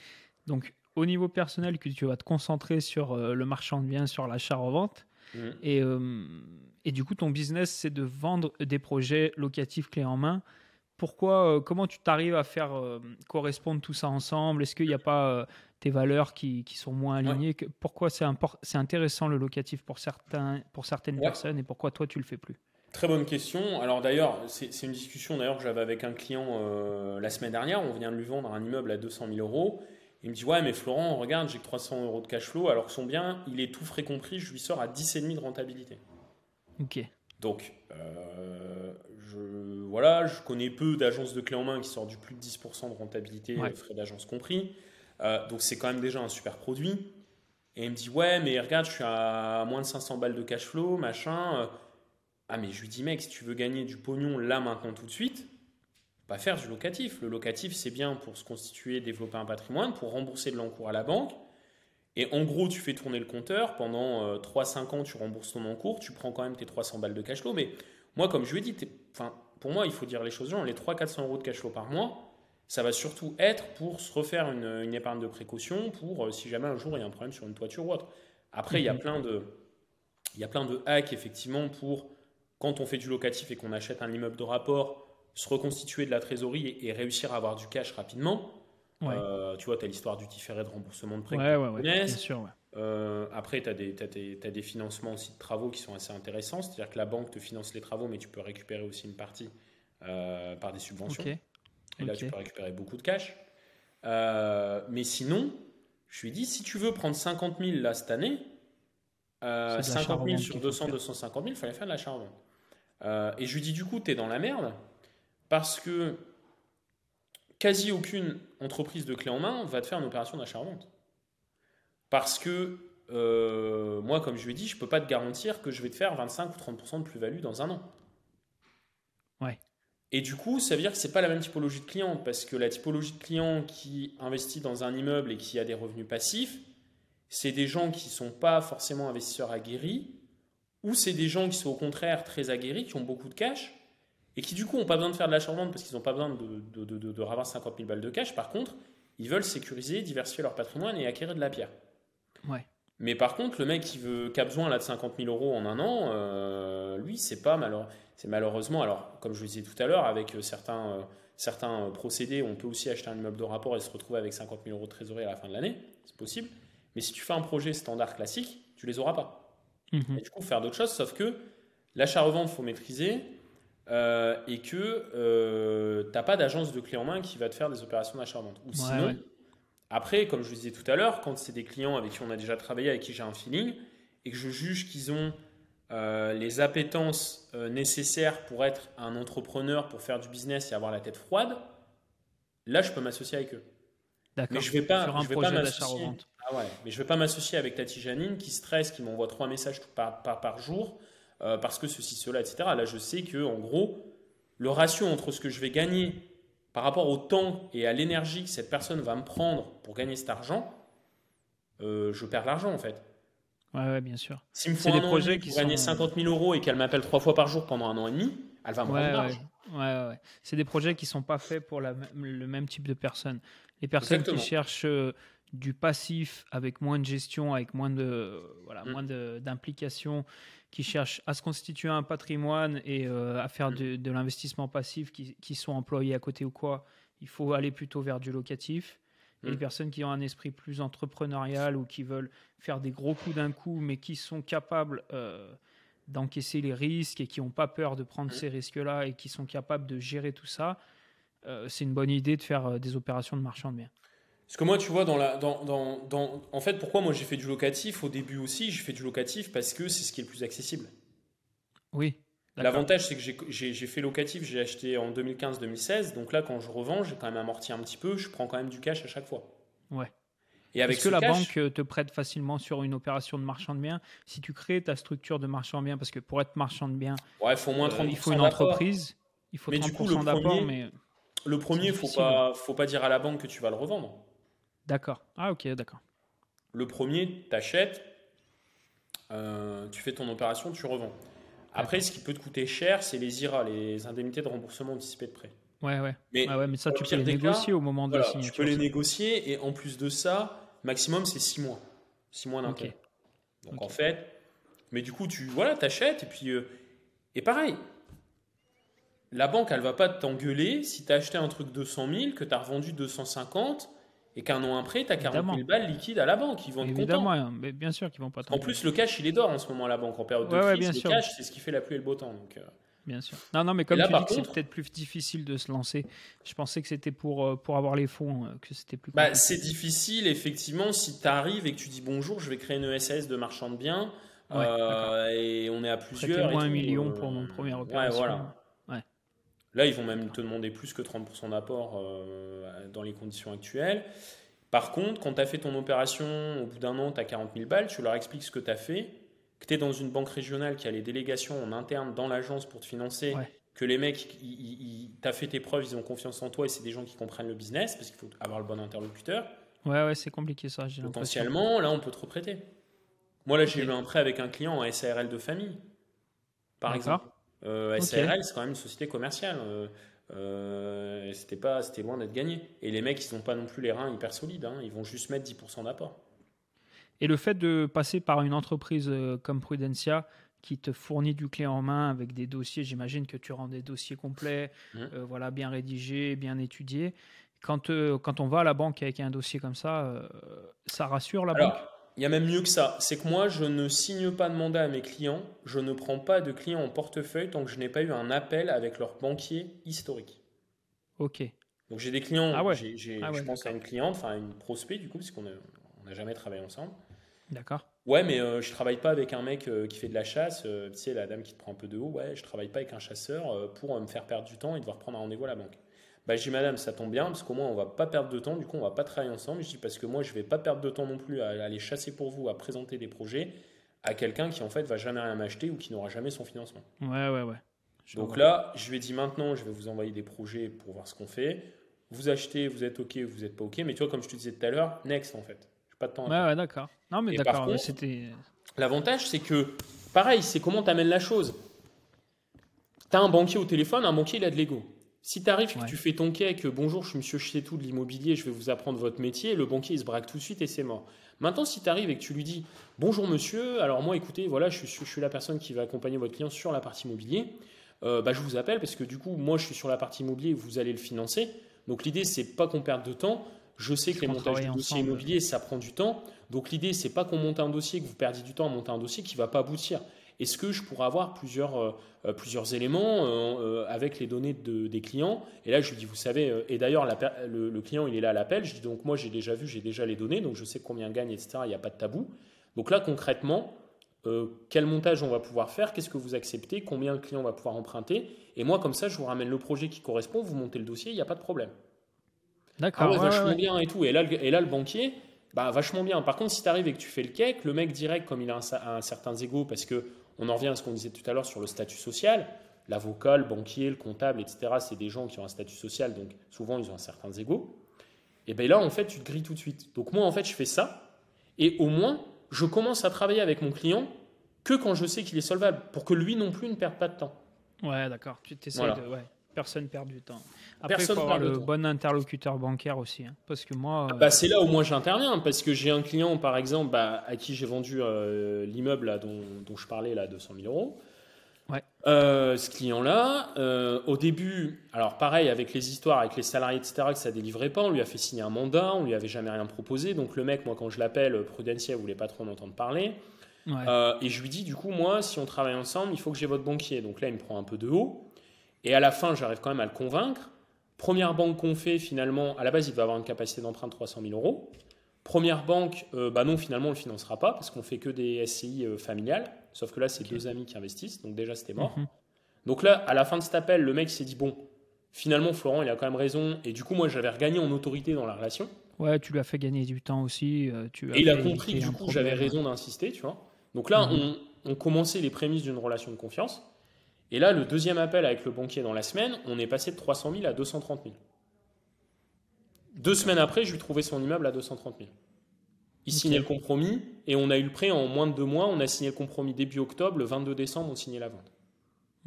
Donc, au niveau personnel, que tu vas te concentrer sur le marchand de biens, sur l'achat-revente. Mmh. Et, et du coup, ton business, c'est de vendre des projets locatifs clés en main pourquoi, euh, comment tu t'arrives à faire euh, correspondre tout ça ensemble? Est-ce qu'il n'y a pas euh, tes valeurs qui, qui, sont moins alignées? Pourquoi c'est intéressant le locatif pour, certains, pour certaines personnes et pourquoi toi tu le fais plus? Très bonne question. Alors d'ailleurs, c'est une discussion d'ailleurs que j'avais avec un client la semaine dernière. On vient de lui vendre un immeuble à 200 000 euros. Il me dit ouais mais Florent, regarde, j'ai que 300 euros de cash flow alors que son bien, il est tout frais compris, je lui sors à 10,5 de rentabilité. Ok. Donc, je, voilà, je connais peu d'agences de clés en main qui sortent du plus de 10% de rentabilité, frais d'agence compris. Euh, donc c'est quand même déjà un super produit. Et il me dit ouais, mais regarde, je suis à moins de 500 balles de cash flow, machin. Ah mais je lui dis mec, si tu veux gagner du pognon là maintenant tout de suite, pas faire du locatif. Le locatif c'est bien pour se constituer, développer un patrimoine, pour rembourser de l'encours à la banque. Et en gros, tu fais tourner le compteur, pendant 3-5 euh, ans, tu rembourses ton encours, tu prends quand même tes 300 balles de cash flow, mais moi, comme je lui ai dit, enfin, pour moi, il faut dire les choses gens, les 300-400 euros de cash flow par mois, ça va surtout être pour se refaire une, épargne de précaution, pour euh, si jamais un jour il y a un problème sur une toiture ou autre. Après, il, y a mhm. plein de, il y a plein de hacks, effectivement, pour quand on fait du locatif et qu'on achète un immeuble de rapport, se reconstituer de la trésorerie et, réussir à avoir du cash rapidement. Euh, tu vois, tu as l'histoire du différé de remboursement de prêt. Ouais, ouais, bien sûr. Euh, après, tu as, des financements aussi de travaux qui sont assez intéressants. C'est-à-dire que la banque te finance les travaux, mais tu peux récupérer aussi une partie euh, par des subventions. Et là, tu peux récupérer beaucoup de cash. Euh, mais sinon, je lui ai dit, si tu veux prendre 50 000 là cette année, 50 000 sur 200, 250 000, il fallait faire de l'achat et je lui dis, du coup, tu es dans la merde parce que quasi aucune entreprise de clé en main va te faire une opération d'achat-revente. Parce que euh, moi, comme je lui ai dit, je ne peux pas te garantir que je vais te faire 25 ou 30% de plus-value dans un an. Ouais. Et du coup, ça veut dire que c'est pas la même typologie de client, parce que la typologie de client qui investit dans un immeuble et qui a des revenus passifs, c'est des gens qui sont pas forcément investisseurs aguerris, ou c'est des gens qui sont au contraire très aguerris, qui ont beaucoup de cash, et qui du coup n'ont pas besoin de faire de l'achat-vente parce qu'ils n'ont pas besoin de, de, de, de, ravoir 50 000 balles de cash. Par contre, ils veulent sécuriser, diversifier leur patrimoine et acquérir de la pierre. Ouais. Mais par contre, le mec qui, veut, qui a besoin là, de 50 000 euros en un an, euh, lui, c'est pas malheureux. C'est malheureusement, alors comme je le disais tout à l'heure, avec euh, certains, euh, certains procédés, on peut aussi acheter un immeuble de rapport et se retrouver avec 50 000 euros de trésorerie à la fin de l'année. C'est possible. Mais si tu fais un projet standard classique, tu les auras pas. Mhm. Et du coup, faire d'autres choses, sauf que l'achat-revente, il faut maîtriser. Euh, et que euh, tu n'as pas d'agence de clé en main qui va te faire des opérations d'achat-revente. Ou Ouais, sinon, ouais. après, comme je vous disais tout à l'heure, quand c'est des clients avec qui on a déjà travaillé, avec qui j'ai un feeling, et que je juge qu'ils ont euh, les appétences euh, nécessaires pour être un entrepreneur, pour faire du business et avoir la tête froide, là, je peux m'associer avec eux. D'accord. Mais je vais pas, Sur un je vais pas projet m'associer. d'achat-revente. Ah ouais, mais je vais pas m'associer avec Tati Janine qui stresse, qui m'envoie trois messages par, par, par jour euh, parce que ceci, cela, etc. Là, je sais que en gros, le ratio entre ce que je vais gagner par rapport au temps et à l'énergie que cette personne va me prendre pour gagner cet argent, euh, je perds l'argent en fait. Ouais, ouais, bien sûr. S'il me un des projets qui pour gagner sont- 50 000 euros et qu'elle m'appelle trois fois par jour pendant un an et demi, elle va me Ouais, rendre ouais, l'argent. ouais, ouais, ouais. C'est des projets qui sont pas faits pour la le même type de personnes. Les personnes Exactement. qui cherchent euh, du passif avec moins de gestion, avec moins de voilà, Mm. moins d'implication, qui cherchent à se constituer un patrimoine et euh, à faire Mm. de, de l'investissement passif, qui, qui sont employés à côté ou quoi, il faut aller plutôt vers du locatif. Et les Mm. personnes qui ont un esprit plus entrepreneurial ou qui veulent faire des gros coups d'un coup, mais qui sont capables euh, d'encaisser les risques et qui n'ont pas peur de prendre Mhm. ces risques-là et qui sont capables de gérer tout ça, euh, c'est une bonne idée de faire des opérations de marchand de biens. Parce que moi, tu vois, dans la, dans, dans, dans- en fait, pourquoi moi j'ai fait du locatif au début aussi J'ai fait du locatif parce que c'est ce qui est le plus accessible. Oui. L'avantage, c'est que j'ai- fait locatif, j'ai acheté en 2015-2016. Donc là, quand je revends, j'ai quand même amorti un petit peu. Je prends quand même du cash à chaque fois. Ouais. Et avec Est-ce que la cash, banque euh, te prête facilement sur une opération de marchand de biens? Si tu crées ta structure de marchand de biens, parce que pour être marchand de biens, ouais, faut au moins euh, 30 il faut une entreprise, il faut Mais du 30% coup, le d'apport, mais Le premier, faut difficile. pas, faut pas dire à la banque que tu vas le revendre. D'accord. Ah ok, d'accord. Le premier, t'achètes, euh, tu fais ton opération, tu revends. Après, ce qui peut te coûter cher, c'est les IRA, les indemnités de remboursement anticipé de prêt. Ouais, ouais. Mais Ah ouais, mais ça, tu peux les cas, négocier au moment de Voilà, la tu peux les négocier et en plus de ça, maximum c'est 6 mois. 6 mois d'intérêt. Donc en fait, mais du coup, tu voilà, t'achètes et puis. euh, et pareil, la banque, elle va pas t'engueuler si tu as acheté un truc 200 000, que tu as revendu 250 et qu'un an après, tu as 40 000 Évidemment. balles liquides à la banque. Ils vont Évidemment, hein, mais bien sûr qu'ils vont pas En plus, le cash, il est d'or en ce moment à la banque en période de Ouais, ouais, crise. bien le sûr. cash, c'est ce qui fait la pluie et le beau temps. Donc, euh, Bien sûr. Non, non, mais comme là, tu dis que c'est contre- peut-être plus difficile de se lancer, je pensais que c'était pour, euh, pour avoir les fonds, euh, que c'était plus Bah, c'est difficile, effectivement, si tu arrives et que tu dis bonjour, je vais créer une ESS de marchand de biens, Ouais, euh, et on est à plusieurs. et moi un million euh, pour mon ouais, opération. voilà. Là, ils vont même te demander plus que 30% d'apport euh, dans les conditions actuelles. Par contre, quand tu as fait ton opération, au bout d'un an, tu as 40 000 balles, tu leur expliques ce que tu as fait, que tu es dans une banque régionale qui a les délégations en interne dans l'agence pour te financer, Ouais. que les mecs, tu as fait tes preuves, ils ont confiance en toi et c'est des gens qui comprennent le business parce qu'il faut avoir le bon interlocuteur. Ouais, ouais, c'est compliqué ça. Potentiellement, là, on peut te reprêter. Moi, là, j'ai eu un prêt avec un client en SARL de famille, par exemple. Euh. SARL, c'est quand même une société commerciale. Euh, euh, c'était pas, c'était loin d'être gagné. Et les mecs, ils n'ont pas non plus les reins hyper solides. hein. Ils vont juste mettre 10% d'apport. Et le fait de passer par une entreprise euh, comme Prudencia qui te fournit du clé en main avec des dossiers, j'imagine que tu rends des dossiers complets, euh, voilà, bien rédigés, bien étudiés. Quand, euh, quand on va à la banque avec un dossier comme ça, euh, ça rassure la Alors, banque? Il y a même mieux que ça. C'est que moi, je ne signe pas de mandat à mes clients. Je ne prends pas de clients en portefeuille tant que je n'ai pas eu un appel avec leur banquier historique. Ok. Donc j'ai des clients, Ah ouais. j'ai- Ah ouais, je pense à une cliente, enfin une prospect du coup, parce qu'on n'a on n'a jamais travaillé ensemble. D'accord. Ouais, mais euh, je travaille pas avec un mec euh, qui fait de la chasse, euh, tu sais, la dame qui te prend un peu de haut. Ouais, je travaille pas avec un chasseur euh, pour euh, me faire perdre du temps et devoir prendre un rendez-vous à la banque. Bah, je dis, madame, ça tombe bien, parce qu'au moins on va pas perdre de temps, du coup on va pas travailler ensemble. Je dis, parce que moi je vais pas perdre de temps non plus à, aller chasser pour vous, à présenter des projets à quelqu'un qui en fait va jamais rien m'acheter ou qui n'aura jamais son financement. Ouais, ouais, ouais. Donc là, je lui ai dit maintenant, je vais vous envoyer des projets pour voir ce qu'on fait. Vous achetez, vous êtes OK, vous n'êtes pas OK. Mais tu vois, comme je te disais tout à l'heure, next en fait. Pas de temps. Ouais, ouais d'accord. Non, mais d'accord. C'était. L'avantage, c'est que, pareil, c'est comment tu amènes la chose. Tu as un banquier au téléphone, un banquier, il a de l'ego. Si tu arrives, que tu fais ton cake, bonjour, je suis monsieur tout de l'immobilier, je vais vous apprendre votre métier, le banquier, il se braque tout de suite et c'est mort. Maintenant, si tu arrives et que tu lui dis, bonjour monsieur, alors moi, écoutez, voilà, je suis, je suis la personne qui va accompagner votre client sur la partie immobilier, euh, bah, je vous appelle parce que du coup, moi, je suis sur la partie immobilier, vous allez le financer. Donc l'idée, c'est pas qu'on perde de temps. Je sais que les montages de dossiers immobiliers, ça prend du temps. Donc l'idée, c'est pas qu'on monte un dossier, que vous perdiez du temps à monter un dossier qui va pas aboutir. Est-ce que je pourrais avoir plusieurs, euh, euh, plusieurs éléments avec les données de, des clients? Et là, je lui dis, vous savez, et d'ailleurs, le, le, client, il est là à l'appel. Je dis, donc moi, j'ai déjà vu, j'ai déjà les données, donc je sais combien gagne, etc. Il n'y a pas de tabou. Donc là, concrètement, euh, quel montage on va pouvoir faire, qu'est-ce que vous acceptez, combien le client va pouvoir emprunter? Et moi, comme ça, je vous ramène le projet qui correspond, vous montez le dossier, il n'y a pas de problème. D'accord. Ah vachement bien et tout. Et là, et là, le banquier, bah, vachement bien. Par contre, si tu arrives et que tu fais le cake, le mec direct, comme il a un, certain ego, parce que on en revient à ce qu'on disait tout à l'heure sur le statut social, l'avocat, le banquier, le comptable, etc., c'est des gens qui ont un statut social, donc souvent ils ont un certain ego. Et bien là, en fait, tu te grilles tout de suite. Donc moi, en fait, je fais ça, et au moins, je commence à travailler avec mon client que quand je sais qu'il est solvable, pour que lui non plus ne perde pas de temps. Ouais, d'accord. Tu t'essayes de. Ouais. Personne perd du temps. Après, il faut avoir le bon interlocuteur bancaire aussi. Hein, parce que moi. bah, c'est là où moi j'interviens. Parce que j'ai un client, par exemple, bah, à qui j'ai vendu euh, l'immeuble dont, dont, je parlais, là, 200 000 euros. Ouais. Euh, ce client-là, euh, au début, alors pareil, avec les histoires, avec les salariés, etc., que ça délivrait pas, on lui a fait signer un mandat, on lui avait jamais rien proposé. Donc le mec, moi, quand je l'appelle, Prudentiel, voulait pas trop en entendre parler. Euh, et je lui dis, du coup, moi, si on travaille ensemble, il faut que j'ai votre banquier. Donc là, il me prend un peu de haut. Et à la fin, j'arrive quand même à le convaincre. Première banque qu'on fait, finalement, à la base, il va avoir une capacité d'emprunt de 300 000 euros. Première banque, euh, bah non, finalement, on ne le financera pas parce qu'on fait que des SCI euh, familiales. Sauf que là, c'est deux amis qui investissent. Donc déjà, c'était mort. Mhm. Donc là, à la fin de cet appel, le mec s'est dit, bon, finalement, Florent, il a quand même raison. Et du coup, moi, j'avais regagné en autorité dans la relation. Ouais, tu lui as fait gagner du temps aussi. Tu et il a compris que du coup, j'avais raison d'insister, tu vois. Donc là, mhm. on, commençait les prémices d'une relation de confiance. Et là, le deuxième appel avec le banquier dans la semaine, on est passé de 300 000 à 230 000. Deux semaines après, je lui trouvais son immeuble à 230 000. Il signait le compromis et on a eu le prêt en moins de deux mois. On a signé le compromis début octobre. Le 22 décembre, on signait la vente.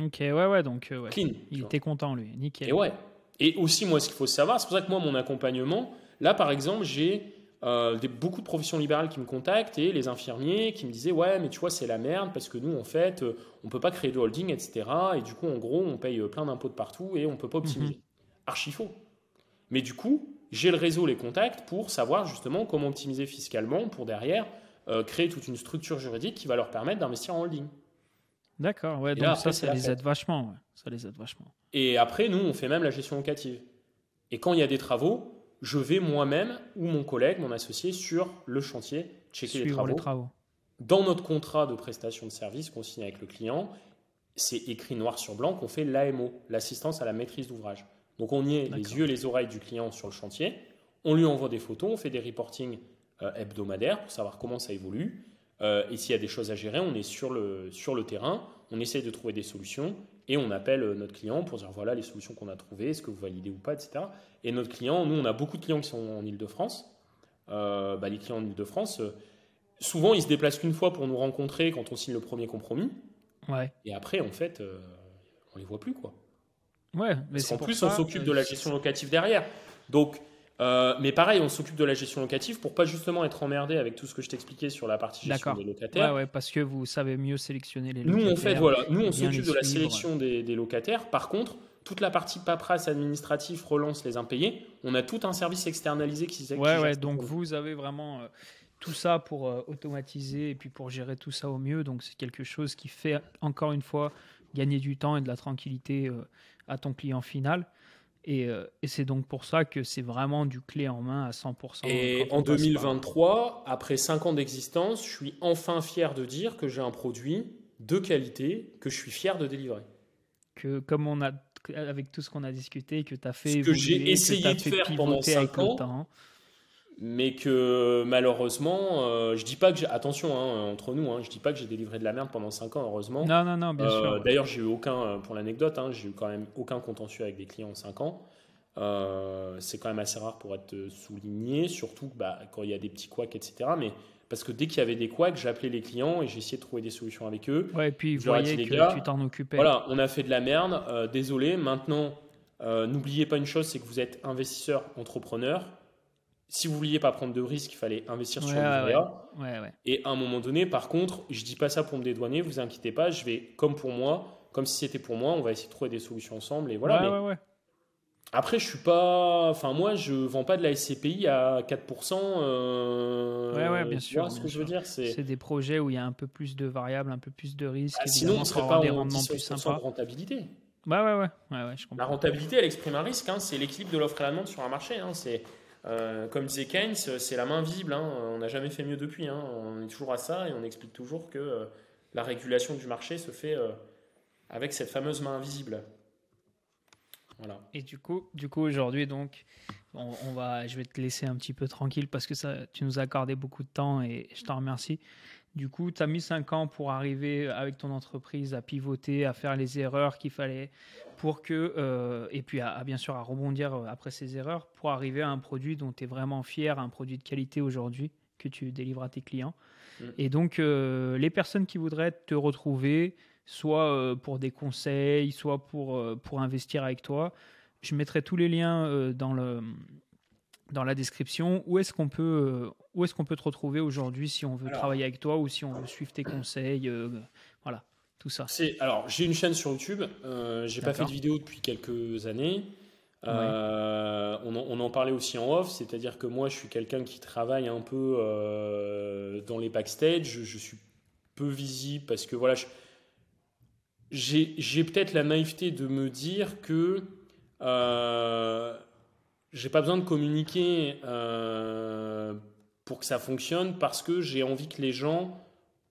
Ok, ouais, ouais, donc euh, Clean, il était content, lui. Nickel. Et ouais. Et aussi, moi, ce qu'il faut savoir, c'est pour ça que moi, mon accompagnement, là, par exemple, j'ai euh, beaucoup de professions libérales qui me contactent et les infirmiers qui me disaient ouais mais tu vois c'est la merde parce que nous en fait euh, on peut pas créer de holding etc et du coup en gros on paye euh, plein d'impôts de partout et on peut pas optimiser. Mhm. Archi faux. Mais du coup j'ai le réseau les contacts pour savoir justement comment optimiser fiscalement pour derrière créer toute une structure juridique qui va leur permettre d'investir en holding. D'accord, ouais, donc ça, ça les aide vachement. Ça les aide vachement. Et après, nous, on fait même la gestion locative. Et quand il y a des travaux, je vais moi-même ou mon collègue, mon associé, sur le chantier, checker les travaux. Dans notre contrat de prestation de service qu'on signe avec le client, c'est écrit noir sur blanc qu'on fait l'AMO, l'assistance à la maîtrise d'ouvrage. Donc on y est les yeux, les oreilles du client sur le chantier, on lui envoie des photos, on fait des reportings euh, hebdomadaires pour savoir comment ça évolue. Euh, et s'il y a des choses à gérer, on est sur le, sur le terrain, on essaye de trouver des solutions et on appelle euh, notre client pour dire voilà les solutions qu'on a trouvées, est-ce que vous validez ou pas, etc. Et notre client, nous on a beaucoup de clients qui sont en Ile-de-France. Euh, bah, les clients en Ile-de-France, euh, souvent ils se déplacent qu'une fois pour nous rencontrer quand on signe le premier compromis. Ouais. Et après, en fait, on les voit plus quoi. Ouais, mais en plus, on s'occupe de la gestion locative derrière. Donc, euh, mais pareil, on s'occupe de la gestion locative pour pas justement être emmerdé avec tout ce que je t'expliquais sur la partie gestion des locataires. Ouais, ouais, parce que vous savez mieux sélectionner les locataires. Nous, en fait, voilà, nous, on s'occupe de la sélection des, locataires. Par contre, toute la partie paperasse administrative, relance les impayés, on a tout un service externalisé qui s'occupe. Ouais, ouais, donc vous avez vraiment euh, tout ça pour euh, automatiser et puis pour gérer tout ça au mieux. Donc c'est quelque chose qui fait, encore une fois, gagner du temps et de la tranquillité à ton client final. Euh, et, c'est donc pour ça que c'est vraiment du clé en main à 100%. Et en 2023, après 5 ans d'existence, je suis enfin fier de dire que j'ai un produit de qualité que je suis fier de délivrer. Que comme on a, avec tout ce qu'on a discuté, que tu as fait. Ce que j'ai essayé de faire pendant 5 ans. Mais que malheureusement, euh, je dis pas que j'ai, attention, hein, entre nous, hein, je dis pas que j'ai délivré de la merde pendant 5 ans, heureusement. Non, non, non, bien Euh, sûr. D'ailleurs, j'ai eu aucun, euh, pour l'anecdote, hein, j'ai eu quand même aucun contentieux avec des clients en 5 ans. Euh, c'est quand même assez rare pour être souligné, surtout bah, quand il y a des petits couacs, etc. Mais parce que dès qu'il y avait des couacs, j'appelais les clients et j'essayais de trouver des solutions avec eux. Ouais, et puis ai voyez que gars, tu t'en occupais. Voilà, on a fait de la merde, désolé. Maintenant, n'oubliez pas une chose, c'est que vous êtes investisseur, entrepreneur. Si vous vouliez pas prendre de risques, il fallait investir sur le ouais. Et à un moment donné, par contre, je dis pas ça pour me dédouaner, vous inquiétez pas, je vais, comme pour moi, comme si c'était pour moi, on va essayer de trouver des solutions ensemble. Et voilà. mais. Après, je suis pas. Enfin, moi, je vends pas de la SCPI à 4%. euh, Ouais, ouais, bien tu sûr, vois ce que je veux dire c'est... Des projets où il y a un peu plus de variables, un peu plus de risques. Ah, sinon, on serait pas des en rendements 10% plus de sympas. rentabilité. Ouais, ouais, ouais, ouais, ouais, je La rentabilité, elle exprime un risque. hein. C'est l'équilibre de l'offre et la demande sur un marché. hein. C'est, euh, comme disait Keynes, c'est la main visible. hein. On n'a jamais fait mieux depuis. hein. On est toujours à ça et on explique toujours que euh, la régulation du marché se fait euh, avec cette fameuse main invisible. Voilà. Et du coup, du coup aujourd'hui, donc, on, va, je vais te laisser un petit peu tranquille parce que tu nous as accordé beaucoup de temps et je t'en remercie. Du coup, tu as mis 5 ans pour arriver avec ton entreprise à pivoter, à faire les erreurs qu'il fallait pour que, euh, et puis à, à, bien sûr à rebondir euh, après ces erreurs pour arriver à un produit dont tu es vraiment fier, un produit de qualité aujourd'hui que tu délivres à tes clients. Mm. Et donc, euh, les personnes qui voudraient te retrouver, soit euh, pour des conseils, soit pour, pour investir avec toi, je mettrai tous les liens dans, le, dans la description. Où est-ce qu'on peut, euh, où est-ce qu'on peut te retrouver aujourd'hui si on veut Alors. travailler avec toi ou si on veut suivre tes conseils euh, Voilà, tout ça. C'est, alors, j'ai une chaîne sur YouTube. Euh, j'ai pas fait de vidéo depuis quelques années. Euh, on, en, on en parlait aussi en off, c'est-à-dire que moi, je suis quelqu'un qui travaille un peu dans les backstage. Je, je suis peu visible parce que voilà, j'ai, j'ai peut-être la naïveté de me dire que euh, j'ai pas besoin de communiquer euh, pour que ça fonctionne parce que j'ai envie que les gens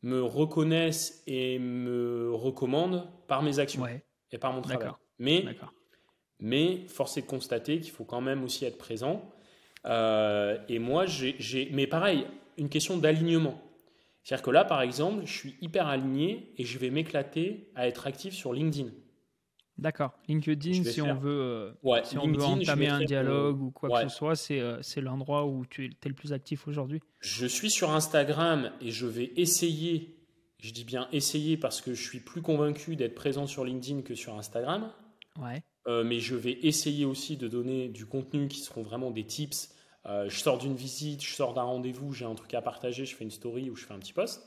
me reconnaissent et me recommandent par mes actions Ouais, et par mon travail. Mais, mais force est de constater qu'il faut quand même aussi être présent. Euh, et moi, j'ai- mais pareil, une question d'alignement. C'est-à-dire que là, par exemple, je suis hyper aligné et je vais m'éclater à être actif sur LinkedIn. D'accord. LinkedIn, si on faire- veut, euh, Ouais, si on veut LinkedIn, entamer un euh, dialogue ou quoi ouais. que ce soit, c'est euh, c'est l'endroit où tu es, le plus actif aujourd'hui. Je suis sur Instagram et je vais essayer, je dis bien essayer parce que je suis plus convaincu d'être présent sur LinkedIn que sur Instagram. Ouais. Euh, mais je vais essayer aussi de donner du contenu qui seront vraiment des tips. Euh, je sors d'une visite, je sors d'un rendez-vous, j'ai un truc à partager, je fais une story ou je fais un petit post.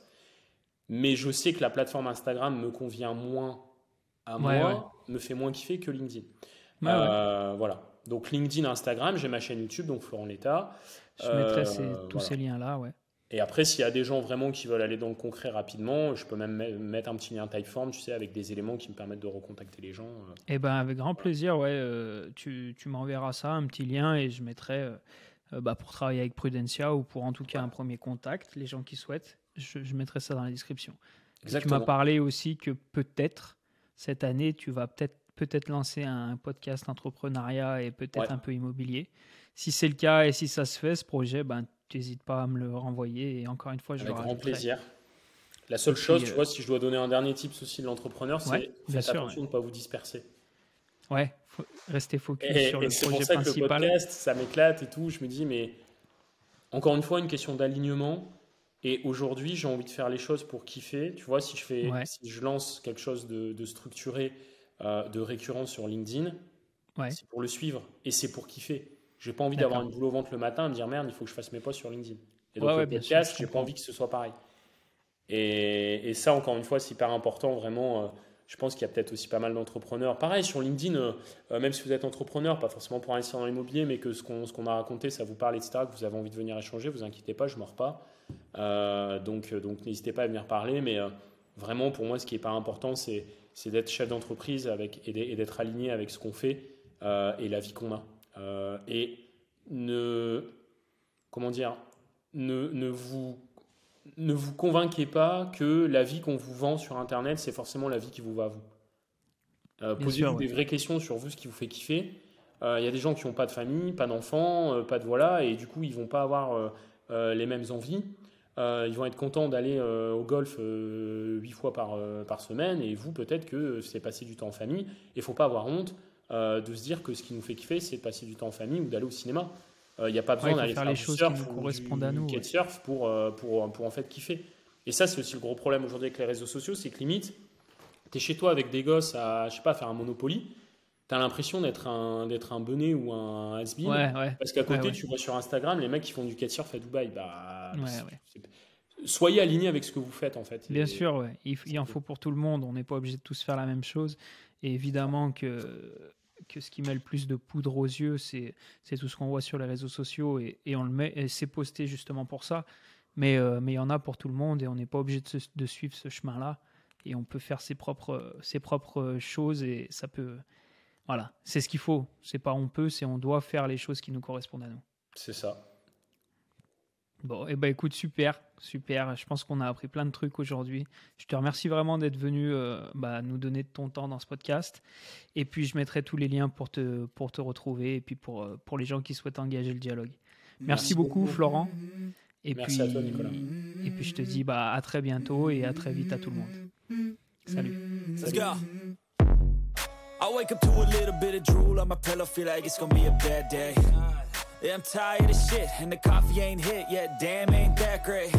Mais je sais que la plateforme Instagram me convient moins à Ouais, moi, me fait moins kiffer que LinkedIn. Ouais. Euh, Voilà. Donc LinkedIn, Instagram, j'ai ma chaîne YouTube, donc Florent Létat. Je mettrai euh, ces- tous voilà. ces liens-là, ouais. Et après, s'il y a des gens vraiment qui veulent aller dans le concret rapidement, je peux même me- mettre un petit lien Typeform, tu sais, avec des éléments qui me permettent de recontacter les gens. euh. Eh ben, avec grand plaisir, ouais. euh, tu tu m'enverras ça, un petit lien, et je mettrai euh, bah, pour travailler avec Prudencia ou pour en tout cas un premier contact, les gens qui souhaitent, je, je mettrai ça dans la description. Tu m'as Exactement. parlé aussi que peut-être cette année, tu vas peut-être peut-être lancer un podcast entrepreneuriat et peut-être Ouais. un peu immobilier. Si c'est le cas et si ça se fait, ce projet, ben, n'hésite pas à me le renvoyer. Et encore une fois, je Avec le grand plaisir. La seule chose, puis, tu euh, vois, si je dois donner un dernier tips aussi de l'entrepreneur, c'est Ouais, faites sûr, attention de ne pas vous disperser. Ouais, faut rester focus Et, sur et le c'est pour projet ça que le principal. podcast, ça m'éclate et tout. Je me dis, mais encore une fois, une question d'alignement. Et aujourd'hui, j'ai envie de faire les choses pour kiffer. Tu vois, si je, fais, Ouais. si je lance quelque chose de, de structuré, euh, de récurrent sur LinkedIn, Ouais. c'est pour le suivre et c'est pour kiffer. J'ai pas envie d'avoir une boule au ventre le matin, à me dire merde, il faut que je fasse mes posts sur LinkedIn. Et donc Ouais, le podcast, j'ai pas envie que ce soit pareil. Et, et ça, encore une fois, c'est hyper important. Vraiment, euh, je pense qu'il y a peut-être aussi pas mal d'entrepreneurs. Pareil, sur LinkedIn, euh, euh, même si vous êtes entrepreneur, pas forcément pour investir dans l'immobilier, mais que ce qu'on qu'on a raconté, ça vous parle, etc., que vous avez envie de venir échanger, vous inquiétez pas, je mords pas. Euh, donc euh, donc n'hésitez pas à venir parler. Mais euh, vraiment, pour moi, ce qui est pas important, c'est d'être chef d'entreprise avec, et d'être- aligné avec ce qu'on fait et la vie qu'on a. Et ne, comment dire, ne, ne, vous, ne vous convainquez pas que la vie qu'on vous vend sur Internet, c'est forcément la vie qui vous va à vous. Euh, Posez-vous des vraies questions sur vous, ce qui vous fait kiffer. Il y a des gens qui n'ont pas de famille, pas d'enfants, pas de voilà, et du coup, ils vont pas avoir les mêmes envies. ils vont être contents d'aller au golf huit fois par, par semaine, et vous, peut-être que c'est passer du temps en famille. Il faut pas avoir honte de se dire que ce qui nous fait kiffer, c'est de passer du temps en famille ou d'aller au cinéma. Il n'y a pas besoin d'aller faire, les choses qui nous correspondent à nous. surf pour, pour, pour en fait kiffer. Et ça, c'est aussi le gros problème aujourd'hui avec les réseaux sociaux, c'est que limite, tu es chez toi avec des gosses à, je sais pas, faire un Monopoly, tu as l'impression d'être un, d'être un benet ou un has Parce qu'à côté, tu vois sur Instagram les mecs qui font du kitesurf à Dubaï. Bah, soyez alignés avec ce que vous faites en fait. Bien sûr, il, il en faut pour tout le monde. On n'est pas obligé de tous faire la même chose. Et évidemment que, que ce qui met le plus de poudre aux yeux, c'est, c'est tout ce qu'on voit sur les réseaux sociaux et, et on le met, et c'est posté justement pour ça. Mais euh, mais il y en a pour tout le monde et on n'est pas obligé de, de, suivre ce chemin-là. Et on peut faire ses propres, ses propres choses et ça peut. Voilà, c'est ce qu'il faut. C'est pas on peut, c'est on doit faire les choses qui nous correspondent à nous. C'est ça. Bon, et eh ben écoute, super, super. Je pense qu'on a appris plein de trucs aujourd'hui. Je te remercie vraiment d'être venu euh, bah, nous donner de ton temps dans ce podcast. Et puis, je mettrai tous les liens pour te, pour te retrouver et puis pour, euh, pour les gens qui souhaitent engager le dialogue. Merci, beaucoup, Florent. Et Merci puis, à toi, Nicolas. Et puis je te dis bah, à très bientôt et à très vite à tout le monde. Salut. Go. I wake up to a little bit of drool on my pillow, feel like it's gonna be a bad day. Yeah, I'm tired of shit, and the coffee ain't hit yet, damn, ain't that great.